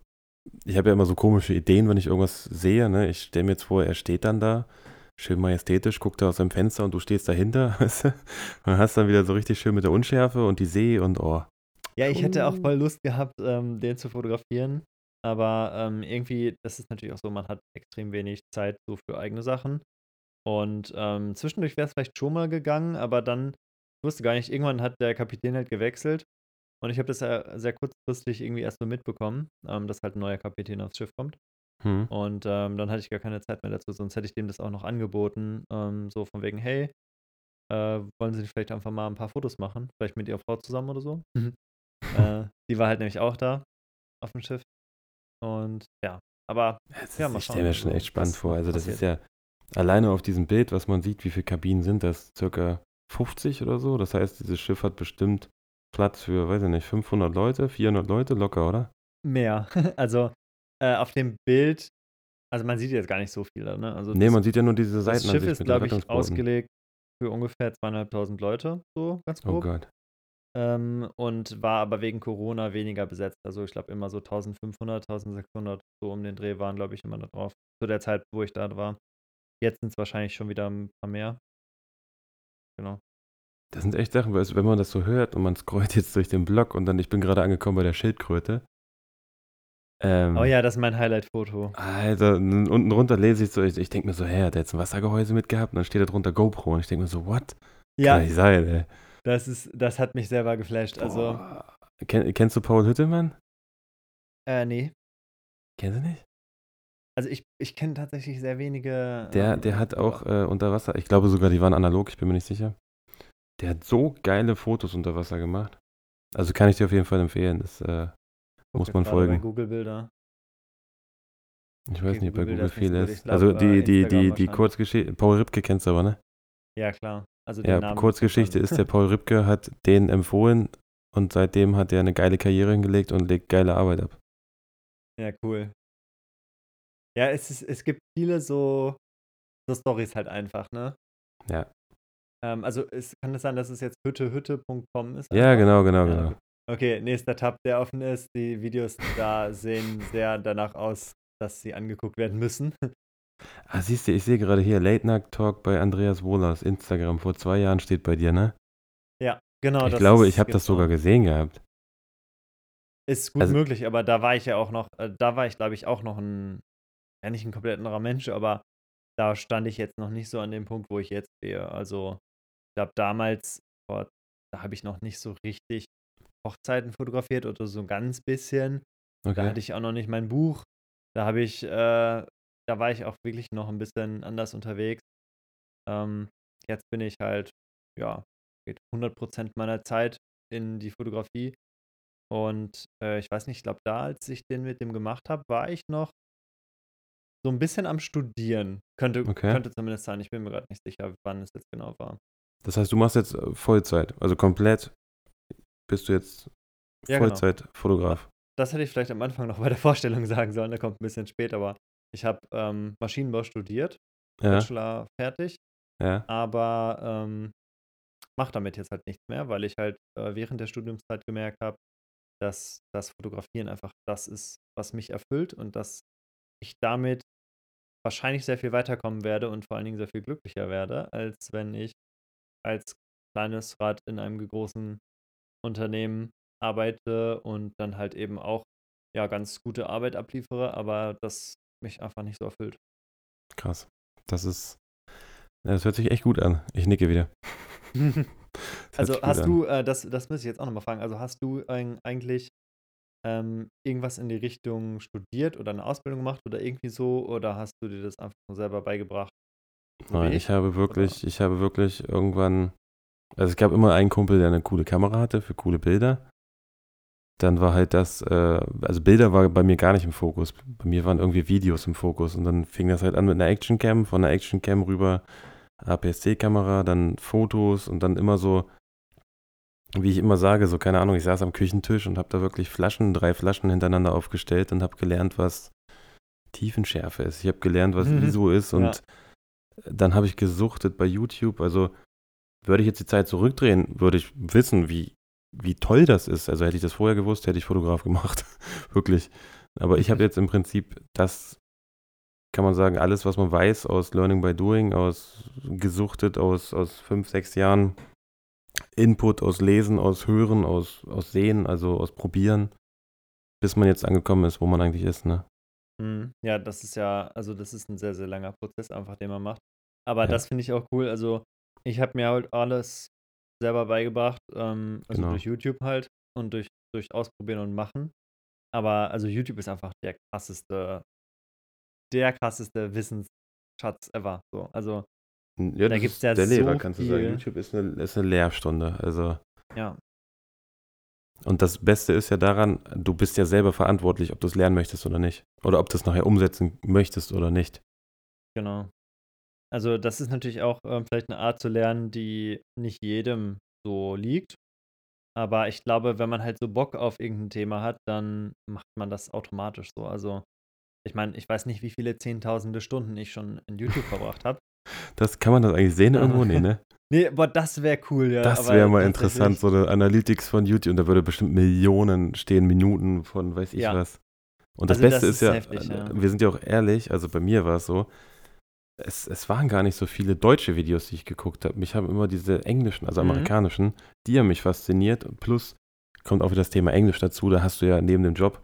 ich habe ja immer so komische Ideen, wenn ich irgendwas sehe, ne? Ich stelle mir jetzt vor, er steht dann da schön majestätisch, guckt er aus dem Fenster und du stehst dahinter, weißt du? Und hast dann wieder so richtig schön mit der Unschärfe und die See und oh. Ja, ich hätte auch voll Lust gehabt, ähm, den zu fotografieren. Aber ähm, irgendwie, das ist natürlich auch so, man hat extrem wenig Zeit so für eigene Sachen. Und ähm, zwischendurch wäre es vielleicht schon mal gegangen, aber dann, ich wusste gar nicht, irgendwann hat der Kapitän halt gewechselt. Und ich habe das ja sehr kurzfristig irgendwie erst so mitbekommen, ähm, dass halt ein neuer Kapitän aufs Schiff kommt. Hm. Und ähm, dann hatte ich gar keine Zeit mehr dazu, sonst hätte ich dem das auch noch angeboten. Ähm, so von wegen, hey, äh, wollen Sie vielleicht einfach mal ein paar Fotos machen? Vielleicht mit Ihrer Frau zusammen oder so. Mhm. äh, die war halt nämlich auch da auf dem Schiff. Und ja, aber das ja, mal schauen. Ich stelle mir schon echt spannend vor. Also, das passiert. ist ja alleine auf diesem Bild, was man sieht, wie viele Kabinen sind das? Circa 50 oder so. Das heißt, dieses Schiff hat bestimmt Platz für, weiß ich nicht, 500 Leute, 400 Leute locker, oder? Mehr. Also äh, auf dem Bild, also man sieht jetzt gar nicht so viele, ne? Also nee, man sieht ja nur diese Seiten. Das Schiff ist, glaube ich, ausgelegt für ungefähr zweieinhalbtausend Leute, so ganz oh grob. Oh Gott. Ähm, und war aber wegen Corona weniger besetzt. Also ich glaube immer so 1500, 1600, so um den Dreh waren, glaube ich, immer da drauf. Zu der Zeit, wo ich da war. Jetzt sind es wahrscheinlich schon wieder ein paar mehr. Genau. Das sind echt Sachen, weil wenn man das so hört und man scrollt jetzt durch den Blog und dann, ich bin gerade angekommen bei der Schildkröte. Ähm, oh ja, das ist mein Highlight-Foto. Alter, unten runter lese ich so, ich, ich denke mir so, hä, hat der jetzt ein Wassergehäuse mitgehabt? Und dann steht da drunter GoPro und ich denke mir so, what? Ja. Kann nicht sein, ey. Das, ist, das hat mich selber geflasht. Also. Ken, kennst du Paul Hüttemann? Äh, nee. Kennst du nicht? Also ich, ich kenne tatsächlich sehr wenige. Der, ähm, der hat auch äh, unter Wasser, ich glaube sogar, die waren analog, ich bin mir nicht sicher. Der hat so geile Fotos unter Wasser gemacht. Also kann ich dir auf jeden Fall empfehlen. Das äh, muss man folgen. Google-Bilder. Ich weiß okay, nicht, bei Google viel ist. Glaub, also die, die, die, die Kurzgeschichte, Paul Ripke kennst du aber, ne? Ja, klar. Also ja, Namen Kurzgeschichte ist, der Paul Ripke hat den empfohlen und seitdem hat er eine geile Karriere hingelegt und legt geile Arbeit ab. Ja, cool. Ja, es, ist, es gibt viele so, so Stories halt einfach, ne? Ja. Ähm, also es kann es sein, dass es jetzt hüttehütte.com ist? Ja, genau, genau, genau. Okay, nächster Tab, der offen ist. Die Videos da sehen sehr danach aus, dass sie angeguckt werden müssen. Ah, siehst du, ich sehe gerade hier Late Night Talk bei Andreas Wohlers Instagram. Vor zwei Jahren steht bei dir, ne? Ja, genau. Ich glaube, ich habe das sogar gesehen gehabt. Ist gut also, möglich, aber da war ich ja auch noch, äh, da war ich, glaube ich, auch noch ein, ja nicht ein komplett anderer Mensch, aber da stand ich jetzt noch nicht so an dem Punkt, wo ich jetzt stehe. Also, ich glaube, damals, boah, da habe ich noch nicht so richtig Hochzeiten fotografiert oder so ein ganz bisschen. Okay. Da hatte ich auch noch nicht mein Buch. Da habe ich, äh, da war ich auch wirklich noch ein bisschen anders unterwegs. Ähm, jetzt bin ich halt, ja, geht 100% meiner Zeit in die Fotografie. Und äh, ich weiß nicht, ich glaube, da, als ich den mit dem gemacht habe, war ich noch so ein bisschen am Studieren. Könnte, Okay. könnte zumindest sein. Ich bin mir gerade nicht sicher, wann es jetzt genau war. Das heißt, du machst jetzt äh, Vollzeit, also komplett bist du jetzt Ja, genau. Vollzeitfotograf. Das hätte ich vielleicht am Anfang noch bei der Vorstellung sagen sollen, der kommt ein bisschen spät, aber ich habe ähm, Maschinenbau studiert, Ja, Bachelor fertig, ja, aber ähm, mache damit jetzt halt nichts mehr, weil ich halt äh, während der Studiumszeit gemerkt habe, dass das Fotografieren einfach das ist, was mich erfüllt und dass ich damit wahrscheinlich sehr viel weiterkommen werde und vor allen Dingen sehr viel glücklicher werde, als wenn ich als kleines Rad in einem großen Unternehmen arbeite und dann halt eben auch ja ganz gute Arbeit abliefere, aber das mich einfach nicht so erfüllt. krass. Das ist, das hört sich echt gut an. Ich nicke wieder. Also hast du, äh, das, das muss ich jetzt auch nochmal fragen, also hast du ein, eigentlich ähm, irgendwas in die Richtung studiert oder eine Ausbildung gemacht oder irgendwie so oder hast du dir das einfach nur selber beigebracht? Nein, ich? ich habe wirklich, ich habe wirklich irgendwann, also es gab immer einen Kumpel, der eine coole Kamera hatte für coole Bilder. Dann war halt das, äh, also Bilder war bei mir gar nicht im Fokus. Bei mir waren irgendwie Videos im Fokus und dann fing das halt an mit einer Actioncam, von einer Actioncam rüber APS-C-Kamera, dann Fotos und dann immer so, wie ich immer sage, so keine Ahnung, ich saß am Küchentisch und habe da wirklich Flaschen, drei Flaschen hintereinander aufgestellt und habe gelernt, was Tiefenschärfe ist. Ich habe gelernt, was Mhm. ISO ist und Ja. dann habe ich gesuchtet bei YouTube. Also würde ich jetzt die Zeit zurückdrehen, würde ich wissen, wie, wie toll das ist. Also hätte ich das vorher gewusst, hätte ich Fotograf gemacht. Wirklich. Aber ich habe jetzt im Prinzip das, kann man sagen, alles, was man weiß aus Learning by Doing, aus gesuchtet, aus, aus fünf, sechs Jahren Input, aus Lesen, aus Hören, aus, aus Sehen, also aus Probieren, bis man jetzt angekommen ist, wo man eigentlich ist. Ne? Mhm. Ja, das ist ja, also das ist ein sehr, sehr langer Prozess einfach, den man macht. Aber Ja. das finde ich auch cool. Also ich habe mir halt alles selber beigebracht, ähm, also Genau. durch YouTube halt und durch, durch Ausprobieren und Machen. Aber also YouTube ist einfach der krasseste, der krasseste Wissensschatz ever. So. Also Ja, Da gibt's ist ja der Lehrer, so kannst du sagen. viel. YouTube ist eine, ist eine Lehrstunde. Also ja, Und das Beste ist ja daran, du bist ja selber verantwortlich, ob du es lernen möchtest oder nicht. Oder ob du es nachher umsetzen möchtest oder nicht. genau. Also das ist natürlich auch ähm, vielleicht eine Art zu lernen, die nicht jedem so liegt. Aber ich glaube, wenn man halt so Bock auf irgendein Thema hat, dann macht man das automatisch so. Also ich meine, ich weiß nicht, wie viele zehntausende Stunden ich schon in YouTube verbracht habe. Das kann man das eigentlich sehen irgendwo? Nee, ne? Nee, aber das wäre cool, ja. Das wäre mal interessant, so eine Analytics von YouTube. Und da würde bestimmt Millionen stehen, Minuten von weiß ich Ja. was. Und das Also das Beste ist, ist ja, heftig, ja. wir sind ja auch ehrlich, also bei mir war es so, es, es waren gar nicht so viele deutsche Videos, die ich geguckt habe. Mich haben immer diese englischen, also Mhm. amerikanischen, die haben mich fasziniert. Plus kommt auch wieder das Thema Englisch dazu. Da hast du ja neben dem Job,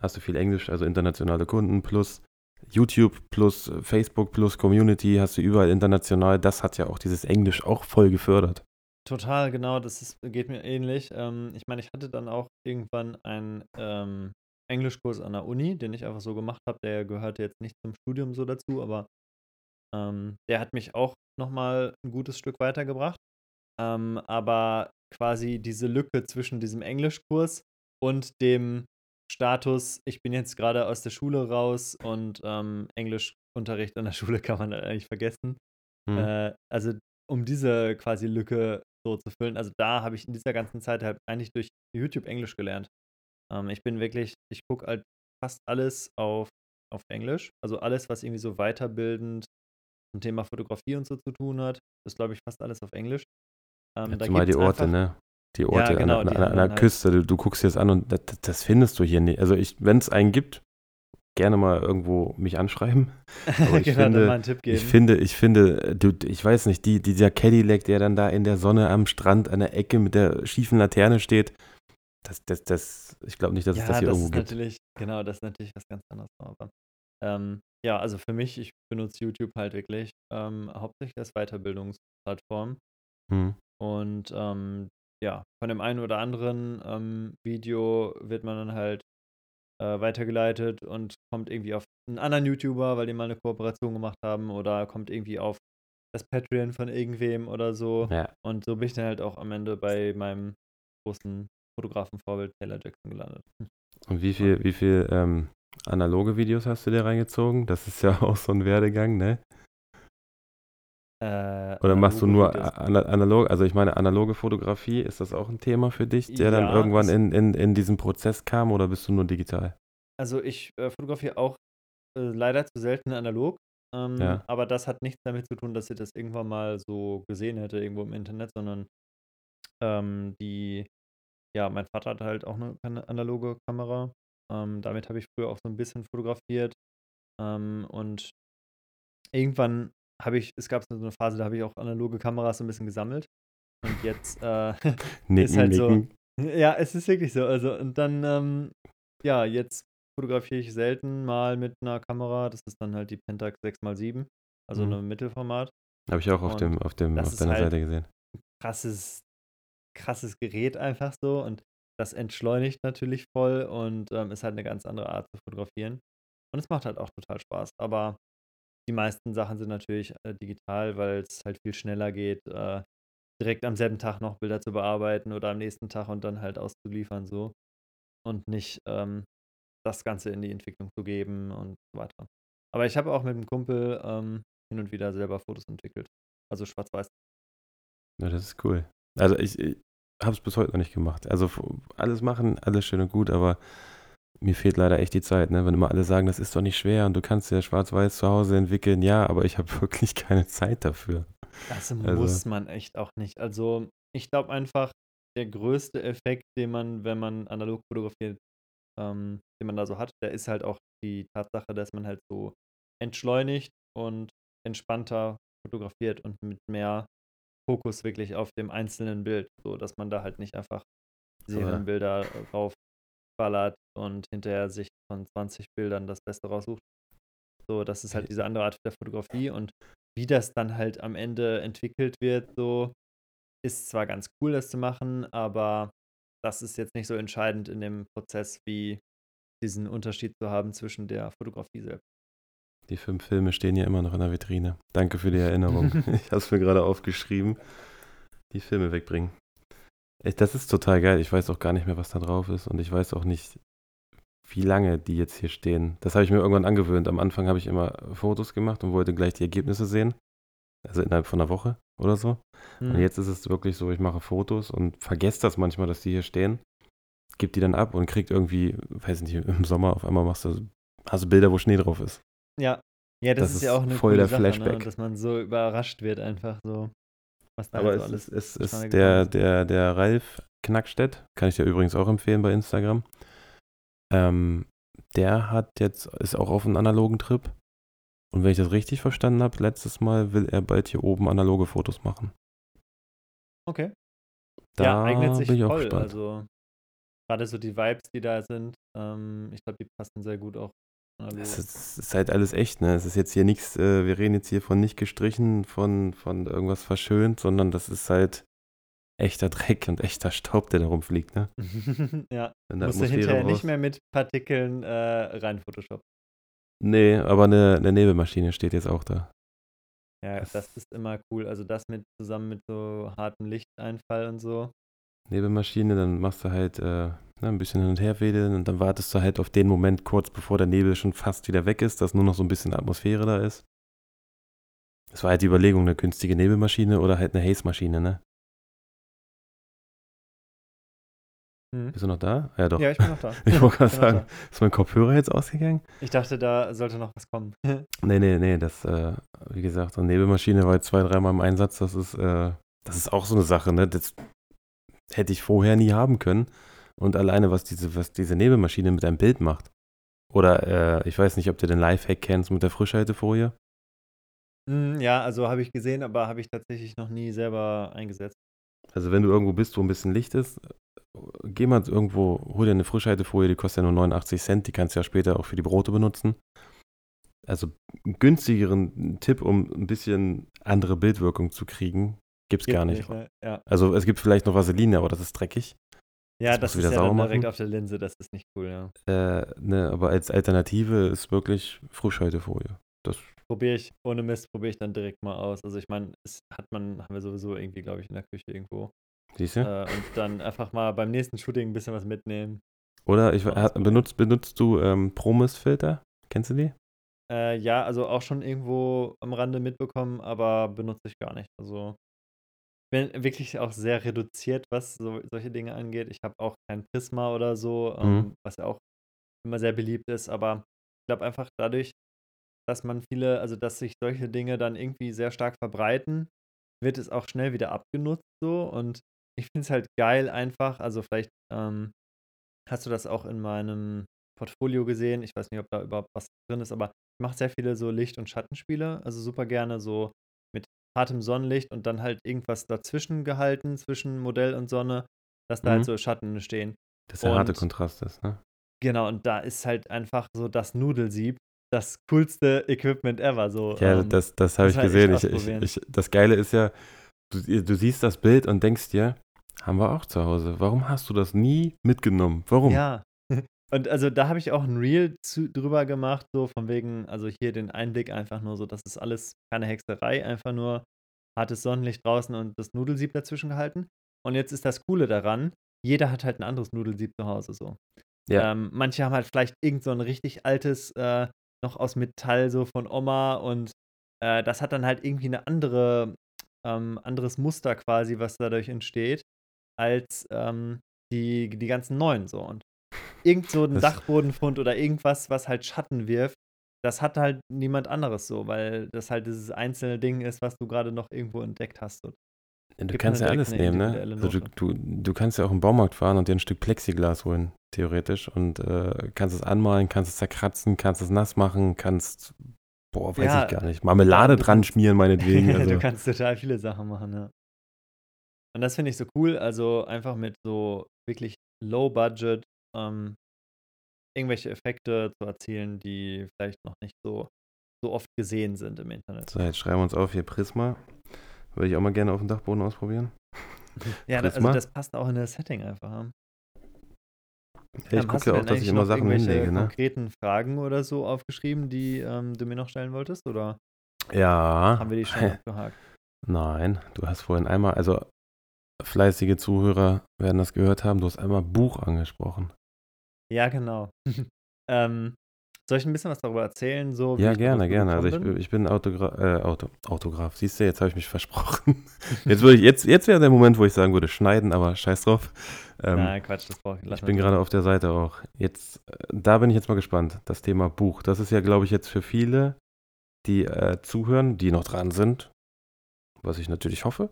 hast du viel Englisch, also internationale Kunden, plus YouTube, plus äh, Facebook, plus Community, hast du überall international. Das hat ja auch dieses Englisch auch voll gefördert. Total, genau, das ist, geht mir ähnlich. Ähm, ich meine, ich hatte dann auch irgendwann einen ähm, Englischkurs an der Uni, den ich einfach so gemacht habe. Der gehörte jetzt nicht zum Studium so dazu, aber ähm, der hat mich auch nochmal ein gutes Stück weitergebracht. Ähm, aber quasi diese Lücke zwischen diesem Englischkurs und dem Status, ich bin jetzt gerade aus der Schule raus und ähm, Englischunterricht an der Schule kann man eigentlich vergessen. Hm. Äh, also um diese quasi Lücke so zu füllen. Also da habe ich in dieser ganzen Zeit halt eigentlich durch YouTube Englisch gelernt. Ähm, ich bin wirklich, ich gucke halt fast alles auf, auf Englisch. Also alles, was irgendwie so weiterbildend zum Thema Fotografie und so zu tun hat, ist, glaube ich, fast alles auf Englisch. Ähm, da Zumal die Orte, einfach- ne? Die Orte genau, an, die an, an, haben der halt- Küste, du, du guckst jetzt an und das, das findest du hier nicht. Also ich, wenn es einen gibt, gerne mal irgendwo mich anschreiben. Aber ich genau, finde- mal einen Tipp geben. Ich finde, ich finde, du, ich weiß nicht, die, dieser Cadillac, der dann da in der Sonne am Strand an der Ecke mit der schiefen Laterne steht, das, das, das, ich glaube nicht, dass es ja, das hier das irgendwo ist gibt. natürlich, genau, das ist natürlich was ganz anderes. Aber ähm, ja, also für mich, ich benutze YouTube halt wirklich ähm, hauptsächlich als Weiterbildungsplattform. Hm. Und ähm, ja, von dem einen oder anderen ähm, Video wird man dann halt äh, weitergeleitet und kommt irgendwie auf einen anderen YouTuber, weil die mal eine Kooperation gemacht haben oder kommt irgendwie auf das Patreon von irgendwem oder so. Ja, Und so bin ich dann halt auch am Ende bei meinem großen Fotografenvorbild Taylor Jackson gelandet. Und wie viel, wie viel ähm, analoge Videos hast du dir reingezogen? Das ist ja auch so ein Werdegang, ne? Äh, Oder machst du nur analog, also ich meine, analoge Fotografie, ist das auch ein Thema für dich, der ja, dann irgendwann in, in, in diesen Prozess kam oder bist du nur digital? Also ich äh, fotografiere auch äh, leider zu selten analog, ähm, ja. aber das hat nichts damit zu tun, dass ich das irgendwann mal so gesehen hätte irgendwo im Internet, sondern ähm, die, ja, mein Vater hat halt auch eine analoge Kamera. Ähm, damit habe ich früher auch so ein bisschen fotografiert. Ähm, und irgendwann habe ich, es gab so eine Phase, da habe ich auch analoge Kameras so ein bisschen gesammelt. Und jetzt äh, nicken, ist halt nicken. so. Ja, es ist wirklich so. Also, und dann, ähm, ja, jetzt fotografiere ich selten mal mit einer Kamera. Das ist dann halt die Pentax 6x7, also mhm. ein Mittelformat. Habe ich auch auf, dem, auf, dem, auf deiner halt Seite gesehen. Krasses, krasses Gerät einfach so. Und das entschleunigt natürlich voll und ähm, ist halt eine ganz andere Art zu fotografieren. Und es macht halt auch total Spaß. Aber die meisten Sachen sind natürlich äh, digital, weil es halt viel schneller geht, äh, direkt am selben Tag noch Bilder zu bearbeiten oder am nächsten Tag und dann halt auszuliefern so. Und nicht ähm, das Ganze in die Entwicklung zu geben und so weiter. Aber ich habe auch mit einem Kumpel ähm, hin und wieder selber Fotos entwickelt. Also schwarz-weiß. Ja, das ist cool. Also ich, ich habe es bis heute noch nicht gemacht. Also alles machen, alles schön und gut, aber mir fehlt leider echt die Zeit, ne? Wenn immer alle sagen, das ist doch nicht schwer und du kannst ja schwarz-weiß zu Hause entwickeln, ja, aber ich habe wirklich keine Zeit dafür. Das also, muss man echt auch nicht. Also ich glaube einfach, der größte Effekt, den man, wenn man analog fotografiert, ähm, den man da so hat, der ist halt auch die Tatsache, dass man halt so entschleunigt und entspannter fotografiert und mit mehr Fokus wirklich auf dem einzelnen Bild, so dass man da halt nicht einfach Serienbilder drauf ballert und hinterher sich von 20 Bildern das Beste raussucht. So, das ist halt diese andere Art der Fotografie und wie das dann halt am Ende entwickelt wird, so ist zwar ganz cool, das zu machen, aber das ist jetzt nicht so entscheidend in dem Prozess, wie diesen Unterschied zu haben zwischen der Fotografie selbst. Die fünf Filme stehen ja immer noch in der Vitrine. Danke für die Erinnerung. ich habe es mir gerade aufgeschrieben. Die Filme wegbringen. Das ist total geil. Ich weiß auch gar nicht mehr, was da drauf ist. Und ich weiß auch nicht, wie lange die jetzt hier stehen. Das habe ich mir irgendwann angewöhnt. Am Anfang habe ich immer Fotos gemacht und wollte gleich die Ergebnisse sehen. Also innerhalb von einer Woche oder so. Mhm. Und hm. jetzt ist es wirklich so, ich mache Fotos und vergesse das manchmal, dass die hier stehen. Gib die dann ab und kriegt irgendwie, weiß nicht, im Sommer auf einmal machst du, hast du Bilder, wo Schnee drauf ist. Ja. Ja, das, das ist ja auch eine voll der Sache, ne? Flashback. Ne? dass man so überrascht wird einfach so. Was da Aber so es, ist, es ist der, der, der Ralf Knackstedt, kann ich dir übrigens auch empfehlen bei Instagram. Ähm, der hat jetzt, ist auch auf einem analogen Trip. Und wenn ich das richtig verstanden habe, letztes Mal will er bald hier oben analoge Fotos machen. Okay. Da ja, eignet sich bin ich auch voll. Gespannt. Also gerade so die Vibes, die da sind, ähm, ich glaube, die passen sehr gut auch. Es ist, ist, halt alles echt, ne? Es ist jetzt hier nichts, äh, wir reden jetzt hier von nicht gestrichen, von, von irgendwas verschönt, sondern das ist halt echter Dreck und echter Staub, der da rumfliegt, ne? ja. Musst du hinterher raus... nicht mehr mit Partikeln äh, rein Photoshop. Nee, aber eine, eine Nebelmaschine steht jetzt auch da. Ja, das, das ist immer cool. Also das mit zusammen mit so hartem Lichteinfall und so. Nebelmaschine, dann machst du halt äh, ne, ein bisschen hin und her wedeln und dann wartest du halt auf den Moment kurz bevor der Nebel schon fast wieder weg ist, dass nur noch so ein bisschen Atmosphäre da ist. Das war halt die Überlegung, eine günstige Nebelmaschine oder halt eine Haze-Maschine, ne? Mhm. Bist du noch da? Ja, doch. Ja, ich bin noch da. ich wollte gerade sagen, ist mein Kopfhörer jetzt ausgegangen? Ich dachte, da sollte noch was kommen. nee, nee, nee, das, äh, wie gesagt, so eine Nebelmaschine war jetzt zwei, dreimal im Einsatz. Das ist, äh, das ist auch so eine Sache, ne? Das hätte ich vorher nie haben können. Und alleine, was diese, was diese Nebelmaschine mit einem Bild macht. Oder, äh, ich weiß nicht, ob du den Lifehack kennst mit der Frischhaltefolie. Mm, ja, also habe ich gesehen, aber habe ich tatsächlich noch nie selber eingesetzt. Also wenn du irgendwo bist, wo ein bisschen Licht ist, geh mal irgendwo, hol dir eine Frischhaltefolie, die kostet ja nur 89 Cent, die kannst du ja später auch für die Brote benutzen. Also einen günstigeren Tipp, um ein bisschen andere Bildwirkung zu kriegen, gibt es gar nicht. nicht ne? ja. Also es gibt vielleicht noch Vaseline, aber das ist dreckig. Ja, das, das ist ja dann direkt auf der Linse, das ist nicht cool, ja. Äh, ne, aber als Alternative ist wirklich Frischhaltefolie. Das probiere ich, ohne Mist, probiere ich dann direkt mal aus. Also ich meine, es hat man, haben wir sowieso irgendwie, glaube ich, in der Küche irgendwo. Siehst du? Äh, und dann einfach mal beim nächsten Shooting ein bisschen was mitnehmen. Oder ich, benutzt, benutzt du ähm, Promis-Filter? Kennst du die? Äh, ja, also auch schon irgendwo am Rande mitbekommen, aber benutze ich gar nicht. Also bin wirklich auch sehr reduziert, was so, solche Dinge angeht. Ich habe auch kein Prisma oder so, ähm, mhm. was ja auch immer sehr beliebt ist, aber ich glaube einfach dadurch, dass man viele, also dass sich solche Dinge dann irgendwie sehr stark verbreiten, wird es auch schnell wieder abgenutzt so und ich finde es halt geil einfach, also vielleicht ähm, hast du das auch in meinem Portfolio gesehen, ich weiß nicht, ob da überhaupt was drin ist, aber ich mache sehr viele so Licht- und Schattenspiele, also super gerne so hartem Sonnenlicht und dann halt irgendwas dazwischen gehalten, zwischen Modell und Sonne, dass da halt mhm. halt so Schatten stehen. Dass der harte Kontrast ist, ne? Genau, und da ist halt einfach so das Nudelsieb das coolste Equipment ever. So, ja, ähm, das, das habe ich gesehen. Ich, ich, ich, das Geile ist ja, du, du siehst das Bild und denkst dir, haben wir auch zu Hause. Warum hast du das nie mitgenommen? Warum? Ja. Und also da habe ich auch ein Reel zu, drüber gemacht, so von wegen, also hier den Einblick einfach nur so, das ist alles keine Hexerei, einfach nur hartes Sonnenlicht draußen und das Nudelsieb dazwischen gehalten. Und jetzt ist das Coole daran, jeder hat halt ein anderes Nudelsieb zu Hause so. Ja. Ähm, manche haben halt vielleicht irgend so ein richtig altes, äh, noch aus Metall so von Oma und äh, das hat dann halt irgendwie eine andere, ähm, anderes Muster quasi, was dadurch entsteht, als ähm, die, die ganzen neuen so. Und irgend so ein Dachbodenfund oder irgendwas, was halt Schatten wirft, das hat halt niemand anderes so, weil das halt dieses einzelne Ding ist, was du gerade noch irgendwo entdeckt hast. Und du kannst ja alles nehmen, ne? Also du, du, du, kannst ja auch im Baumarkt fahren und dir ein Stück Plexiglas holen, theoretisch, und äh, kannst es anmalen, kannst es zerkratzen, kannst es nass machen, kannst, boah, weiß ja, ich gar nicht, Marmelade dran schmieren, meinetwegen. Also. du kannst total viele Sachen machen, ja. Und das finde ich so cool, also einfach mit so wirklich Low Budget ähm, irgendwelche Effekte zu erzielen, die vielleicht noch nicht so, so oft gesehen sind im Internet. So, jetzt schreiben wir uns auf hier Prisma. Würde ich auch mal gerne auf dem Dachboden ausprobieren. ja, das, also das passt auch in das Setting einfach. Ja, ich gucke ja auch, dass ich immer Sachen hinlege. Ne? konkreten Fragen oder so aufgeschrieben, die ähm, du mir noch stellen wolltest? Oder ja. haben wir die schon abgehakt? Nein, du hast vorhin einmal, also fleißige Zuhörer werden das gehört haben, du hast einmal Buch angesprochen. Ja, genau. ähm, soll ich ein bisschen was darüber erzählen? So, ja, gerne, gerne. Also ich, ich bin Autogra äh, Auto, Autograf. Siehst du, jetzt habe ich mich versprochen. jetzt jetzt, jetzt wäre der Moment, wo ich sagen würde, schneiden, aber scheiß drauf. Ähm, Nein, Quatsch, das brauche ich. Ich bin gerade auf der Seite auch. Jetzt, äh, da bin ich jetzt mal gespannt. Das Thema Buch. Das ist ja, glaube ich, jetzt für viele, die äh, zuhören, die noch dran sind, was ich natürlich hoffe,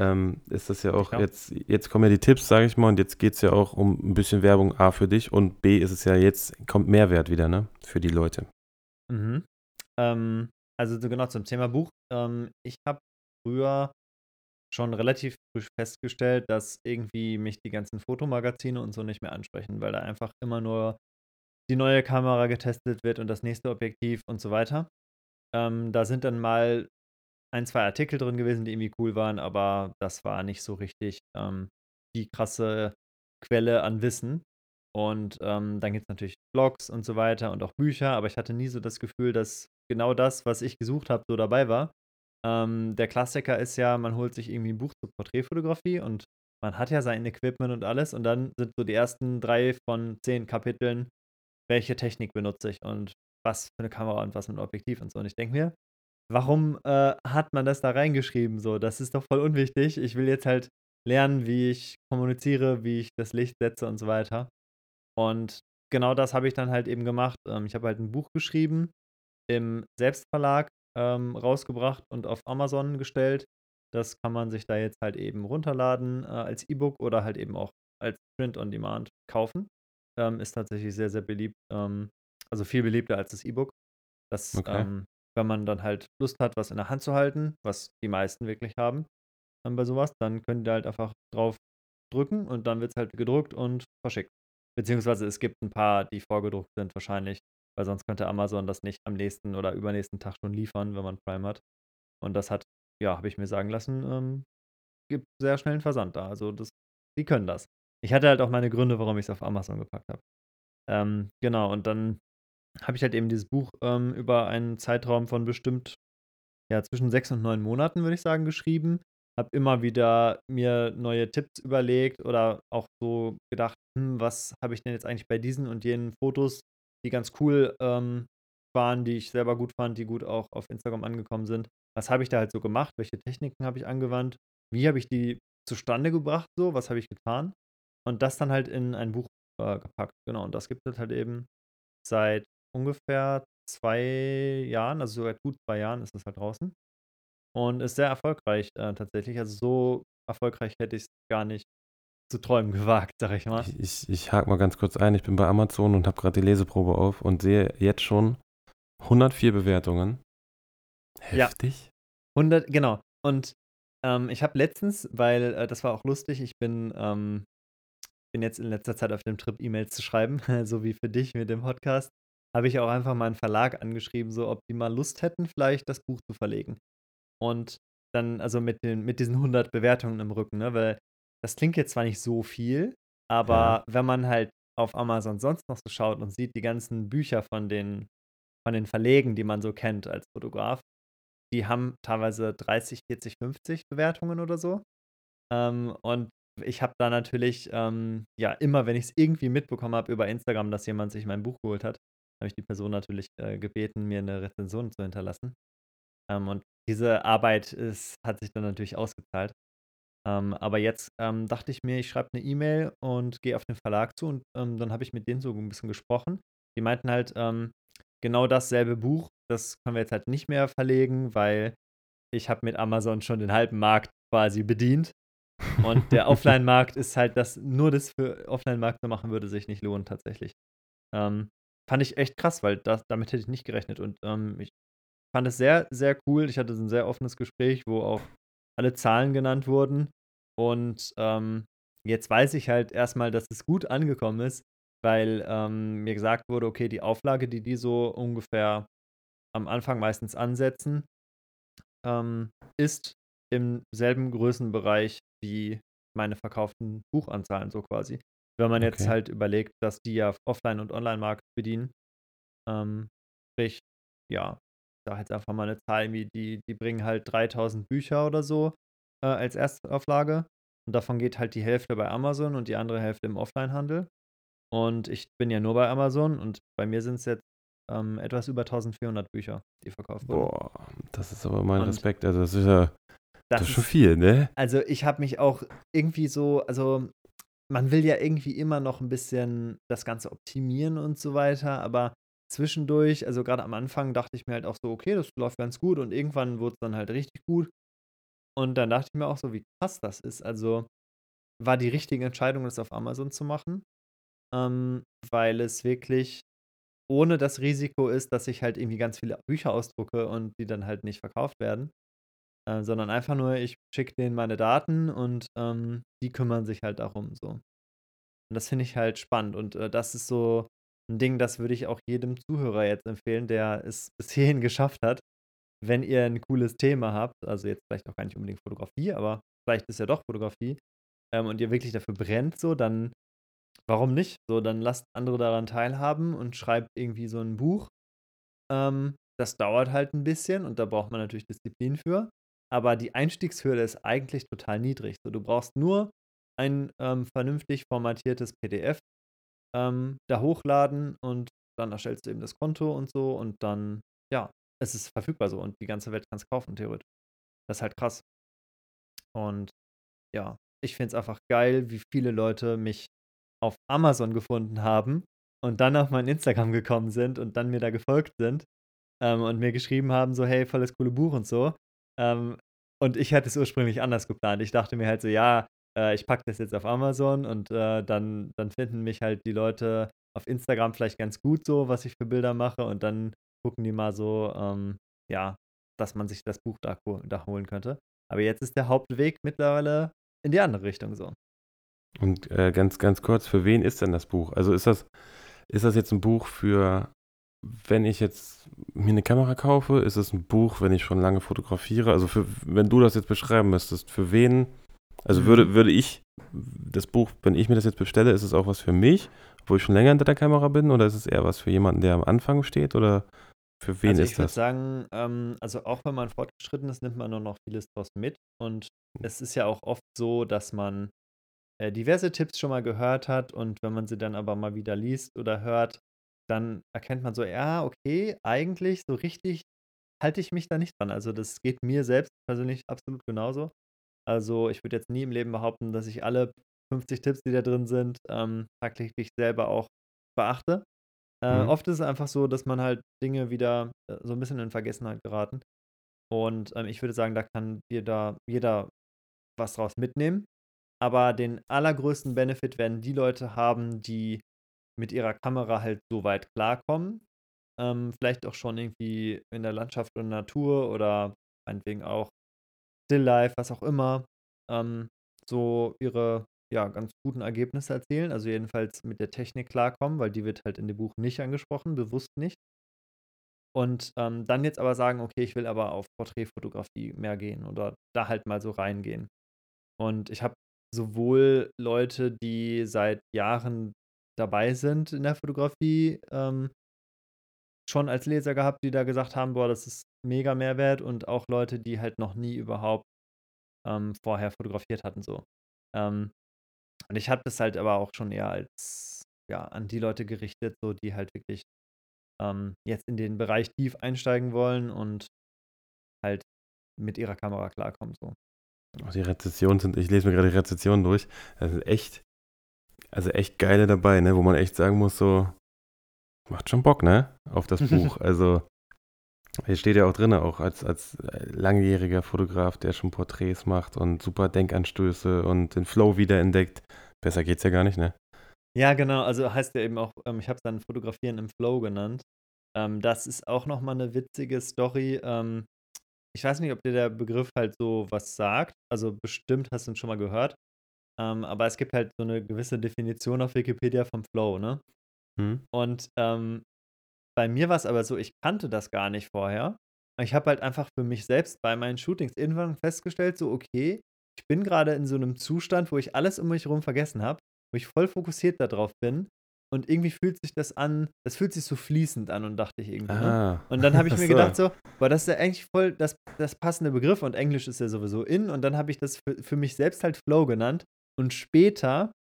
ähm, ist das ja auch ja. jetzt, jetzt kommen ja die Tipps, sage ich mal, und jetzt geht es ja auch um ein bisschen Werbung A für dich und B ist es ja jetzt, kommt Mehrwert wieder, ne? Für die Leute. Mhm. Ähm, also genau zum Thema Buch. Ähm, ich habe früher schon relativ früh festgestellt, dass irgendwie mich die ganzen Fotomagazine und so nicht mehr ansprechen, weil da einfach immer nur die neue Kamera getestet wird und das nächste Objektiv und so weiter. Ähm, da sind dann mal ein, zwei Artikel drin gewesen, die irgendwie cool waren, aber das war nicht so richtig ähm, die krasse Quelle an Wissen. Und ähm, dann gibt es natürlich Blogs und so weiter und auch Bücher, aber ich hatte nie so das Gefühl, dass genau das, was ich gesucht habe, so dabei war. Ähm, der Klassiker ist ja, man holt sich irgendwie ein Buch zur Porträtfotografie und man hat ja sein Equipment und alles und dann sind so die ersten drei von zehn Kapiteln, welche Technik benutze ich und was für eine Kamera und was mit Objektiv und so. Und ich denke mir, warum äh, hat man das da reingeschrieben? So, das ist doch voll unwichtig. Ich will jetzt halt lernen, wie ich kommuniziere, wie ich das Licht setze und so weiter. Und genau das habe ich dann halt eben gemacht. Ähm, ich habe halt ein Buch geschrieben, im Selbstverlag ähm, rausgebracht und auf Amazon gestellt. Das kann man sich da jetzt halt eben runterladen äh, als E-Book oder halt eben auch als Print on Demand kaufen. Ähm, ist tatsächlich sehr, sehr beliebt. Ähm, also viel beliebter als das E-Book. Das okay. Wenn man dann halt Lust hat, was in der Hand zu halten, was die meisten wirklich haben dann bei sowas, dann könnt ihr halt einfach drauf drücken und dann wird es halt gedruckt und verschickt. Beziehungsweise es gibt ein paar, die vorgedruckt sind wahrscheinlich, weil sonst könnte Amazon das nicht am nächsten oder übernächsten Tag schon liefern, wenn man Prime hat. Und das hat, ja, habe ich mir sagen lassen, ähm, gibt sehr schnellen Versand da. Also das, die können das. Ich hatte halt auch meine Gründe, warum ich es auf Amazon gepackt habe. Ähm, genau, und dann habe ich halt eben dieses Buch ähm, über einen Zeitraum von bestimmt ja, zwischen sechs und neun Monaten, würde ich sagen, geschrieben. habe immer wieder mir neue Tipps überlegt oder auch so gedacht, hm, was habe ich denn jetzt eigentlich bei diesen und jenen Fotos, die ganz cool ähm, waren, die ich selber gut fand, die gut auch auf Instagram angekommen sind. Was habe ich da halt so gemacht? Welche Techniken habe ich angewandt? Wie habe ich die zustande gebracht? So, was habe ich getan? Und das dann halt in ein Buch äh, gepackt. Genau. Und das gibt es halt eben seit ungefähr zwei Jahren, also seit gut zwei Jahren ist es halt draußen. Und ist sehr erfolgreich äh, tatsächlich. Also so erfolgreich hätte ich es gar nicht zu träumen gewagt, sag ich mal. Ich, ich, ich hake mal ganz kurz ein. Ich bin bei Amazon und habe gerade die Leseprobe auf und sehe jetzt schon 104 Bewertungen. Heftig. Ja. 100, genau. Und ähm, ich habe letztens, weil äh, das war auch lustig, ich bin, ähm, bin jetzt in letzter Zeit auf dem Trip, E-Mails zu schreiben, so wie für dich mit dem Podcast, habe ich auch einfach mal einen Verlag angeschrieben, so ob die mal Lust hätten, vielleicht das Buch zu verlegen. Und dann, also mit, den, mit diesen 100 Bewertungen im Rücken, ne? Weil das klingt jetzt zwar nicht so viel, aber ja. wenn man halt auf Amazon sonst noch so schaut und sieht die ganzen Bücher von den, von den Verlegen, die man so kennt als Fotograf, die haben teilweise 30, 40, 50 Bewertungen oder so. Ähm, und ich habe da natürlich, ähm, ja, immer, wenn ich es irgendwie mitbekommen habe über Instagram, dass jemand sich mein Buch geholt hat, habe ich die Person natürlich äh, gebeten, mir eine Rezension zu hinterlassen. Ähm, und diese Arbeit ist, hat sich dann natürlich ausgezahlt. Ähm, aber jetzt ähm, dachte ich mir, ich schreibe eine E-Mail und gehe auf den Verlag zu und ähm, dann habe ich mit denen so ein bisschen gesprochen. Die meinten halt, ähm, genau dasselbe Buch, das können wir jetzt halt nicht mehr verlegen, weil ich habe mit Amazon schon den halben Markt quasi bedient. Und der Offline-Markt ist halt, dass nur das für Offline-Markt zu machen würde, sich nicht lohnen tatsächlich. Ähm, fand ich echt krass, weil das, damit hätte ich nicht gerechnet. Und ähm, ich fand es sehr, sehr cool. Ich hatte ein sehr offenes Gespräch, wo auch alle Zahlen genannt wurden. Und ähm, jetzt weiß ich halt erstmal, dass es gut angekommen ist, weil ähm, mir gesagt wurde, okay, die Auflage, die die so ungefähr am Anfang meistens ansetzen, ähm, ist im selben Größenbereich wie meine verkauften Buchanzahlen so quasi. Wenn man okay. jetzt halt überlegt, dass die ja Offline- und Online-Markt bedienen, ähm, sprich, ja, ich sage jetzt einfach mal eine Zahl, wie die, die bringen halt 3000 Bücher oder so äh, als Erstauflage und davon geht halt die Hälfte bei Amazon und die andere Hälfte im Offline-Handel. Und ich bin ja nur bei Amazon und bei mir sind es jetzt ähm, etwas über 1400 Bücher, die verkauft wurden. Boah, das ist aber mein und Respekt. Also, das ist ja das, das ist schon viel, ne? Also, ich habe mich auch irgendwie so, also, man will ja irgendwie immer noch ein bisschen das Ganze optimieren und so weiter, aber zwischendurch, also gerade am Anfang, dachte ich mir halt auch so, okay, das läuft ganz gut und irgendwann wurde es dann halt richtig gut. Und dann dachte ich mir auch so, wie krass das ist. Also war die richtige Entscheidung, das auf Amazon zu machen ähm, weil es wirklich ohne das Risiko ist, dass ich halt irgendwie ganz viele Bücher ausdrucke und die dann halt nicht verkauft werden, äh, sondern einfach nur, ich schicke denen meine Daten und ähm, die kümmern sich halt darum so. Und das finde ich halt spannend und äh, das ist so ein Ding, das würde ich auch jedem Zuhörer jetzt empfehlen, der es bis hierhin geschafft hat. Wenn ihr ein cooles Thema habt, also jetzt vielleicht auch gar nicht unbedingt Fotografie, aber vielleicht ist ja doch Fotografie, ähm, und ihr wirklich dafür brennt, so, dann Warum nicht? So, dann lasst andere daran teilhaben und schreibt irgendwie so ein Buch. Ähm, das dauert halt ein bisschen und da braucht man natürlich Disziplin für. Aber die Einstiegshürde ist eigentlich total niedrig. So, du brauchst nur ein ähm, vernünftig formatiertes PDF ähm, da hochladen und dann erstellst du eben das Konto und so und dann, ja, es ist verfügbar so und die ganze Welt kann es kaufen, theoretisch. Das ist halt krass. Und ja, ich finde es einfach geil, wie viele Leute mich auf Amazon gefunden haben und dann auf mein Instagram gekommen sind und dann mir da gefolgt sind ähm, und mir geschrieben haben, so, hey, volles coole Buch und so. Ähm, und ich hatte es ursprünglich anders geplant. Ich dachte mir halt so, ja, äh, ich packe das jetzt auf Amazon und äh, dann, dann finden mich halt die Leute auf Instagram vielleicht ganz gut so, was ich für Bilder mache und dann gucken die mal so, ähm, ja, dass man sich das Buch da, da holen könnte. Aber jetzt ist der Hauptweg mittlerweile in die andere Richtung so. Und äh, ganz, ganz kurz, für wen ist denn das Buch? Also ist das, ist das jetzt ein Buch für, wenn ich jetzt mir eine Kamera kaufe? Ist es ein Buch, wenn ich schon lange fotografiere? Also für, wenn du das jetzt beschreiben müsstest, für wen? Also würde, mhm. würde ich das Buch, wenn ich mir das jetzt bestelle, ist es auch was für mich, wo ich schon länger hinter der Kamera bin? Oder ist es eher was für jemanden, der am Anfang steht? Oder Für wen also ist ich würde das? sagen, ähm, also auch wenn man fortgeschritten ist, nimmt man nur noch vieles draus mit. Und es ist ja auch oft so, dass man äh, diverse Tipps schon mal gehört hat und wenn man sie dann aber mal wieder liest oder hört, dann erkennt man so, ja, okay, eigentlich so richtig halte ich mich da nicht dran. Also das geht mir selbst persönlich absolut genauso. Also ich würde jetzt nie im Leben behaupten, dass ich alle 50 Tipps, die da drin sind, ähm, tagtäglich selber auch beachte. Äh, Mhm. oft ist es einfach so, dass man halt Dinge wieder äh, so ein bisschen in Vergessenheit geraten. Und ähm, ich würde sagen, da kann dir da jeder was draus mitnehmen. Aber den allergrößten Benefit werden die Leute haben, die mit ihrer Kamera halt so weit klarkommen. Ähm, vielleicht auch schon irgendwie in der Landschaft und Natur oder meinetwegen auch Stilllife, was auch immer, ähm, so ihre ja, ganz guten Ergebnisse erzielen. Also jedenfalls mit der Technik klarkommen, weil die wird halt in dem Buch nicht angesprochen, bewusst nicht. Und ähm, dann jetzt aber sagen, okay, ich will aber auf Porträtfotografie mehr gehen oder da halt mal so reingehen. Und ich habe sowohl Leute, die seit Jahren dabei sind in der Fotografie, ähm, schon als Leser gehabt, die da gesagt haben, boah, das ist mega Mehrwert und auch Leute, die halt noch nie überhaupt ähm, vorher fotografiert hatten so. Ähm, und ich habe das halt aber auch schon eher als ja an die Leute gerichtet, so die halt wirklich ähm, jetzt in den Bereich tief einsteigen wollen und halt mit ihrer Kamera klarkommen so. Oh, die Rezensionen sind, ich lese mir gerade die Rezensionen durch. Das sind echt, also echt geile dabei, ne? Wo man echt sagen muss, so, macht schon Bock, ne? Auf das Buch. Also, hier steht ja auch drin, auch als, als langjähriger Fotograf, der schon Porträts macht und super Denkanstöße und den Flow wiederentdeckt. Besser geht's ja gar nicht, ne? Ja, genau. Also heißt ja eben auch, ähm, ich habe es dann Fotografieren im Flow genannt. Ähm, das ist auch nochmal eine witzige Story. Ähm, ich weiß nicht, ob dir der Begriff halt so was sagt. Also bestimmt hast du ihn schon mal gehört. Ähm, aber es gibt halt so eine gewisse Definition auf Wikipedia vom Flow, ne? Hm? Und ähm, bei mir war es aber so, ich kannte das gar nicht vorher. Ich habe halt einfach für mich selbst bei meinen Shootings irgendwann festgestellt, so, okay, ich bin gerade in so einem Zustand, wo ich alles um mich herum vergessen habe, wo ich voll fokussiert darauf bin. Und irgendwie fühlt sich das an, das fühlt sich so fließend an und dachte ich irgendwie, ne? Ah. Und dann habe ich mir gedacht, so, boah, das ist ja eigentlich voll das, das passende Begriff und Englisch ist ja sowieso in. Und dann habe ich das für, für mich selbst halt Flow genannt und später,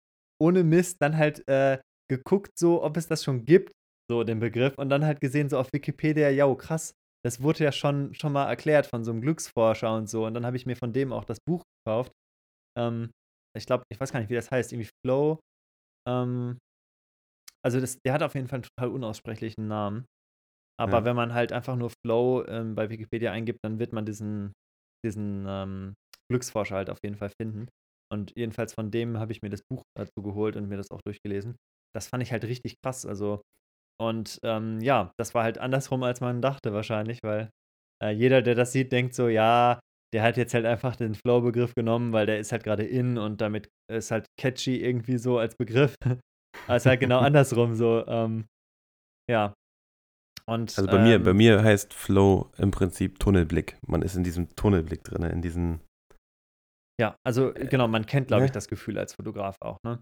ohne Mist, dann halt äh, geguckt, so, ob es das schon gibt, so den Begriff. Und dann halt gesehen, so auf Wikipedia, ja, krass, das wurde ja schon, schon mal erklärt von so einem Glücksforscher und so. Und dann habe ich mir von dem auch das Buch gekauft. Ähm, ich glaube, ich weiß gar nicht, wie das heißt, irgendwie Flow. Ähm, also das, der hat auf jeden Fall einen total unaussprechlichen Namen. Aber Ja. wenn man halt einfach nur Flow ähm, bei Wikipedia eingibt, dann wird man diesen, diesen ähm, Glücksforscher halt auf jeden Fall finden. Und jedenfalls von dem habe ich mir das Buch dazu geholt und mir das auch durchgelesen. Das fand ich halt richtig krass. Also, und ähm, ja, das war halt andersrum, als man dachte wahrscheinlich, weil äh, jeder, der das sieht, denkt so, ja, der hat jetzt halt einfach den Flow-Begriff genommen, weil der ist halt gerade in und damit ist halt catchy irgendwie so als Begriff. Aber es ist halt genau andersrum so. Ähm, ja. Und, Also bei mir, bei ähm, mir heißt Flow im Prinzip Tunnelblick. Man ist in diesem Tunnelblick drin, in diesen, Ja, also genau, man kennt, glaube ich, ne? das Gefühl als Fotograf auch, ne?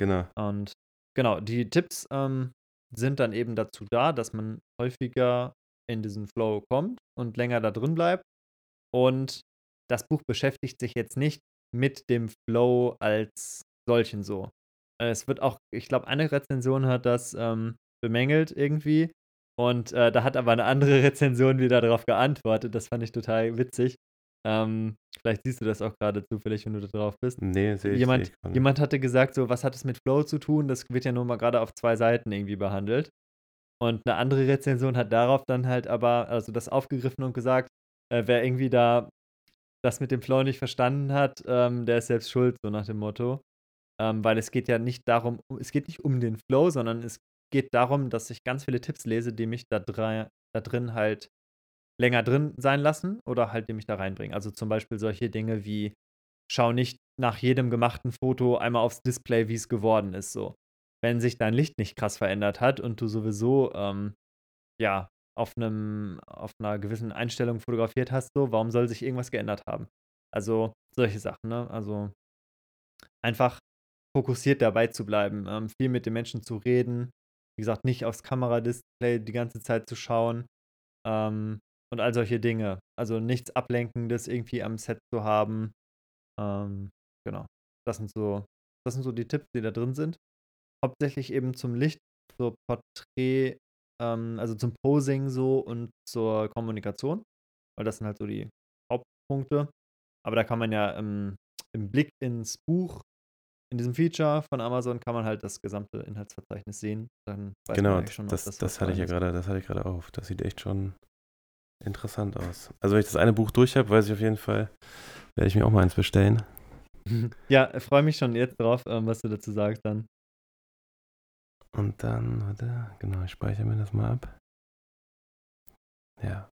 genau. Und genau, die Tipps ähm, sind dann eben dazu da, dass man häufiger in diesen Flow kommt und länger da drin bleibt. Und das Buch beschäftigt sich jetzt nicht mit dem Flow als solchen so. Äh, Es wird auch, ich glaube, eine Rezension hat das ähm, bemängelt irgendwie. Und äh, da hat aber eine andere Rezension wieder darauf geantwortet. Das fand ich total witzig. Ähm, vielleicht siehst du das auch gerade zufällig, wenn du da drauf bist. Nee, sehe ich, Jemand, gerade. jemand hatte gesagt, so, was hat es mit Flow zu tun? Das wird ja nur mal gerade auf zwei Seiten irgendwie behandelt. Und eine andere Rezension hat darauf dann halt aber, also das aufgegriffen und gesagt, äh, wer irgendwie da das mit dem Flow nicht verstanden hat, ähm, der ist selbst schuld, so nach dem Motto. Ähm, weil es geht ja nicht darum, es geht nicht um den Flow, sondern es geht darum, dass ich ganz viele Tipps lese, die mich da, drei, da drin halt länger drin sein lassen oder halt mich da reinbringen. Also zum Beispiel solche Dinge wie, schau nicht nach jedem gemachten Foto einmal aufs Display, wie es geworden ist, so. Wenn sich dein Licht nicht krass verändert hat und du sowieso, ähm, ja, auf einem, auf einer gewissen Einstellung fotografiert hast, so, warum soll sich irgendwas geändert haben? Also solche Sachen, ne? Also einfach fokussiert dabei zu bleiben, ähm, viel mit den Menschen zu reden, wie gesagt, nicht aufs Kameradisplay die ganze Zeit zu schauen ähm, und all solche Dinge. Also nichts Ablenkendes irgendwie am Set zu haben. Ähm, genau. Das sind so, das sind so die Tipps, die da drin sind. Hauptsächlich eben zum Licht, so Porträt, ähm, also zum Posing so und zur Kommunikation. Weil das sind halt so die Hauptpunkte. Aber da kann man ja ähm, im Blick ins Buch, in diesem Feature von Amazon, kann man halt das gesamte Inhaltsverzeichnis sehen. Dann genau, schon, das, das, das hatte ich ja gerade, das hatte ich gerade auf. Das sieht echt schon interessant aus. Also wenn ich das eine Buch durch habe, weiß ich auf jeden Fall, werde ich mir auch mal eins bestellen. Ja, freue mich schon jetzt drauf, ähm, was du dazu sagst dann. Und dann, warte, genau, ich speichere mir das mal ab. Ja,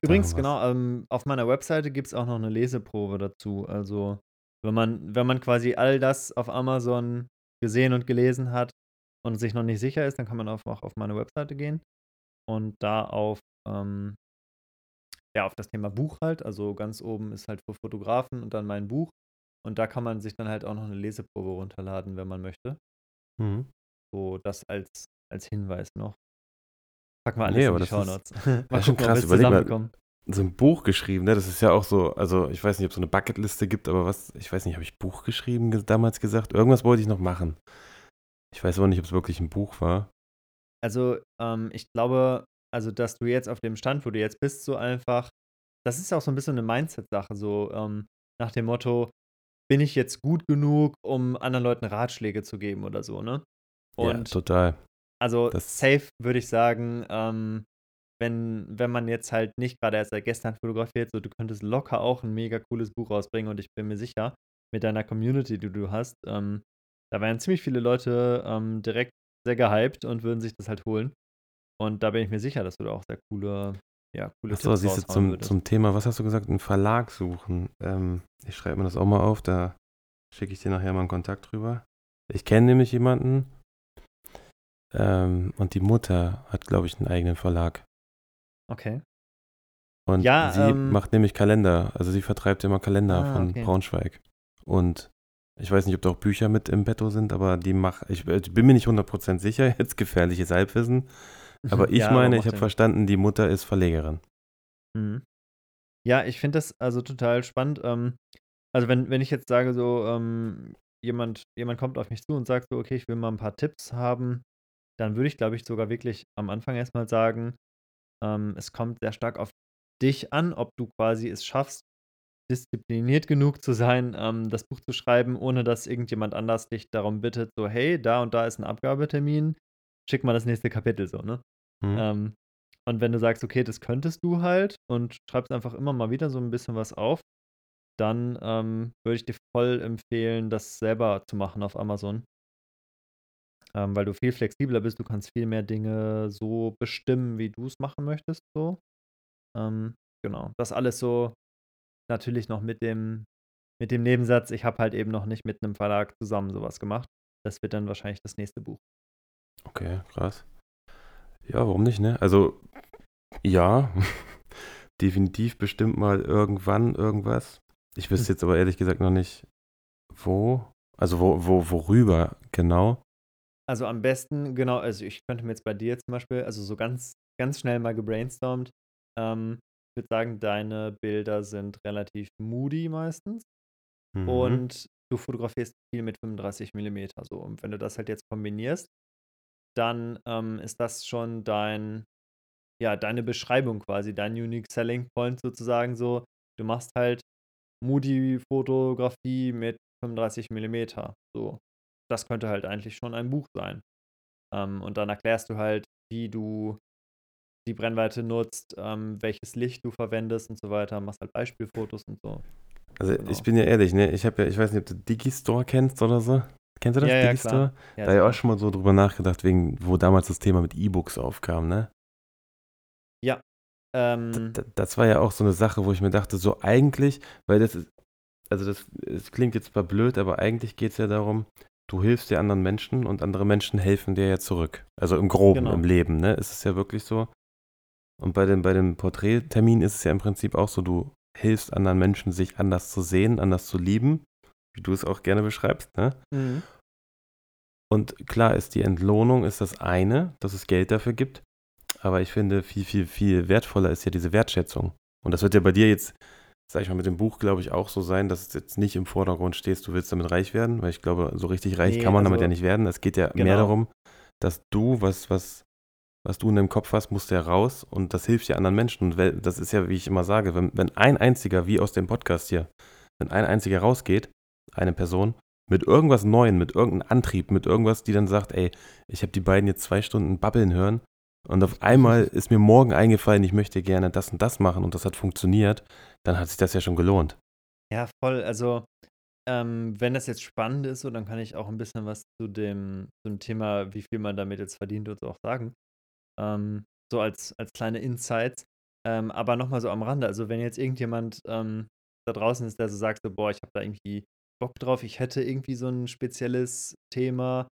Übrigens, genau, ähm, auf meiner Webseite gibt es auch noch eine Leseprobe dazu. Also, wenn man, wenn man quasi all das auf Amazon gesehen und gelesen hat und sich noch nicht sicher ist, dann kann man auch auf meine Webseite gehen und da auf, ähm, ja, auf das Thema Buch halt. Also ganz oben ist halt für Fotografen und dann mein Buch. Und da kann man sich dann halt auch noch eine Leseprobe runterladen, wenn man möchte. Mhm. So, das als, als Hinweis noch. Packen wir alles nee, in die Shownotes. Mal ist schon krass, überleg mal, so ein Buch geschrieben, ne? Das ist ja auch so, also ich weiß nicht, ob es so eine Bucketliste gibt, aber was, ich weiß nicht, habe ich Buch geschrieben damals gesagt? Irgendwas wollte ich noch machen. Ich weiß aber nicht, ob es wirklich ein Buch war. Also, ähm, ich glaube, also, dass du jetzt auf dem Stand, wo du jetzt bist, so einfach, das ist ja auch so ein bisschen eine Mindset-Sache, so ähm, nach dem Motto, bin ich jetzt gut genug, um anderen Leuten Ratschläge zu geben oder so, ne? Und ja, total. Also das safe würde ich sagen, ähm, wenn, wenn man jetzt halt nicht gerade erst seit gestern fotografiert, so du könntest locker auch ein mega cooles Buch rausbringen und ich bin mir sicher, mit deiner Community, die du hast, ähm, da wären ziemlich viele Leute ähm, direkt sehr gehypt und würden sich das halt holen. Und da bin ich mir sicher, dass du da auch sehr coole, ja, coole Achso, siehst du zum, zum Thema, was hast du gesagt, einen Verlag suchen. Ähm, ich schreibe mir das auch mal auf, da schicke ich dir nachher mal einen Kontakt drüber. Ich kenne nämlich jemanden, ähm, und die Mutter hat, glaube ich, einen eigenen Verlag. Okay. Und ja, sie ähm, macht nämlich Kalender. Also sie vertreibt immer Kalender ah, von okay. Braunschweig. Und ich weiß nicht, ob da auch Bücher mit im Betto sind, aber die macht, ich, ich, bin mir nicht 100% sicher, jetzt gefährliches Halbwissen. Aber ich ja, meine, ich habe verstanden, die Mutter ist Verlegerin. Mhm. Ja, ich finde das also total spannend. Ähm, also wenn, wenn ich jetzt sage, so, ähm, jemand, jemand kommt auf mich zu und sagt so, okay, ich will mal ein paar Tipps haben, dann würde ich, glaube ich, sogar wirklich am Anfang erstmal sagen, ähm, es kommt sehr stark auf dich an, ob du quasi es schaffst, diszipliniert genug zu sein, ähm, das Buch zu schreiben, ohne dass irgendjemand anders dich darum bittet, so, hey, da und da ist ein Abgabetermin, schick mal das nächste Kapitel so, ne? Mhm. Ähm, und wenn du sagst, okay, das könntest du halt und schreibst einfach immer mal wieder so ein bisschen was auf, dann ähm, würde ich dir voll empfehlen, das selber zu machen auf Amazon ähm, weil du viel flexibler bist. Du kannst viel mehr Dinge so bestimmen, wie du es machen möchtest. So. Ähm, genau. Das alles so natürlich noch mit dem, mit dem Nebensatz, ich habe halt eben noch nicht mit einem Verlag zusammen sowas gemacht. Das wird dann wahrscheinlich das nächste Buch. Okay, krass. Ja, warum nicht, ne? Also, ja, definitiv bestimmt mal irgendwann irgendwas. Ich wüsste hm. jetzt aber ehrlich gesagt noch nicht, wo. Also, wo, wo, worüber genau. Also am besten, genau, also ich könnte mir jetzt bei dir zum Beispiel, also so ganz, ganz schnell mal gebrainstormt. Ähm, ich würde sagen, deine Bilder sind relativ moody meistens. Mhm. Und du fotografierst viel mit 35 mm so. Und wenn du das halt jetzt kombinierst, dann ähm, ist das schon dein, ja, deine Beschreibung quasi, dein Unique Selling Point sozusagen so. Du machst halt Moody-Fotografie mit 35 mm. So das könnte halt eigentlich schon ein Buch sein. Ähm, und dann erklärst du halt, wie du die Brennweite nutzt, ähm, welches Licht du verwendest und so weiter, machst halt Beispielfotos und so. Also genau. ich bin ja ehrlich, ne? Ich habe ja, ich weiß nicht, ob du Digistore kennst oder so. Kennst du das, ja, Digistore? Ja, da habe ich auch schon mal so drüber nachgedacht, wegen, wo damals das Thema mit E-Books aufkam, ne? Ja. Ähm, das, das war ja auch so eine Sache, wo ich mir dachte, so eigentlich, weil das ist, also das, das klingt jetzt zwar blöd, aber eigentlich geht es ja darum, du hilfst dir anderen Menschen und andere Menschen helfen dir ja zurück. Also im Groben, genau. im Leben, ne? Ist es ja wirklich so. Und bei dem, bei dem Porträttermin ist es ja im Prinzip auch so, du hilfst anderen Menschen, sich anders zu sehen, anders zu lieben, wie du es auch gerne beschreibst, ne? Mhm. Und klar ist die Entlohnung ist das eine, dass es Geld dafür gibt. aber ich finde, viel, viel, viel wertvoller ist ja diese Wertschätzung. Und das wird ja bei dir jetzt, sag ich mal, mit dem Buch, glaube ich, auch so sein, dass es jetzt nicht im Vordergrund stehst, du willst damit reich werden, weil ich glaube, so richtig reich nee, kann man also, damit ja nicht werden. Es geht ja genau. mehr darum, dass du was, was, was du in deinem Kopf hast, musst du ja raus und das hilft ja anderen Menschen. Und das ist ja, wie ich immer sage, wenn, wenn ein einziger, wie aus dem Podcast hier, wenn ein einziger rausgeht, eine Person, mit irgendwas Neuem, mit irgendeinem Antrieb, mit irgendwas, die dann sagt, ey, ich habe die beiden jetzt zwei Stunden babbeln hören und auf einmal ist mir morgen eingefallen, ich möchte gerne das und das machen und das hat funktioniert, dann hat sich das ja schon gelohnt. Ja, voll. Also, ähm, wenn das jetzt spannend ist, so, dann kann ich auch ein bisschen was zu dem, zum Thema, wie viel man damit jetzt verdient und so auch sagen. Ähm, so als, als kleine Insights. Ähm, aber nochmal so am Rande. Also, wenn jetzt irgendjemand ähm, da draußen ist, der so sagt, so, boah, ich habe da irgendwie Bock drauf, ich hätte irgendwie so ein spezielles Thema,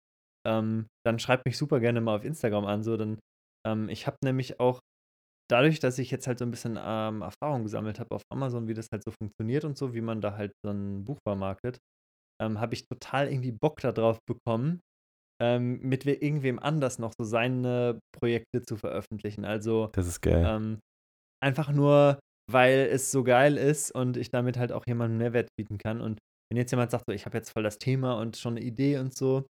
ähm, dann schreibt mich super gerne mal auf Instagram an. So, dann, ähm, ich habe nämlich auch dadurch, dass ich jetzt halt so ein bisschen ähm, Erfahrung gesammelt habe auf Amazon, wie das halt so funktioniert und so, wie man da halt so ein Buch vermarktet, ähm, habe ich total irgendwie Bock darauf bekommen, ähm, mit irgendwem anders noch so seine Projekte zu veröffentlichen. Also das ist geil. Ähm, einfach nur, weil es so geil ist und ich damit halt auch jemandem Mehrwert bieten kann. Und wenn jetzt jemand sagt, so, ich habe jetzt voll das Thema und schon eine Idee und so,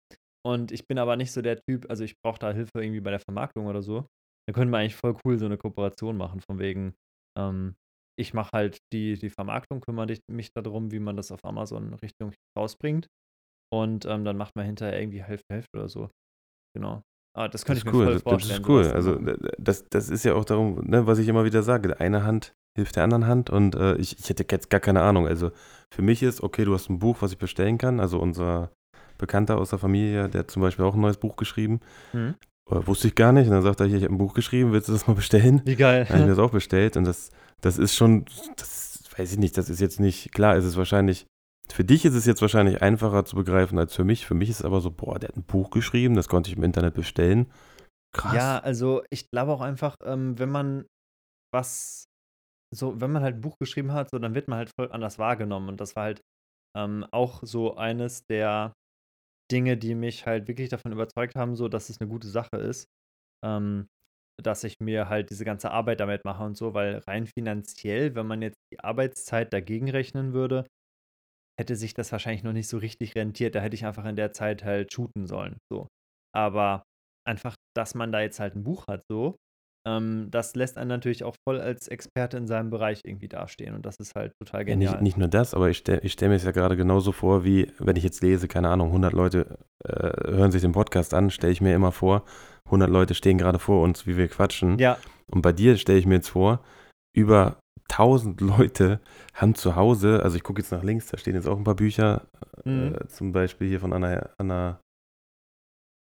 und ich bin aber nicht so der Typ, also ich brauche da Hilfe irgendwie bei der Vermarktung oder so, dann können wir eigentlich voll cool so eine Kooperation machen, von wegen, ähm, ich mache halt die, die Vermarktung, kümmere mich darum, wie man das auf Amazon Richtung rausbringt. Und ähm, dann macht man hinterher irgendwie Hälfte, Hälfte oder so. Genau. Ah, das könnte ich mir cool. voll vorstellen. Das ist cool. Also das, das ist ja auch darum, ne, was ich immer wieder sage. Eine Hand hilft der anderen Hand und äh, ich, ich hätte jetzt gar keine Ahnung. Also für mich ist, okay, du hast ein Buch, was ich bestellen kann. Also unser Bekannter aus der Familie, der hat zum Beispiel auch ein neues Buch geschrieben. Mhm. Äh, wusste ich gar nicht. Und dann sagt er, hier, ich habe ein Buch geschrieben, willst du das mal bestellen? Wie geil. Dann habe ich mir das auch bestellt. Und das, das ist schon, das weiß ich nicht, das ist jetzt nicht, klar, ist es wahrscheinlich, für dich ist es jetzt wahrscheinlich einfacher zu begreifen als für mich. Für mich ist es aber so, boah, der hat ein Buch geschrieben, das konnte ich im Internet bestellen. Krass. Ja, also ich glaube auch einfach, ähm, wenn man was so, wenn man halt ein Buch geschrieben hat, so, dann wird man halt voll anders wahrgenommen. Und das war halt ähm, auch so eines der Dinge, die mich halt wirklich davon überzeugt haben, so, dass es eine gute Sache ist, ähm, dass ich mir halt diese ganze Arbeit damit mache und so, weil rein finanziell, wenn man jetzt die Arbeitszeit dagegen rechnen würde, hätte sich das wahrscheinlich noch nicht so richtig rentiert. Da hätte ich einfach in der Zeit halt shooten sollen, so. Aber einfach, dass man da jetzt halt ein Buch hat, so, ähm, das lässt einen natürlich auch voll als Experte in seinem Bereich irgendwie dastehen und das ist halt total genial. Ja, nicht, nicht nur das, aber ich stelle stell mir es ja gerade genauso vor, wie wenn ich jetzt lese, keine Ahnung, 100 Leute äh, hören sich den Podcast an, stelle ich mir immer vor, 100 Leute stehen gerade vor uns, wie wir quatschen. Ja. Und bei dir stelle ich mir jetzt vor, über 1000 Leute haben zu Hause, also ich gucke jetzt nach links, da stehen jetzt auch ein paar Bücher, mhm. äh, zum Beispiel hier von Anna, Anna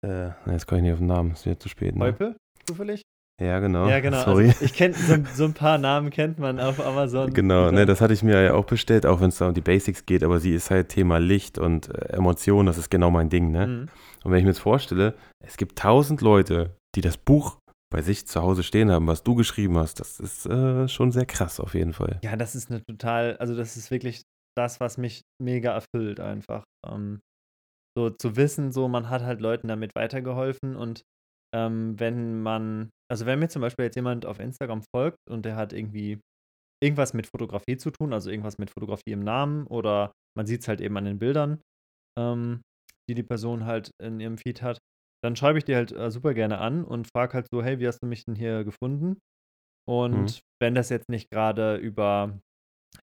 äh, jetzt komme ich nicht auf den Namen, ist wieder zu spät. Ne? Heupel, zufällig? Ja, genau. Ja, genau. Sorry. Also ich kenne so, so, ein paar Namen kennt man auf Amazon. Genau, ne, das hatte ich mir ja auch bestellt, auch wenn es da um die Basics geht, aber sie ist halt Thema Licht und äh, Emotionen, das ist genau mein Ding, ne? Mhm. Und wenn ich mir jetzt vorstelle, es gibt tausend Leute, die das Buch bei sich zu Hause stehen haben, was du geschrieben hast, das ist äh, schon sehr krass auf jeden Fall. Ja, das ist eine total, also das ist wirklich das, was mich mega erfüllt einfach. Ähm, so zu wissen, so man hat halt Leuten damit weitergeholfen und ähm, wenn man, also wenn mir zum Beispiel jetzt jemand auf Instagram folgt und der hat irgendwie irgendwas mit Fotografie zu tun, also irgendwas mit Fotografie im Namen oder man sieht es halt eben an den Bildern, ähm, die die Person halt in ihrem Feed hat, dann schreibe ich dir halt äh, super gerne an und frage halt so, hey, wie hast du mich denn hier gefunden? Und mhm. wenn das jetzt nicht gerade über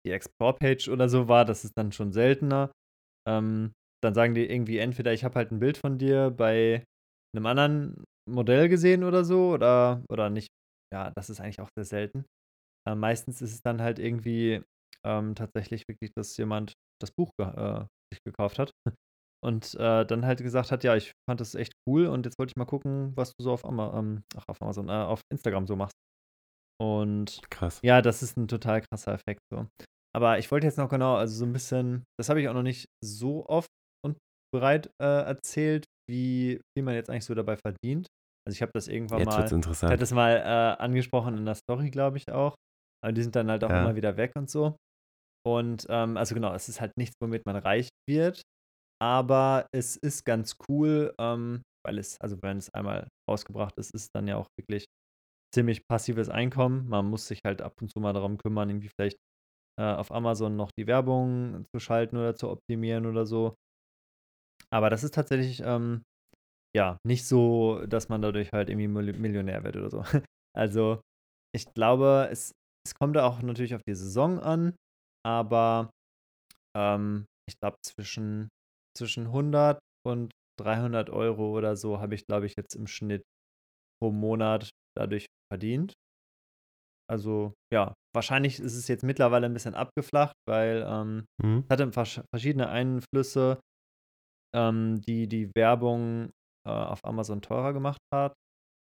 die Explore-Page oder so war, das ist dann schon seltener, ähm, dann sagen die irgendwie entweder, ich habe halt ein Bild von dir bei einem anderen Modell gesehen oder so oder, oder nicht. Ja, das ist eigentlich auch sehr selten. Äh, meistens ist es dann halt irgendwie ähm, tatsächlich wirklich, dass jemand das Buch ge äh, sich gekauft hat und äh, dann halt gesagt hat, ja, ich fand das echt cool und jetzt wollte ich mal gucken, was du so auf, Ama ähm, ach, auf Amazon, äh, auf Instagram so machst. Und krass. ja, das ist ein total krasser Effekt so. Aber ich wollte jetzt noch genau, also so ein bisschen, das habe ich auch noch nicht so oft und breit äh, erzählt, wie viel man jetzt eigentlich so dabei verdient. Also ich habe das irgendwann jetzt mal, interessant. ich hatte das mal äh, angesprochen in der Story, glaube ich auch. Aber die sind dann halt auch ja. immer wieder weg und so. Und ähm, also genau, es ist halt nichts, womit man reich wird. Aber es ist ganz cool, ähm, weil es, also wenn es einmal rausgebracht ist, ist es dann ja auch wirklich ziemlich passives Einkommen. Man muss sich halt ab und zu mal darum kümmern, irgendwie vielleicht äh, auf Amazon noch die Werbung zu schalten oder zu optimieren oder so. Aber das ist tatsächlich, ähm, ja, nicht so, dass man dadurch halt irgendwie Millionär wird oder so. Also, ich glaube, es, es kommt auch natürlich auf die Saison an, aber ähm, ich glaube, zwischen, zwischen 100 und 300 Euro oder so habe ich, glaube ich, jetzt im Schnitt pro Monat dadurch verdient. Also, ja, wahrscheinlich ist es jetzt mittlerweile ein bisschen abgeflacht, weil ähm, mhm. es hatte verschiedene Einflüsse, ähm, die die Werbung äh, auf Amazon teurer gemacht hat.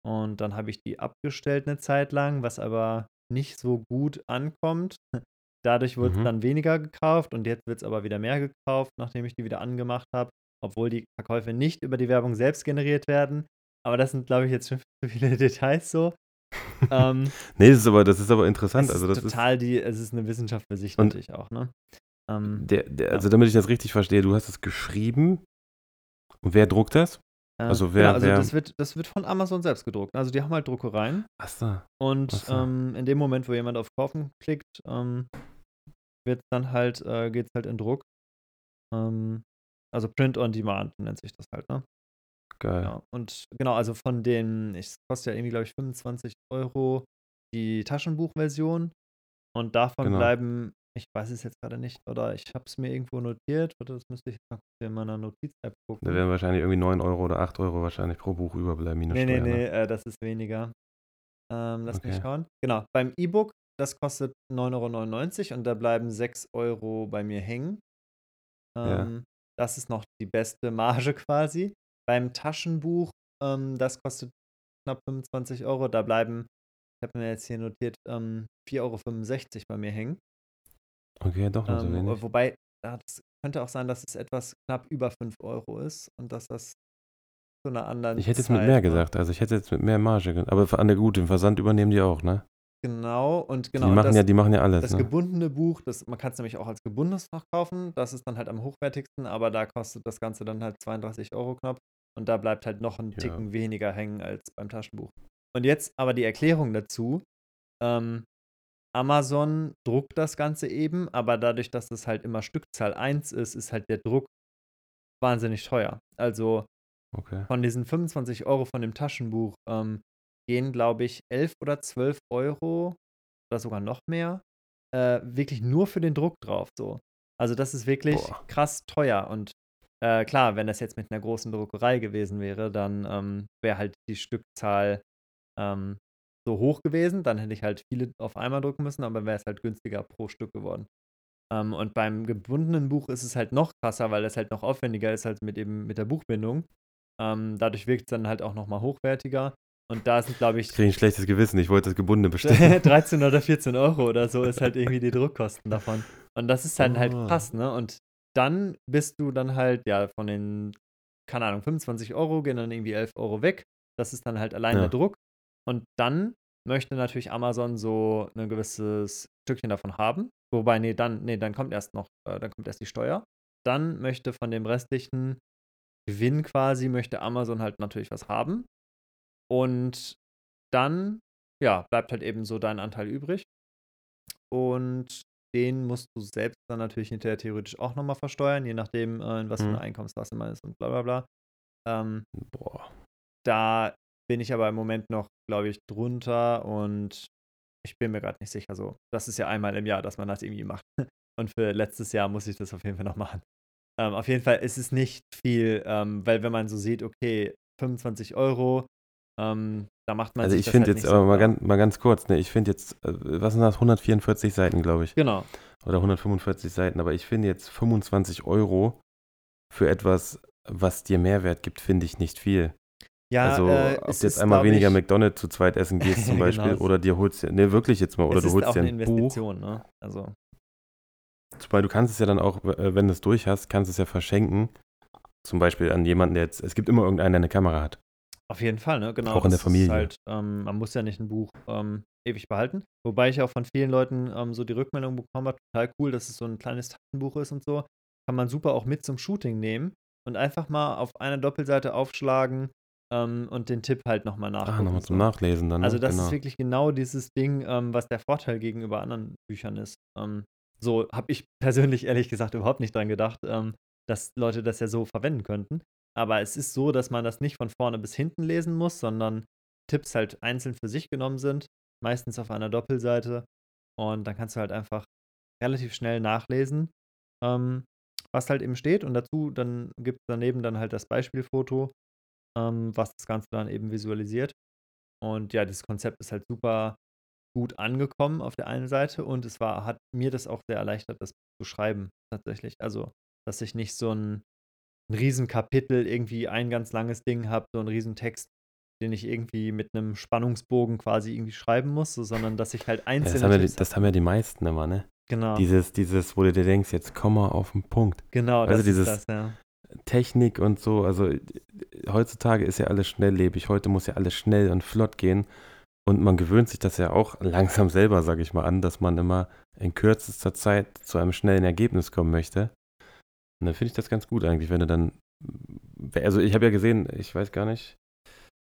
Und dann habe ich die abgestellt eine Zeit lang, was aber nicht so gut ankommt. Dadurch wurde es mhm. dann weniger gekauft und jetzt wird es aber wieder mehr gekauft, nachdem ich die wieder angemacht habe, obwohl die Verkäufe nicht über die Werbung selbst generiert werden. Aber das sind, glaube ich, jetzt schon zu viele Details so. ähm, nee, das ist aber, das ist aber interessant. Es also das ist total ist, die, es ist eine Wissenschaft für sich natürlich auch, ne? Ähm, der, der, also damit ich das richtig verstehe, du hast es geschrieben und wer druckt das? Äh, also wer, genau, also wer das, wird, das wird von Amazon selbst gedruckt. Also die haben halt Druckereien. Ach so. Und so. Ähm, in dem Moment, wo jemand auf Kaufen klickt, ähm, wird dann halt, äh, geht es halt in Druck. Ähm, also Print on Demand nennt sich das halt, ne? Geil. Ja, und genau, also von den, es kostet ja irgendwie, glaube ich, 25 Euro die Taschenbuchversion. Und davon genau. bleiben ich weiß es jetzt gerade nicht, oder ich habe es mir irgendwo notiert, oder das müsste ich mal in meiner Notiz-App gucken. Da werden wahrscheinlich irgendwie 9 Euro oder 8 Euro wahrscheinlich pro Buch überbleiben, minus Nee, Steuer, nee, nee, ne? äh, das ist weniger. Ähm, lass okay. mich schauen. Genau, beim E-Book, das kostet 9,99 Euro und da bleiben 6 Euro bei mir hängen. Ähm, ja. Das ist noch die beste Marge quasi. Beim Taschenbuch, ähm, das kostet knapp 25 Euro, da bleiben, ich habe mir jetzt hier notiert, ähm, 4,65 Euro bei mir hängen. Okay, doch noch so Ähm, wenig. wobei, es könnte auch sein, dass es etwas knapp über 5 Euro ist und dass das zu einer anderen Ich hätte jetzt mit mehr gesagt, also ich hätte jetzt mit mehr Marge, aber an der gut, den Versand übernehmen die auch, ne? Genau, und genau. Die machen das, ja, die machen ja alles, das ne? gebundene Buch, das, man kann es nämlich auch als gebundenes Fach kaufen, das ist dann halt am hochwertigsten, aber da kostet das Ganze dann halt 32 Euro knapp und da bleibt halt noch ein Ticken ja. weniger hängen als beim Taschenbuch. Und jetzt aber die Erklärung dazu. Ähm, Amazon druckt das Ganze eben, aber dadurch, dass es halt immer Stückzahl 1 ist, ist halt der Druck wahnsinnig teuer. Also okay. von diesen 25 Euro von dem Taschenbuch ähm, gehen, glaube ich, 11 oder 12 Euro oder sogar noch mehr äh, wirklich nur für den Druck drauf. So. Also das ist wirklich Boah. krass teuer. Und äh, klar, wenn das jetzt mit einer großen Druckerei gewesen wäre, dann ähm, wäre halt die Stückzahl ähm, so hoch gewesen, dann hätte ich halt viele auf einmal drucken müssen, aber wäre es halt günstiger pro Stück geworden. Ähm, und beim gebundenen Buch ist es halt noch krasser, weil es halt noch aufwendiger ist als mit eben mit der Buchbindung. Ähm, dadurch wirkt es dann halt auch nochmal hochwertiger. Und da sind, glaube ich. Ich kriege ein schlechtes Gewissen, ich wollte das gebundene bestellen. 13 oder 14 Euro oder so ist halt irgendwie die Druckkosten davon. Und das ist dann halt oh. halt krass, ne? Und dann bist du dann halt, ja, von den, keine Ahnung, 25 Euro gehen dann irgendwie 11 Euro weg. Das ist dann halt allein ja. der Druck. Und dann möchte natürlich Amazon so ein gewisses Stückchen davon haben. Wobei, nee, dann, nee, dann kommt erst noch, äh, dann kommt erst die Steuer. Dann möchte von dem restlichen Gewinn quasi, möchte Amazon halt natürlich was haben. Und dann, ja, bleibt halt eben so dein Anteil übrig. Und den musst du selbst dann natürlich hinterher theoretisch auch nochmal versteuern, je nachdem, äh, in was für eine mhm. Einkommensklasse man ist und bla bla bla. Ähm, Boah. Da bin ich aber im Moment noch, glaube ich, drunter und ich bin mir gerade nicht sicher. So, das ist ja einmal im Jahr, dass man das irgendwie macht. Und für letztes Jahr muss ich das auf jeden Fall noch machen. Ähm, auf jeden Fall ist es nicht viel, ähm, weil wenn man so sieht, okay, 25 Euro, ähm, da macht man Also ich finde halt jetzt, aber so mal, ganz, mal ganz kurz, ne, ich finde jetzt, äh, was sind das, 144 Seiten, glaube ich. Genau. Oder 145 Seiten, aber ich finde jetzt 25 Euro für etwas, was dir Mehrwert gibt, finde ich nicht viel. Ja, also, äh, ob du jetzt einmal weniger ich, McDonald's zu zweit essen gehst zum Beispiel genau. oder dir holst, ne, wirklich jetzt mal, oder du holst dir ein Buch. Ne? Also. Zumal du kannst es ja dann auch, äh, wenn du es durch hast, kannst du es ja verschenken. Zum Beispiel an jemanden, der jetzt, es gibt immer irgendeinen, der eine Kamera hat. Auf jeden Fall, ne? Genau. Auch in der Familie. Halt, ähm, man muss ja nicht ein Buch ähm, ewig behalten. Wobei ich auch von vielen Leuten ähm, so die Rückmeldung bekommen habe, total cool, dass es so ein kleines Taschenbuch ist und so. Kann man super auch mit zum Shooting nehmen und einfach mal auf einer Doppelseite aufschlagen, ähm, und den Tipp halt nochmal nachgucken. Ah, nochmal zum Nachlesen dann. Ne? Also das genau. ist wirklich genau dieses Ding, ähm, was der Vorteil gegenüber anderen Büchern ist. Ähm, so habe ich persönlich ehrlich gesagt überhaupt nicht dran gedacht, ähm, dass Leute das ja so verwenden könnten. Aber es ist so, dass man das nicht von vorne bis hinten lesen muss, sondern Tipps halt einzeln für sich genommen sind, meistens auf einer Doppelseite. Und dann kannst du halt einfach relativ schnell nachlesen, ähm, was halt eben steht. Und dazu dann gibt es daneben dann halt das Beispielfoto, ähm, was das Ganze dann eben visualisiert. Und ja, das Konzept ist halt super gut angekommen auf der einen Seite und es war, hat mir das auch sehr erleichtert, das zu schreiben, tatsächlich. Also, dass ich nicht so ein, ein Riesenkapitel, irgendwie ein ganz langes Ding habe, so ein Riesentext, den ich irgendwie mit einem Spannungsbogen quasi irgendwie schreiben muss, so, sondern dass ich halt einzelne. Ja, das, haben ja, das haben ja die meisten immer, ne? Genau. Dieses, dieses, wo du dir denkst, jetzt komm mal auf den Punkt. Genau, also das dieses ist das, ja. Technik und so, also heutzutage ist ja alles schnelllebig, heute muss ja alles schnell und flott gehen. Und man gewöhnt sich das ja auch langsam selber, sage ich mal, an, dass man immer in kürzester Zeit zu einem schnellen Ergebnis kommen möchte. Und dann finde ich das ganz gut eigentlich, wenn du dann, also ich habe ja gesehen, ich weiß gar nicht,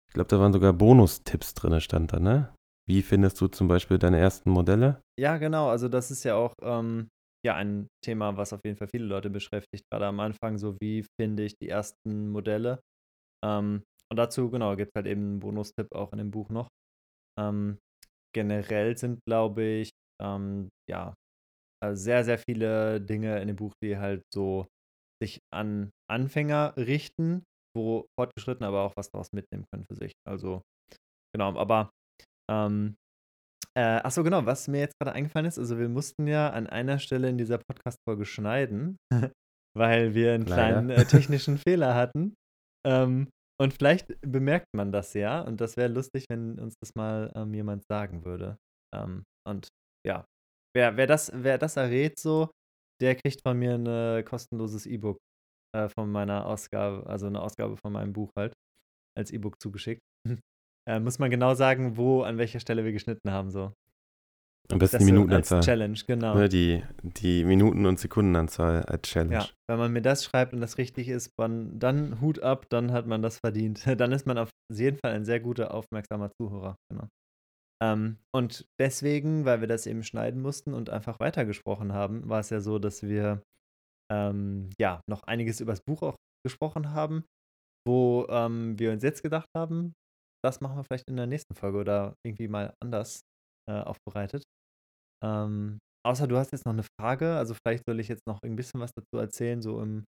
ich glaube, da waren sogar Bonustipps drin, stand da, ne? Wie findest du zum Beispiel deine ersten Modelle? Ja, genau. Also das ist ja auch ähm, ja ein Thema, was auf jeden Fall viele Leute beschäftigt, gerade am Anfang. So wie finde ich die ersten Modelle? Ähm, und dazu genau gibt es halt eben einen Bonustipp auch in dem Buch noch. Ähm, generell sind, glaube ich, ähm, ja äh, sehr sehr viele Dinge in dem Buch, die halt so sich an Anfänger richten, wo fortgeschritten aber auch was daraus mitnehmen können für sich. Also genau. Aber ähm, äh, ach so, genau, was mir jetzt gerade eingefallen ist, also wir mussten ja an einer Stelle in dieser Podcast-Folge schneiden, weil wir einen Leider. kleinen äh, technischen Fehler hatten. Ähm, und vielleicht bemerkt man das ja und das wäre lustig, wenn uns das mal ähm, jemand sagen würde. Ähm, und ja, wer, wer, das, wer das errät so, der kriegt von mir ein kostenloses E-Book äh, von meiner Ausgabe, also eine Ausgabe von meinem Buch halt, als E-Book zugeschickt. Äh, muss man genau sagen, wo, an welcher Stelle wir geschnitten haben, so. Am besten das die Minutenanzahl. Als Challenge, genau. Ne, die, die Minuten- und Sekundenanzahl als Challenge. Ja, wenn man mir das schreibt und das richtig ist, man, dann Hut ab, dann hat man das verdient. Dann ist man auf jeden Fall ein sehr guter, aufmerksamer Zuhörer. Genau. Ähm, und deswegen, weil wir das eben schneiden mussten und einfach weitergesprochen haben, war es ja so, dass wir ähm, ja noch einiges über das Buch auch gesprochen haben, wo ähm, wir uns jetzt gedacht haben, das machen wir vielleicht in der nächsten Folge oder irgendwie mal anders äh, aufbereitet. Ähm, außer du hast jetzt noch eine Frage, also vielleicht soll ich jetzt noch ein bisschen was dazu erzählen, so im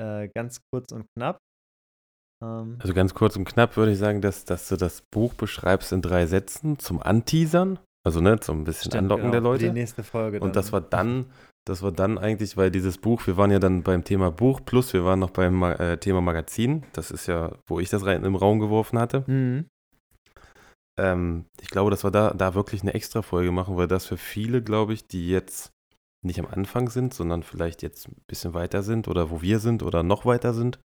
äh, ganz kurz und knapp. Ähm, also ganz kurz und knapp würde ich sagen, dass, dass du das Buch beschreibst in drei Sätzen zum Anteasern, also ne, zum bisschen Stimmt, Anlocken genau, der Leute. Die nächste Folge. Dann. Und das war dann das war dann eigentlich, weil dieses Buch, wir waren ja dann beim Thema Buch plus wir waren noch beim äh, Thema Magazin. Das ist ja, wo ich das rein im Raum geworfen hatte. Mhm. Ähm, ich glaube, dass wir da, da wirklich eine extra Folge machen, weil das für viele, glaube ich, die jetzt nicht am Anfang sind, sondern vielleicht jetzt ein bisschen weiter sind oder wo wir sind oder noch weiter sind,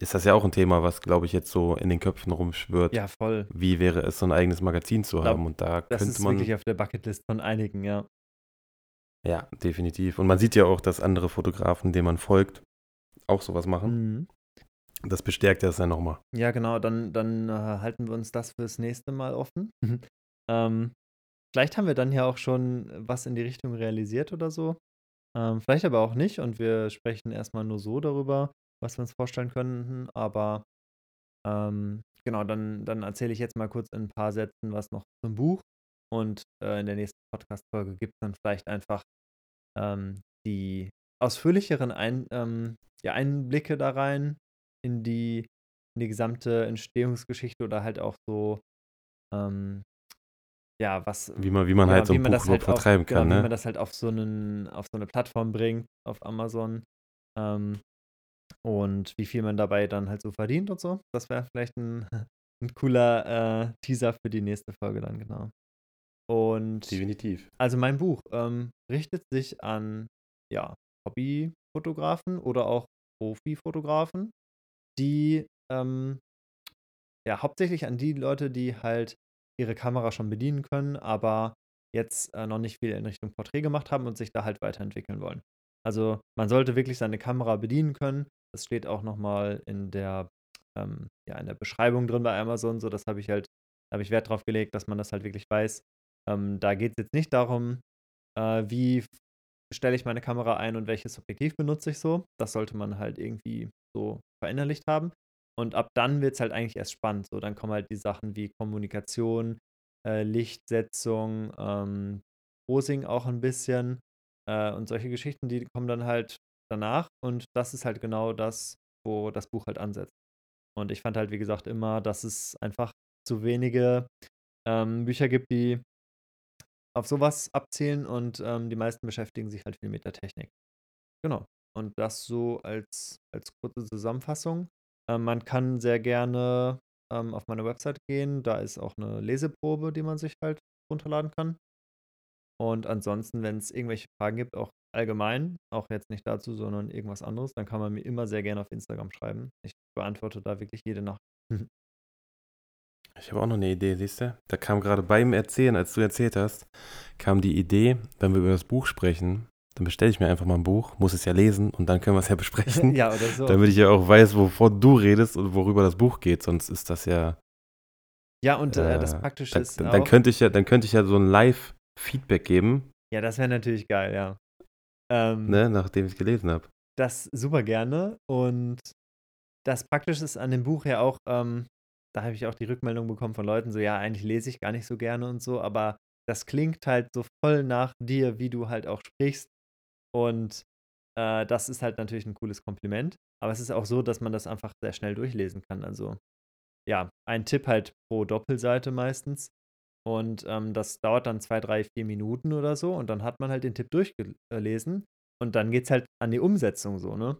ist das ja auch ein Thema, was, glaube ich, jetzt so in den Köpfen rumschwirrt. Ja, voll. Wie wäre es, so ein eigenes Magazin zu glaub, haben? Und da das könnte ist man. wirklich auf der Bucketlist von einigen, ja. Ja, definitiv. Und man sieht ja auch, dass andere Fotografen, denen man folgt, auch sowas machen. Mhm. Das bestärkt das ja nochmal. Ja, genau. Dann, dann äh, halten wir uns das fürs nächste Mal offen. ähm, vielleicht haben wir dann ja auch schon was in die Richtung realisiert oder so. Ähm, vielleicht aber auch nicht. Und wir sprechen erstmal nur so darüber, was wir uns vorstellen könnten. Aber ähm, genau, dann, dann erzähle ich jetzt mal kurz in ein paar Sätzen was noch zum Buch. Und äh, in der nächsten Podcast-Folge gibt es dann vielleicht einfach ähm, die ausführlicheren Ein ähm, ja, Einblicke da rein in die, in die gesamte Entstehungsgeschichte oder halt auch so, ähm, ja, was. Wie man, wie man ja, halt so ein Buch halt vertreiben genau, kann, ne? Wie man das halt auf so, einen, auf so eine Plattform bringt, auf Amazon. Ähm, und wie viel man dabei dann halt so verdient und so. Das wäre vielleicht ein, ein cooler äh, Teaser für die nächste Folge dann, genau. Und definitiv. Also mein Buch ähm, richtet sich an ja, Hobbyfotografen oder auch Profifotografen, die ähm, ja hauptsächlich an die Leute, die halt ihre Kamera schon bedienen können, aber jetzt äh, noch nicht viel in Richtung Porträt gemacht haben und sich da halt weiterentwickeln wollen. Also man sollte wirklich seine Kamera bedienen können. Das steht auch nochmal in der ähm, ja in der Beschreibung drin bei Amazon. So, das habe ich halt, habe ich Wert drauf gelegt, dass man das halt wirklich weiß. Ähm, da geht es jetzt nicht darum, äh, wie stelle ich meine Kamera ein und welches Objektiv benutze ich so. Das sollte man halt irgendwie so verinnerlicht haben. Und ab dann wird es halt eigentlich erst spannend. So, dann kommen halt die Sachen wie Kommunikation, äh, Lichtsetzung, ähm, Posing auch ein bisschen äh, und solche Geschichten, die kommen dann halt danach. Und das ist halt genau das, wo das Buch halt ansetzt. Und ich fand halt, wie gesagt, immer, dass es einfach zu wenige ähm, Bücher gibt, die auf sowas abzielen und ähm, die meisten beschäftigen sich halt viel mit der Technik. Genau. Und das so als, als kurze Zusammenfassung. Ähm, man kann sehr gerne ähm, auf meine Website gehen. Da ist auch eine Leseprobe, die man sich halt runterladen kann. Und ansonsten, wenn es irgendwelche Fragen gibt, auch allgemein, auch jetzt nicht dazu, sondern irgendwas anderes, dann kann man mir immer sehr gerne auf Instagram schreiben. Ich beantworte da wirklich jede Nacht. Ich habe auch noch eine Idee, siehst du? Da kam gerade beim Erzählen, als du erzählt hast, kam die Idee, wenn wir über das Buch sprechen, dann bestelle ich mir einfach mal ein Buch, muss es ja lesen und dann können wir es ja besprechen. ja, oder so. Damit ich ja auch weiß, wovon du redest und worüber das Buch geht, sonst ist das ja. Ja, und äh, das Praktische dann, ist. Dann, dann könnte ich ja, dann könnte ich ja so ein Live-Feedback geben. Ja, das wäre natürlich geil, ja. Ähm, ne, nachdem ich es gelesen habe. Das super gerne. Und das Praktische ist an dem Buch ja auch, ähm, da habe ich auch die Rückmeldung bekommen von Leuten, so ja, eigentlich lese ich gar nicht so gerne und so, aber das klingt halt so voll nach dir, wie du halt auch sprichst. Und äh, das ist halt natürlich ein cooles Kompliment. Aber es ist auch so, dass man das einfach sehr schnell durchlesen kann. Also ja, ein Tipp halt pro Doppelseite meistens. Und ähm, das dauert dann zwei, drei, vier Minuten oder so. Und dann hat man halt den Tipp durchgelesen. Und dann geht es halt an die Umsetzung so, ne?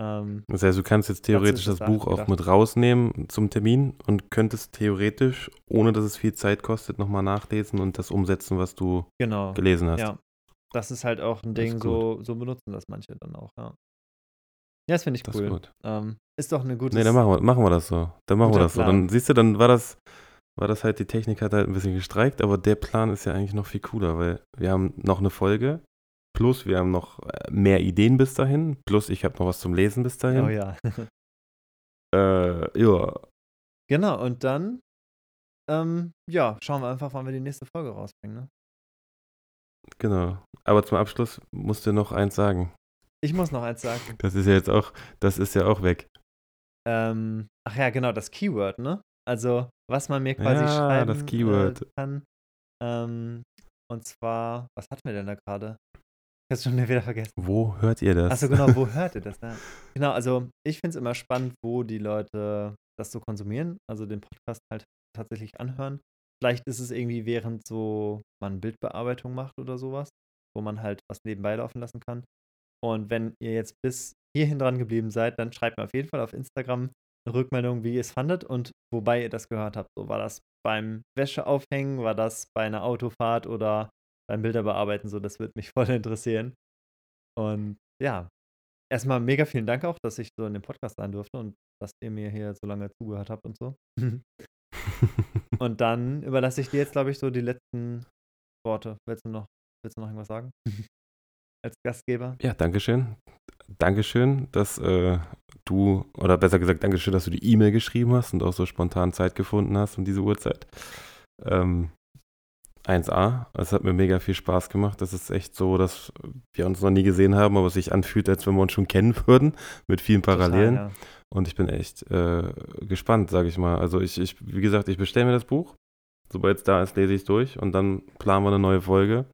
Ähm, das heißt, du kannst jetzt theoretisch das, Buch auch mit rausnehmen zum Termin und könntest theoretisch, ohne dass es viel Zeit kostet, nochmal nachlesen und das umsetzen, was du genau. gelesen hast. Ja, das ist halt auch ein Ding, so, so benutzen das manche dann auch, ja. Ja, das finde ich das cool. Ist, ähm, ist doch eine gute. Nee, dann machen wir, machen wir das so. Dann machen wir das Plan. so. Dann siehst du, dann war das, war das halt, die Technik hat halt ein bisschen gestreikt, aber der Plan ist ja eigentlich noch viel cooler, weil wir haben noch eine Folge, plus wir haben noch äh, mehr Ideen bis dahin, plus ich habe noch was zum Lesen bis dahin. Oh ja. äh, ja. Genau, und dann, ähm, ja, schauen wir einfach, wann wir die nächste Folge rausbringen, ne? Genau. Aber zum Abschluss musst du noch eins sagen. Ich muss noch eins sagen. Das ist ja jetzt auch, das ist ja auch weg. Ähm, ach ja, genau, das Keyword, ne? Also, was man mir quasi ja, schreiben das Keyword. Äh, kann. Ähm, und zwar, was hatten wir denn da gerade? Ich hab's schon wieder vergessen. Wo hört ihr das? Achso, genau, wo hört ihr das? Ja. Genau, also ich finde es immer spannend, wo die Leute das so konsumieren, also den Podcast halt tatsächlich anhören. Vielleicht ist es irgendwie, während so man Bildbearbeitung macht oder sowas, wo man halt was nebenbei laufen lassen kann. Und wenn ihr jetzt bis hierhin dran geblieben seid, dann schreibt mir auf jeden Fall auf Instagram eine Rückmeldung, wie ihr es fandet und wobei ihr das gehört habt. So war das beim Wäscheaufhängen, war das bei einer Autofahrt oder beim Bilderbearbeiten so, das würde mich voll interessieren. Und ja, erstmal mega vielen Dank auch, dass ich so in dem Podcast sein durfte und dass ihr mir hier so lange zugehört habt und so. und dann überlasse ich dir jetzt, glaube ich, so die letzten Worte. Willst du noch, willst du noch irgendwas sagen? Als Gastgeber? Ja, Dankeschön. Dankeschön, dass äh, du, oder besser gesagt, Dankeschön, dass du die E-Mail geschrieben hast und auch so spontan Zeit gefunden hast um diese Uhrzeit. Ähm, 1A. Es hat mir mega viel Spaß gemacht. Das ist echt so, dass wir uns noch nie gesehen haben, aber es sich anfühlt, als wenn wir uns schon kennen würden, mit vielen Parallelen. Total, ja. Und ich bin echt äh, gespannt, sage ich mal. Also ich, ich, wie gesagt, ich bestelle mir das Buch. Sobald es da ist, lese ich es durch und dann planen wir eine neue Folge.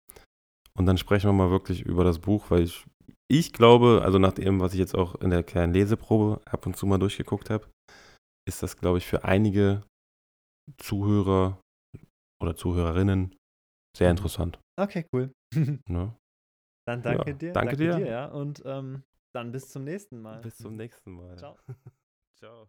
Und dann sprechen wir mal wirklich über das Buch, weil ich, ich glaube, also nach dem, was ich jetzt auch in der kleinen Leseprobe ab und zu mal durchgeguckt habe, ist das, glaube ich, für einige Zuhörer oder Zuhörerinnen sehr mhm. interessant. Okay, cool. ne? Dann danke ja, dir. Danke, danke dir. dir. ja. Und ähm, dann bis zum nächsten Mal. Bis zum nächsten Mal. Ciao. Ciao.